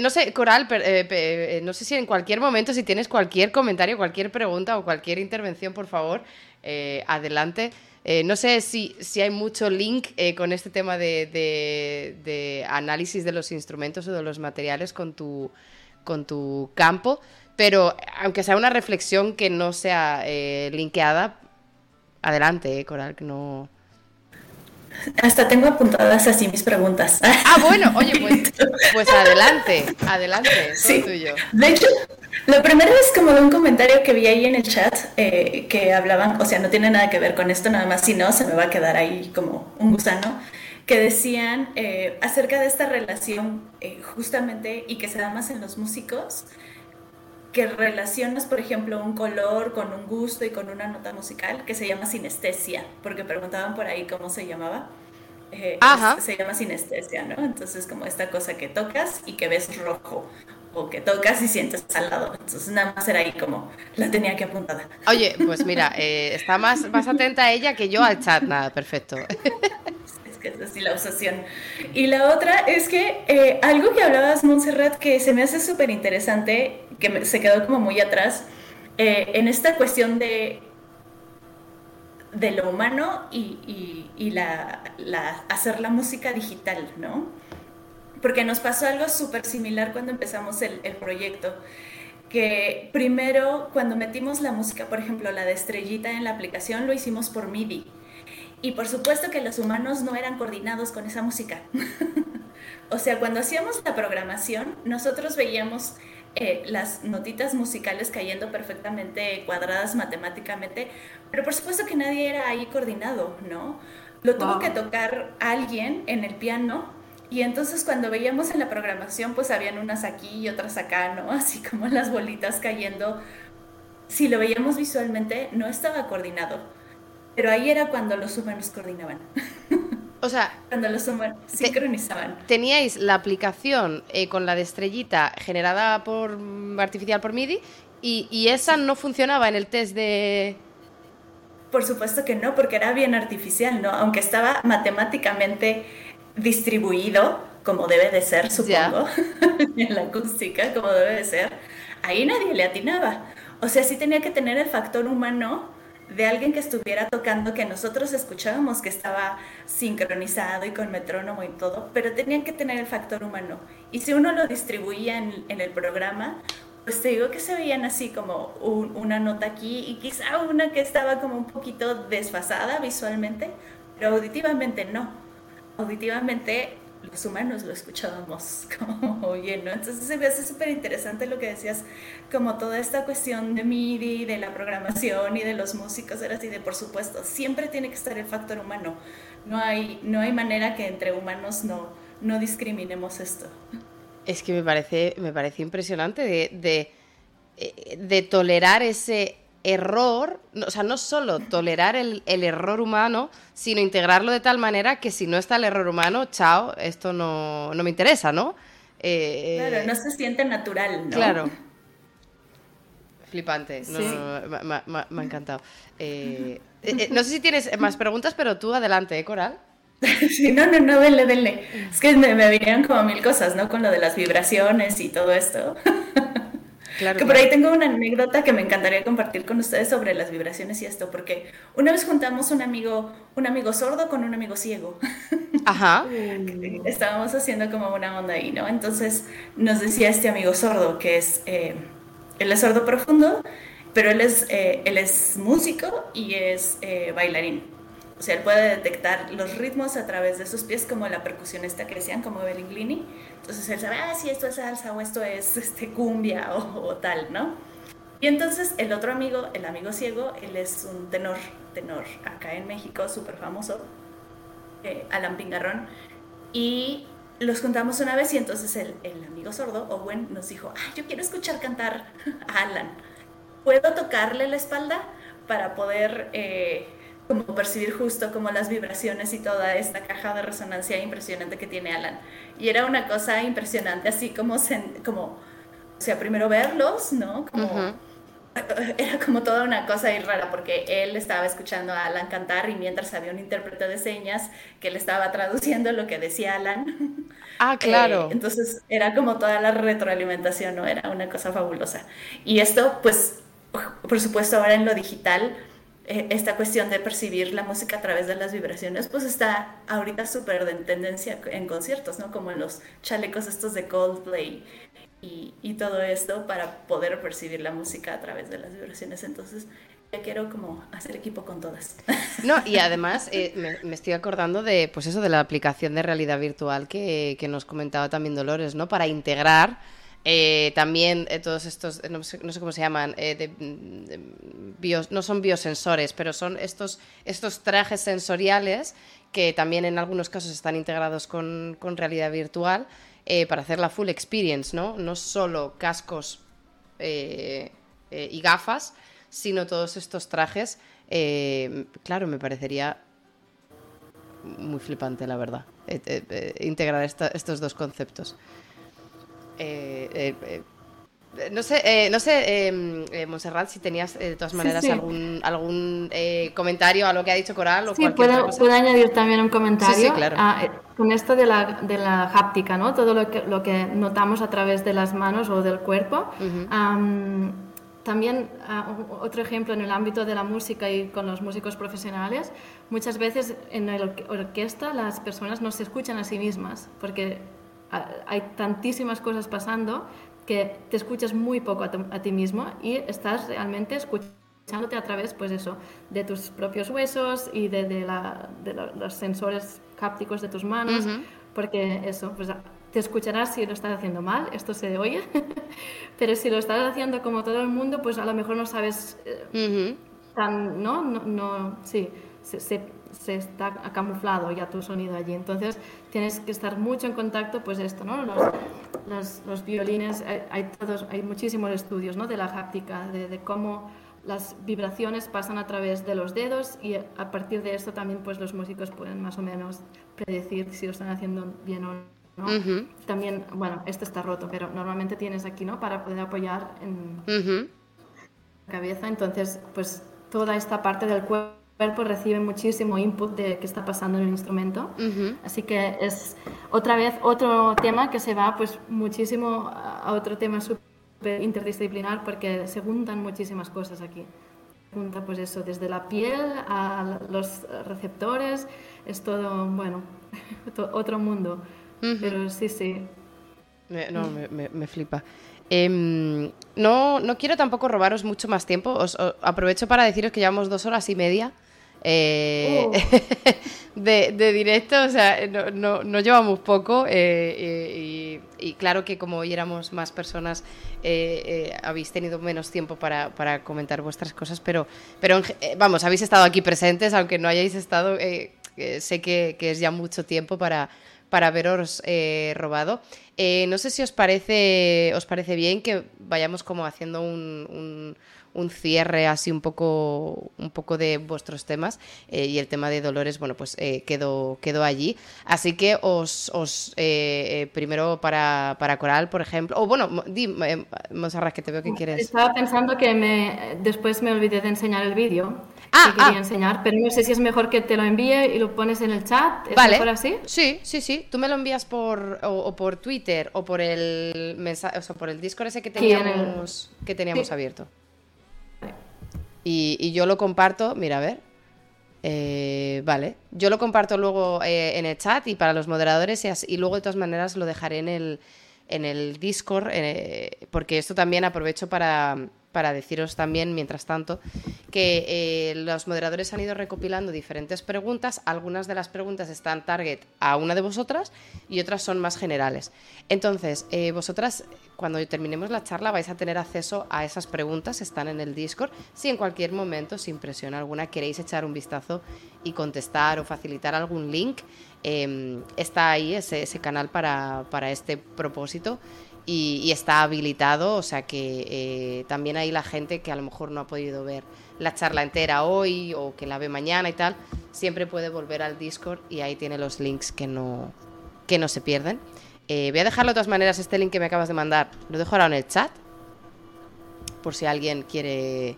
no sé, Coral, eh, no sé si en cualquier momento, si tienes cualquier comentario, cualquier pregunta o cualquier intervención, por favor, adelante. Eh, no sé si, si, hay mucho link eh, con este tema de, análisis de los instrumentos o de los materiales con tu, con tu campo, pero aunque sea una reflexión que no sea eh, linkeada, adelante, Coral, que no... Hasta tengo apuntadas así mis preguntas. Ah, bueno, oye, pues, pues adelante, adelante, sí. tuyo. De hecho, lo primero es como de un comentario que vi ahí en el chat eh, que hablaban, o sea, no tiene nada que ver con esto, nada más si no, se me va a quedar ahí como un gusano, que decían eh, acerca de esta relación eh, justamente y que se da más en los músicos, que relacionas, por ejemplo, un color con un gusto y con una nota musical que se llama sinestesia, porque preguntaban por ahí cómo se llamaba. Ajá. Se llama sinestesia, ¿no? Entonces, como esta cosa que tocas y que ves rojo o que tocas y sientes al lado. Entonces nada más era ahí como la tenía que apuntar. Oye, pues mira, eh, está más, más atenta ella que yo al chat, nada, perfecto. que es la obsesión. Y la otra es que eh, algo que hablabas, Montserrat, que se me hace súper interesante, que se quedó como muy atrás, eh, en esta cuestión de, de lo humano y, y, la, la, hacer la música digital, ¿no? Porque nos pasó algo súper similar cuando empezamos el, el proyecto que primero cuando metimos la música, por ejemplo, la de estrellita en la aplicación, lo hicimos por MIDI. Y por supuesto que los humanos no eran coordinados con esa música. o sea, cuando hacíamos la programación, nosotros veíamos eh, las notitas musicales cayendo perfectamente cuadradas matemáticamente, pero por supuesto que nadie era ahí coordinado, ¿no? Lo tuvo que tocar alguien en el piano y entonces cuando veíamos en la programación, pues habían unas aquí y otras acá, ¿no? Así como las bolitas cayendo. Si lo veíamos visualmente, no estaba coordinado. Pero ahí era cuando los humanos coordinaban. O sea, cuando los humanos sincronizaban. Teníais la aplicación eh, con la de estrellita generada por artificial por MIDI y, y esa no funcionaba en el test de... Por supuesto que no, porque era bien artificial, ¿no? Aunque estaba matemáticamente distribuido, como debe de ser, supongo, en la acústica, como debe de ser, ahí nadie le atinaba. O sea, sí tenía que tener el factor humano de alguien que estuviera tocando, que nosotros escuchábamos que estaba sincronizado y con metrónomo y todo, pero tenían que tener el factor humano. Y si uno lo distribuía en, el programa, pues te digo que se veían así como una nota aquí y quizá una que estaba como un poquito desfasada visualmente, pero auditivamente no auditivamente los humanos lo escuchábamos como bien, ¿no? Entonces se me hace súper interesante lo que decías, como toda esta cuestión de MIDI, de la programación y de los músicos, era así de, por supuesto, siempre tiene que estar el factor humano. No hay, no hay manera que entre humanos no, no discriminemos esto. Es que me parece, me parece impresionante de, de, eh, de tolerar ese error, o sea, no solo tolerar el, error humano, sino integrarlo de tal manera que si no está el error humano, chao, esto no, me interesa, ¿no? Eh, claro, no se siente natural, ¿no? Claro. Flipante, me, ha encantado. Eh, eh, no sé si tienes más preguntas, pero tú adelante, ¿eh, Coral? Sí, no, no, no, denle, denle. Es que me, me vinieron como mil cosas, ¿no? Con lo de las vibraciones y todo esto. que por ahí tengo una anécdota que me encantaría compartir con ustedes sobre las vibraciones y esto, porque una vez juntamos un amigo, un amigo sordo con un amigo ciego. Ajá. Estábamos haciendo como una onda ahí, ¿no? Entonces nos decía este amigo sordo que es, eh, él es sordo profundo, pero él es, eh, él es músico y es eh, bailarín. O sea, él puede detectar los ritmos a través de sus pies, como la percusionista que decían, como Belinglini. Entonces él sabe, ah, sí, esto es salsa o esto es este, cumbia o, tal, ¿no? Y entonces el otro amigo, el amigo ciego, él es un tenor, tenor acá en México, súper famoso, eh, Alan Pingarrón. Y los juntamos una vez y entonces el, el amigo sordo, Owen, nos dijo, ah, yo quiero escuchar cantar a Alan. ¿Puedo tocarle la espalda para poder... Eh, como percibir justo como las vibraciones y toda esta caja de resonancia impresionante que tiene Alan. Y era una cosa impresionante, así como, como o sea, primero verlos, ¿no? Como, Era como toda una cosa ahí rara, porque él estaba escuchando a Alan cantar y mientras había un intérprete de señas que le estaba traduciendo lo que decía Alan. Ah, claro. Eh, entonces era como toda la retroalimentación, ¿no? Era una cosa fabulosa. Y esto, pues, por supuesto, ahora en lo digital, esta cuestión de percibir la música a través de las vibraciones, pues está ahorita súper de tendencia en conciertos, ¿no? Como en los chalecos estos de Coldplay y, y, todo esto para poder percibir la música a través de las vibraciones. Entonces, ya quiero como hacer equipo con todas. No, y además eh, me, me, estoy acordando de, pues eso, de la aplicación de realidad virtual que, que nos comentaba también Dolores, ¿no? Para integrar eh, también eh, todos estos, no sé, cómo se llaman, eh, no son biosensores, pero son estos, estos trajes sensoriales que también en algunos casos están integrados con, realidad virtual para hacer la full experience, ¿no? No solo cascos y gafas, sino todos estos trajes. claro, me parecería muy flipante, la verdad, integrar estos dos conceptos. Eh, eh, eh, no sé, eh, no sé em, eh, Monserrat, si tenías de todas maneras algún, algún comentario a lo que ha dicho Coral o sí, puedo, puedo, añadir también un comentario. Sí, claro. Ah, con esto de la, de la háptica, ¿no? Todo lo que, lo que notamos a través de las manos o del cuerpo. también ah, otro ejemplo en el ámbito de la música y con los músicos profesionales, muchas veces en la orquesta las personas no se escuchan a sí mismas porque hay tantísimas cosas pasando que te escuchas muy poco a, ti mismo y estás realmente escuchándote a través, pues eso, de tus propios huesos y de, la, de los sensores cápticos de tus manos, porque eso, pues te escucharás si lo estás haciendo mal, esto se oye, pero si lo estás haciendo como todo el mundo, pues a lo mejor no sabes eh, tan, ¿no? No, no sí, se, se, se está camuflado ya tu sonido allí. Entonces tienes que estar mucho en contacto, pues esto, ¿no? Los, los, violines, hay, todos, hay muchísimos estudios, ¿no? De la háptica, de, cómo las vibraciones pasan a través de los dedos y a partir de esto también pues los músicos pueden más o menos predecir si lo están haciendo bien o no. También, bueno, este está roto, pero normalmente tienes aquí, ¿no? Para poder apoyar en la cabeza. Entonces, pues toda esta parte del cuerpo cuerpo recibe muchísimo input de qué está pasando en el instrumento. Así que es otra vez otro tema que se va pues muchísimo a otro tema súper interdisciplinar porque se juntan muchísimas cosas aquí. Junta pues eso, desde la piel a los receptores, es todo, bueno, otro mundo. Pero sí, sí. no, me, me, flipa. Em, no, no quiero tampoco robaros mucho más tiempo. os, aprovecho para deciros que llevamos dos horas y media eh, oh. de, directo, o sea, no, no, llevamos poco eh, y, claro que como hoy éramos más personas, eh, habéis tenido menos tiempo para, para, comentar vuestras cosas, pero, pero vamos, habéis estado aquí presentes, aunque no hayáis estado, sé que, que, es ya mucho tiempo para, para veros robado. no sé si os parece, os parece bien que vayamos como haciendo un un cierre así un poco, un poco de vuestros temas eh, y el tema de Dolores, bueno, pues eh, quedó, quedó allí. Así que os, os eh, primero para, para, Coral, por ejemplo, o bueno, di, Monserrat, que te veo que quieres. Estaba pensando que me, después me olvidé de enseñar el vídeo. Ah, que quería ah. enseñar, pero no sé si es mejor que te lo envíe y lo pones en el chat. ¿Es vale. mejor así? Sí, sí, sí. Tú me lo envías por o, por Twitter o por el mensaje, o sea, por el Discord ese que teníamos, que teníamos abierto. Y, yo lo comparto, mira, a ver. Eh, vale, yo lo comparto luego eh, en el chat y para los moderadores y, luego de todas maneras lo dejaré en el, en el Discord eh, porque esto también aprovecho para, para deciros también, mientras tanto, que eh, los moderadores han ido recopilando diferentes preguntas. Algunas de las preguntas están target a una de vosotras y otras son más generales. Entonces, eh, vosotras, cuando terminemos la charla, vais a tener acceso a esas preguntas, están en el Discord. Si en cualquier momento, sin presión alguna, queréis echar un vistazo y contestar o facilitar algún link, em, está ahí ese, ese canal para, para este propósito y, está habilitado, o sea que eh, también hay la gente que a lo mejor no ha podido ver la charla entera hoy o que la ve mañana y tal, siempre puede volver al Discord y ahí tiene los links que no, que no se pierden. Eh, voy a dejarlo de todas maneras, este link que me acabas de mandar, lo dejo ahora en el chat, por si alguien quiere,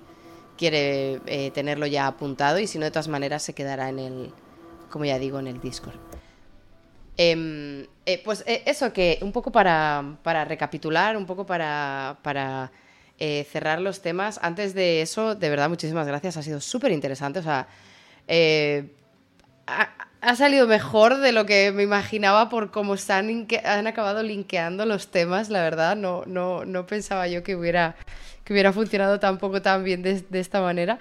quiere eh, tenerlo ya apuntado y si no, de todas maneras se quedará en el, como ya digo, en el Discord. Em, eh, pues eh, eso, que un poco para, recapitular, un poco para, para eh, cerrar los temas. Antes de eso, de verdad, muchísimas gracias. Ha sido súper interesante. O sea, ha, salido mejor de lo que me imaginaba por cómo se han, han acabado linkeando los temas. La verdad, no, no, no pensaba yo que hubiera, que hubiera funcionado tampoco tan bien de, esta manera.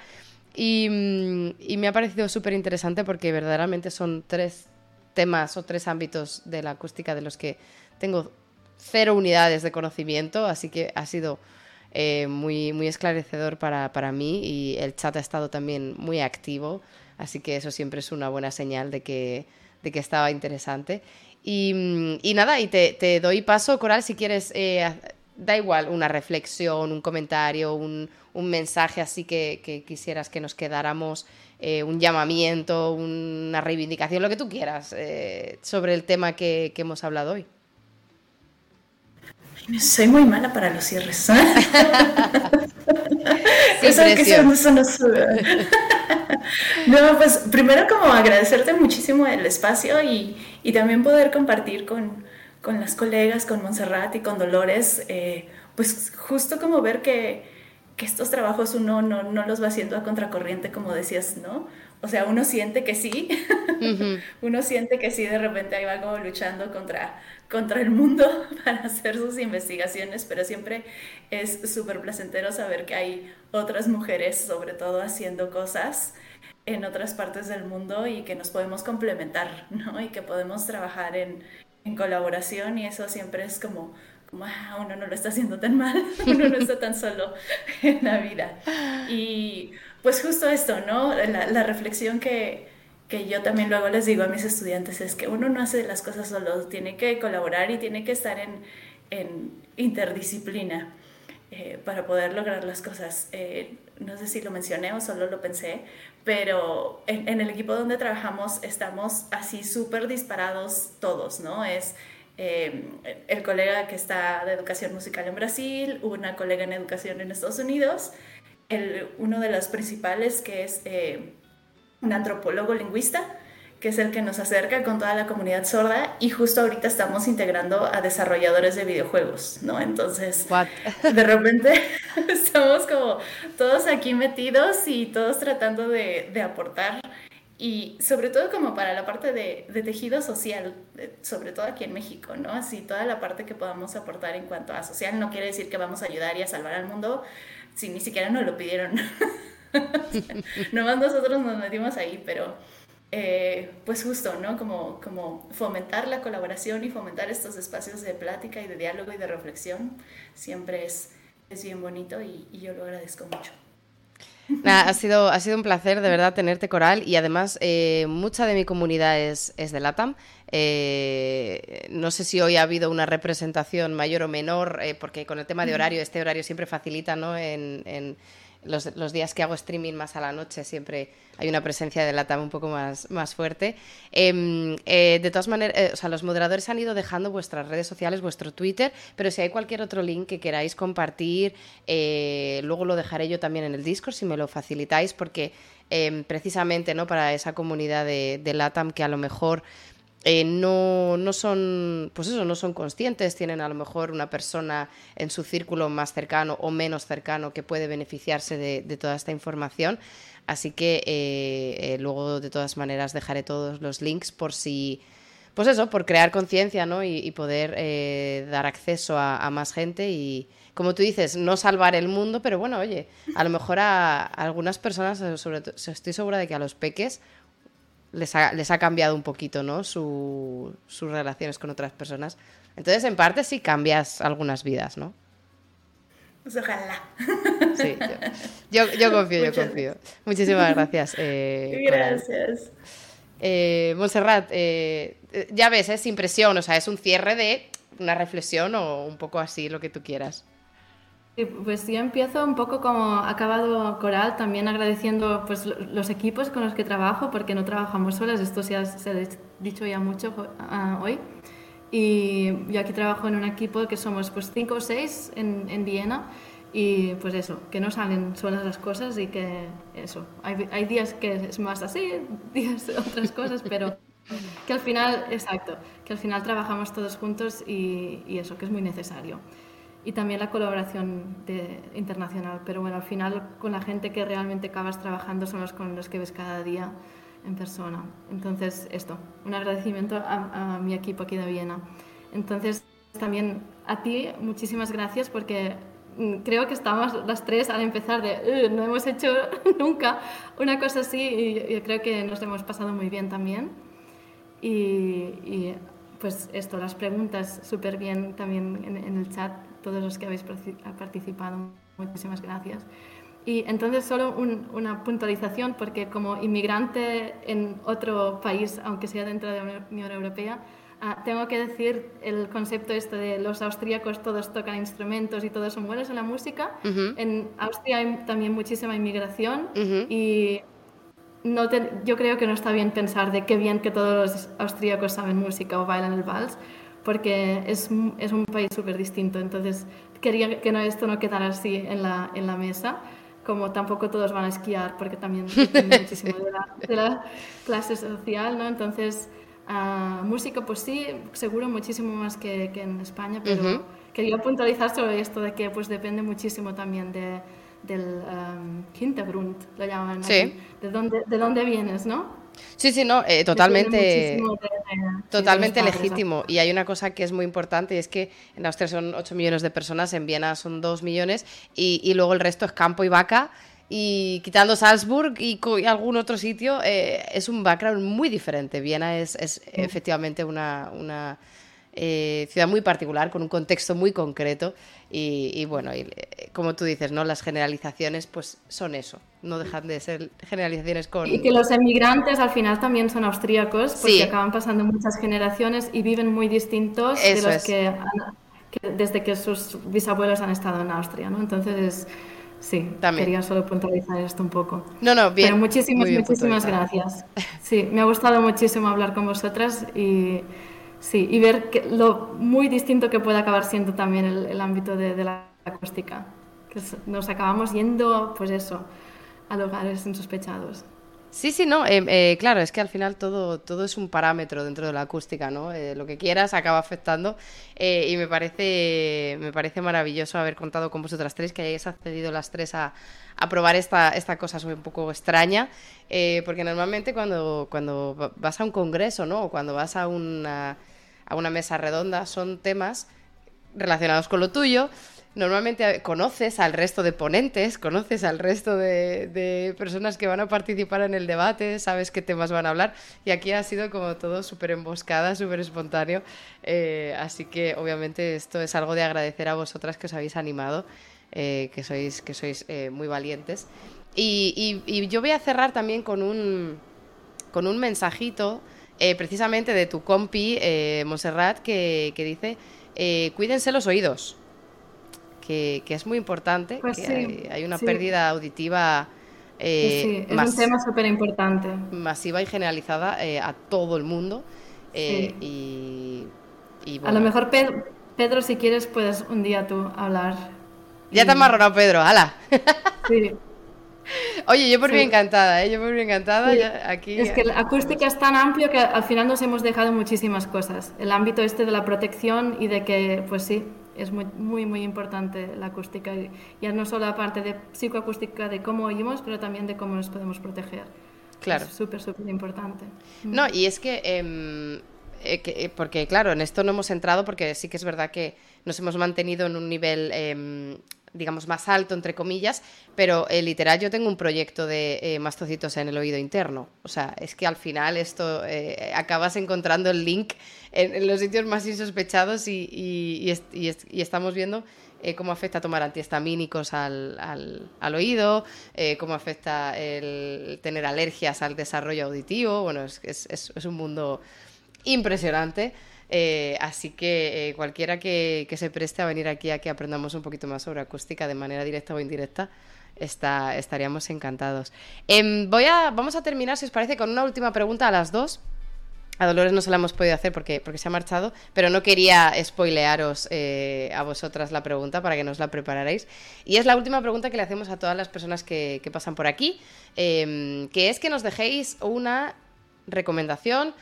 Y, mm, y me ha parecido súper interesante porque verdaderamente son tres temas o tres ámbitos de la acústica de los que tengo cero unidades de conocimiento, así que ha sido eh, muy, muy esclarecedor para, para, mí y el chat ha estado también muy activo, así que eso siempre es una buena señal de que, de que estaba interesante. Y, mm, nada, y te, te, doy paso, Coral, si quieres, eh, da igual, una reflexión, un comentario, un, un mensaje así que, que, quisieras que nos quedáramos eh, un llamamiento, una reivindicación, lo que tú quieras, eh, sobre el tema que, hemos hablado hoy. Soy muy mala para los cierres. eso, eso no no, pues primero como agradecerte muchísimo el espacio y, y también poder compartir con, con, las colegas, con Montserrat y con Dolores, eh, pues justo como ver que, que estos trabajos uno no, no, los va haciendo a contracorriente, como decías, ¿no? O sea, uno siente que sí, uno siente que sí, de repente ahí va como luchando contra, contra el mundo para hacer sus investigaciones, pero siempre es súper placentero saber que hay otras mujeres, sobre todo, haciendo cosas en otras partes del mundo y que nos podemos complementar, ¿no? Y que podemos trabajar en, en colaboración y eso siempre es como, como ah, uno no lo está haciendo tan mal, uno no está tan solo en la vida. Y pues justo esto, ¿no? La, la reflexión que, que yo también luego les digo a mis estudiantes es que uno no hace las cosas solo, tiene que colaborar y tiene que estar en, en interdisciplina eh, para poder lograr las cosas. Eh, no sé si lo mencioné o solo lo pensé, pero en, en el equipo donde trabajamos estamos así súper disparados todos, ¿no? Es eh, el colega que está de educación musical en Brasil, una colega en educación en Estados Unidos, el, uno de los principales que es un antropólogo lingüista, que es el que nos acerca con toda la comunidad sorda y justo ahorita estamos integrando a desarrolladores de videojuegos, ¿no? Entonces, de repente estamos como todos aquí metidos y todos tratando de, de aportar y sobre todo como para la parte de, de tejido social, sobre todo aquí en México, ¿no? Así toda la parte que podamos aportar en cuanto a social no quiere decir que vamos a ayudar y a salvar al mundo si ni siquiera nos lo pidieron. Nomás nosotros nos metimos ahí, pero eh, pues justo, ¿no? Como, como fomentar la colaboración y fomentar estos espacios de plática y de diálogo y de reflexión siempre es, es bien bonito y, yo lo agradezco mucho. ha, sido, ha sido un placer de verdad tenerte, Coral, y además eh, mucha de mi comunidad es, es de LATAM. Eh, no sé si hoy ha habido una representación mayor o menor, porque con el tema de horario, este horario siempre facilita ¿no? en los, días que hago streaming más a la noche siempre hay una presencia de LATAM un poco más, más fuerte. Em, eh, de todas maneras, eh, o sea, los moderadores han ido dejando vuestras redes sociales, vuestro Twitter, pero si hay cualquier otro link que queráis compartir, eh, luego lo dejaré yo también en el Discord si me lo facilitáis, porque em, precisamente ¿no? para esa comunidad de, de LATAM que a lo mejor eh, no, no son, pues eso, no son conscientes, tienen a lo mejor una persona en su círculo más cercano o menos cercano que puede beneficiarse de, toda esta información. Así que eh, eh, luego de todas maneras dejaré todos los links por si, pues eso, por crear conciencia ¿no? y, poder dar acceso a, más gente y, como tú dices, no salvar el mundo, pero bueno, oye, a lo mejor a, algunas personas, sobre estoy segura de que a los peques les ha, les ha cambiado un poquito, ¿no? sus relaciones con otras personas. Entonces, en parte sí cambias algunas vidas, ¿no? Pues ojalá. Sí, yo, yo, confío, yo confío. Muchísimas gracias. Eh, gracias. Eh, Montserrat, eh, ya ves, es impresión, o sea, es un cierre de una reflexión o un poco así, lo que tú quieras. Pues yo empiezo un poco como ha acabado Coral, también agradeciendo pues, los equipos con los que trabajo, porque no trabajamos solas, esto se ha, dicho ya mucho ah, hoy. Y yo aquí trabajo en un equipo que somos pues cinco o seis en, en, Viena y pues eso, que no salen solas las cosas y que eso, hay, hay días que es más así, días otras cosas, pero que al final, exacto, que al final trabajamos todos juntos y, y eso, que es muy necesario y también la colaboración internacional. Pero bueno, al final con la gente que realmente acabas trabajando son los con los que ves cada día en persona. Entonces, esto, un agradecimiento a, mi equipo aquí de Viena. Entonces, también a ti, muchísimas gracias porque mm, creo que estábamos las tres al empezar de no hemos hecho nunca una cosa así y yo creo que nos hemos pasado muy bien también. Y, y pues esto, las preguntas súper bien también en, en el chat todos los que habéis participado. Muchísimas gracias. Y entonces solo una puntualización, porque como inmigrante en otro país, aunque sea dentro de la Unión Europea, ah, tengo que decir el concepto este de los austríacos todos tocan instrumentos y todos son buenos en la música. En Austria hay también muchísima inmigración y no yo creo que no está bien pensar de qué bien que todos los austríacos saben música o bailan el vals, porque es, es un país súper distinto. Entonces, quería que no, esto no quedara así en la, en la mesa como tampoco todos van a esquiar porque también depende muchísimo de la, de la, clase social, ¿no? Entonces, uh, música, pues sí, seguro muchísimo más que, que en España, pero quería puntualizar sobre esto de que pues depende muchísimo también de, del um, Hintergrund, lo llaman, sí. de, dónde, de dónde vienes, ¿no? Sí, sí, no, eh, totalmente, totalmente legítimo. Y hay una cosa que es muy importante y es que en Austria son 8 millones de personas, en Viena son 2 millones y, y luego el resto es campo y vaca. Y quitando Salzburg y, y algún otro sitio, eh, es un background muy diferente. Viena es, es efectivamente una, una eh, ciudad muy particular, con un contexto muy concreto. Y, bueno, y, eh, como tú dices, ¿no? Las generalizaciones pues son eso, no dejan de ser generalizaciones con... Y que los emigrantes al final también son austríacos, porque acaban pasando muchas generaciones y viven muy distintos de los que, desde que sus bisabuelos han estado en Austria, ¿no? Entonces, sí, También. quería solo puntualizar esto un poco. No, no, bien. Pero muchísimas, muchísimas gracias. Sí, me ha gustado muchísimo hablar con vosotras y Sí, y ver que, lo muy distinto que puede acabar siendo también el, ámbito de, la acústica. Que nos acabamos yendo, pues eso, a lugares insospechados. Sí, sí, no, eh, eh, claro, es que al final todo, todo es un parámetro dentro de la acústica, ¿no? Eh, lo que quieras acaba afectando y me parece, me parece maravilloso haber contado con vosotras tres, que hayáis accedido las tres a, a probar esta, esta cosa un poco extraña, porque normalmente cuando, cuando vas a un congreso, ¿no? O cuando vas a una a una mesa redonda son temas relacionados con lo tuyo. Normalmente conoces al resto de ponentes, conoces al resto de, personas que van a participar en el debate, sabes qué temas van a hablar y aquí ha sido como todo súper emboscada, súper espontáneo. Eh, así que obviamente esto es algo de agradecer a vosotras que os habéis animado, eh, que sois, que sois eh, muy valientes. Y, y, yo voy a cerrar también con un, con un mensajito eh, precisamente de tu compi, eh, Montserrat, que, dice, eh, cuídense los oídos, que, es muy importante, pues que hay, una pérdida auditiva. Eh, es un tema súper importante. Masiva y generalizada a todo el mundo. Y, A lo mejor, Pedro, si quieres, puedes un día tú hablar. Ya te has marronado, Pedro, hala. Sí. Oye, yo por mí encantada, ¿eh? yo por mí encantada. aquí... Es que la acústica es tan amplio que al final nos hemos dejado muchísimas cosas. El ámbito este de la protección y de que, pues sí, es muy, muy, muy importante la acústica. Ya no solo la parte de psicoacústica de cómo oímos, pero también de cómo nos podemos proteger. Claro. Es súper, súper importante. No, y es que, em, eh, eh, porque claro, en esto no hemos entrado porque sí que es verdad que nos hemos mantenido en un nivel em, digamos, más alto, entre comillas, pero eh, literal yo tengo un proyecto de eh, mastocitos en el oído interno. O sea, es que al final esto eh, acabas encontrando el link en, los sitios más insospechados y, y, estamos viendo eh, cómo afecta tomar antihistamínicos al, al, oído, cómo afecta el tener alergias al desarrollo auditivo. Bueno, es, es, es un mundo impresionante. Eh, así que eh, cualquiera que, se preste a venir aquí a que aprendamos un poquito más sobre acústica de manera directa o indirecta, está, estaríamos encantados. Em, voy a, vamos a terminar, si os parece, con una última pregunta a las dos. A Dolores no se la hemos podido hacer porque, porque se ha marchado, pero no quería spoilearos eh, a vosotras la pregunta para que nos la prepararéis. Y es la última pregunta que le hacemos a todas las personas que, que pasan por aquí, em, que es que nos dejéis una recomendación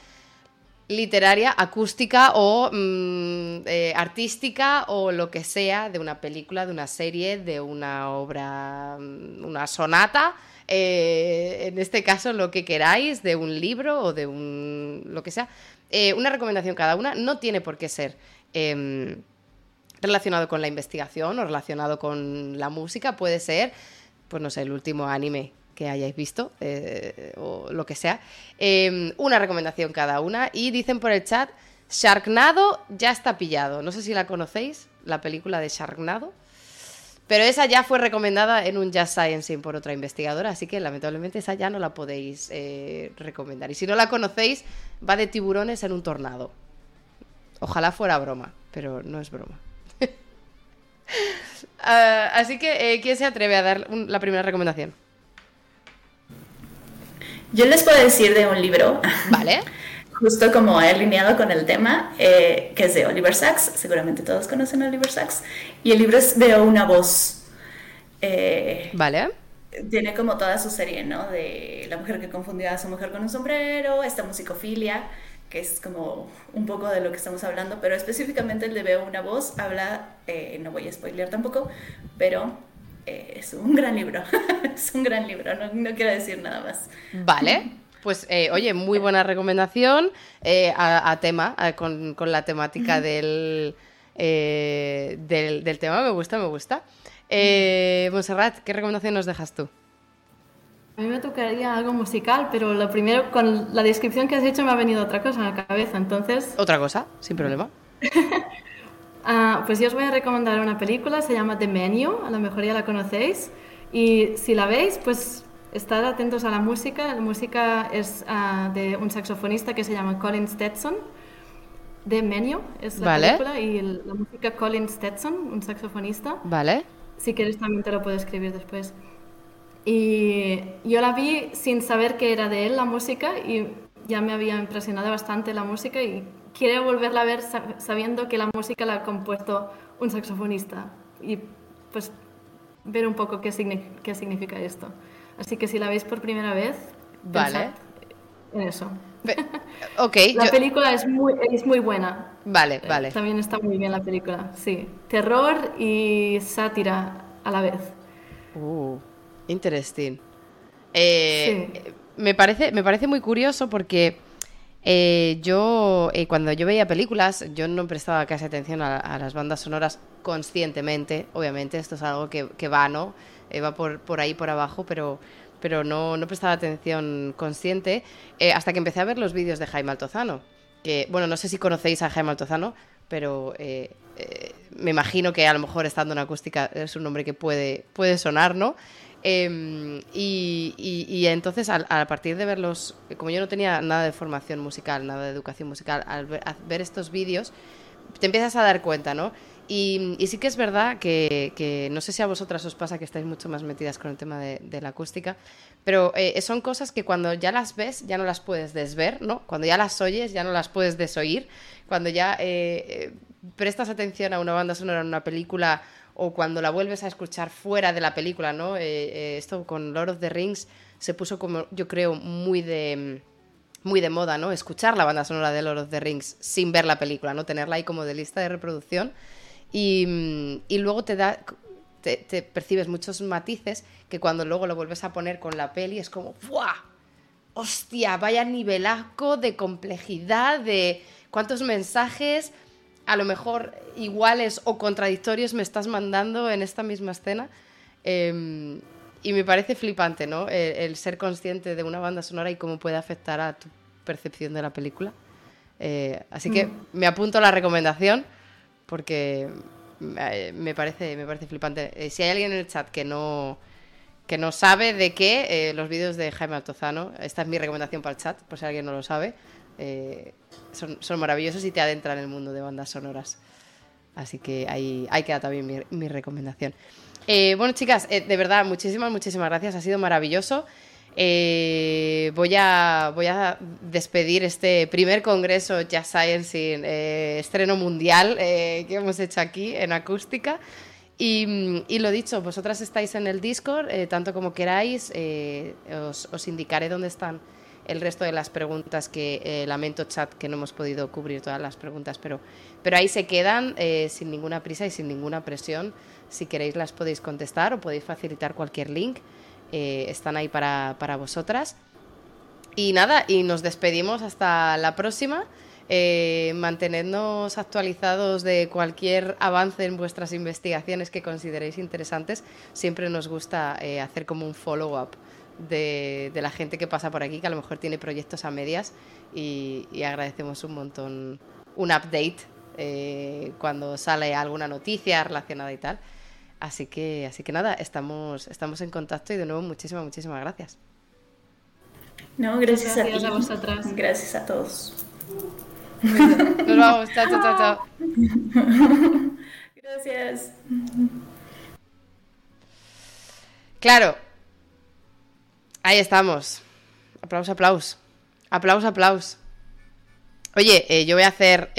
literaria, acústica o mm, eh, artística o lo que sea de una película, de una serie, de una obra, mm, una sonata, eh, en este caso lo que queráis, de un libro o de un lo que sea. Eh, una recomendación cada una no tiene por qué ser em, relacionado con la investigación o relacionado con la música, puede ser, pues no sé, el último anime que hayáis visto eh, o lo que sea. Em, una recomendación cada una. Y dicen por el chat, Sharknado ya está pillado. No sé si la conocéis, la película de Sharknado. Pero esa ya fue recomendada en un Jazz Science por otra investigadora, así que lamentablemente esa ya no la podéis eh, recomendar. Y si no la conocéis, va de tiburones en un tornado. Ojalá fuera broma, pero no es broma. Ah, así que, eh, ¿quién se atreve a dar la primera recomendación? Yo les puedo decir de un libro. Vale. justo como alineado con el tema, eh, que es de Oliver Sacks, seguramente todos conocen a Oliver Sacks, y el libro es de una voz. Eh, vale. Tiene como toda su serie, ¿no? De la mujer que confundió a su mujer con un sombrero, esta musicofilia, que es como un poco de lo que estamos hablando, pero específicamente el de Veo una voz habla, eh, no voy a spoilear tampoco, pero es un gran libro, es un gran libro, no, no quiero decir nada más. Vale. Pues, eh, oye, muy buena recomendación eh, a, tema, con, la temática del, eh, del, del, tema. Me gusta, me gusta. Monserrat, ¿qué recomendación nos dejas tú? A mí me tocaría algo musical, pero lo primero, con la descripción que has hecho, me ha venido otra cosa a la cabeza, entonces... Otra cosa, sin problema. Ah, pues yo os voy a recomendar una película, se llama The Menu, a lo mejor ya la conocéis, y si la veis, pues Estar atentos a la música. La música es uh, de un saxofonista que se llama Colin Stetson. De Menio es la película y la música Colin Stetson, un saxofonista. Vale. Si quieres también te lo puedo escribir después. Y yo la vi sin saber que era de él la música y ya me había impresionado bastante la música y quiero volverla a ver sabiendo que la música la ha compuesto un saxofonista y pues ver un poco qué, qué significa esto. Así que si la veis por primera vez, vale. en eso. ok. la película es muy, es muy buena. Vale, eh, vale. También está muy bien la película, sí. Terror y sátira a la vez. Uh, interesting. Eh, me, parece, me parece muy curioso porque eh, yo, cuando yo veía películas, yo no prestaba casi atención a, las bandas sonoras conscientemente. Obviamente, esto es algo que, que va, ¿no? Eh, va por, por ahí, por abajo, pero, pero no, no prestaba atención consciente eh, hasta que empecé a ver los vídeos de Jaime Altozano. Que, bueno, no sé si conocéis a Jaime Altozano, pero eh, me imagino que a lo mejor estando en acústica es un nombre que puede, puede sonar, ¿no? Em, y, entonces, a, partir de verlos, como yo no tenía nada de formación musical, nada de educación musical, al ver, ver estos vídeos, te empiezas a dar cuenta, ¿no? Y, sí que es verdad que, no sé si a vosotras os pasa que estáis mucho más metidas con el tema de, la acústica, pero eh, son cosas que cuando ya las ves ya no las puedes desver, ¿no? Cuando ya las oyes ya no las puedes desoír, cuando ya eh, eh, prestas atención a una banda sonora en una película o cuando la vuelves a escuchar fuera de la película, ¿no? esto con Lord of the Rings se puso como, yo creo, muy de muy de moda, ¿no? Escuchar la banda sonora de Lord of the Rings sin ver la película, ¿no? Tenerla ahí como de lista de reproducción. Y, luego te da, te, percibes muchos matices que cuando luego lo vuelves a poner con la peli es como ¡buah! ¡Hostia! Vaya nivelasco de complejidad, de cuántos mensajes a lo mejor iguales o contradictorios me estás mandando en esta misma escena. Em, y me parece flipante, ¿no? El, ser consciente de una banda sonora y cómo puede afectar a tu percepción de la película. Eh, así que mm. me apunto a la recomendación porque me parece, me parece flipante. Eh, si hay alguien en el chat que no, que no sabe de qué, eh, los vídeos de Jaime Altozano, esta es mi recomendación para el chat, por si alguien no lo sabe, son, son, maravillosos y te adentran en el mundo de bandas sonoras. Así que ahí, ahí queda también mi, recomendación. bueno, chicas, de verdad, muchísimas, muchísimas gracias. Ha sido maravilloso. Eh, voy, a, voy a despedir este primer congreso Jazz Science en eh, estreno mundial eh, que hemos hecho aquí en acústica. Y, lo dicho, vosotras estáis en el Discord, tanto como queráis, os, indicaré dónde están el resto de las preguntas que lamento chat que no hemos podido cubrir todas las preguntas, pero, pero ahí se quedan sin ninguna prisa y sin ninguna presión. Si queréis las podéis contestar o podéis facilitar cualquier link. Eh, están ahí para, vosotras. Y nada, y nos despedimos hasta la próxima. Eh, mantenednos actualizados de cualquier avance en vuestras investigaciones que consideréis interesantes. Siempre nos gusta eh, hacer como un follow-up de, la gente que pasa por aquí, que a lo mejor tiene proyectos a medias y, agradecemos un montón un update cuando sale alguna noticia relacionada y tal. Así que, así que nada, estamos, estamos en contacto y de nuevo muchísimas, muchísimas gracias. No, gracias, a ti. Gracias a todos. Nos vamos, chao, chao, chao. Gracias. Claro. Ahí estamos. Aplausos, aplausos. Aplausos, aplausos. Oye, eh, yo voy a hacer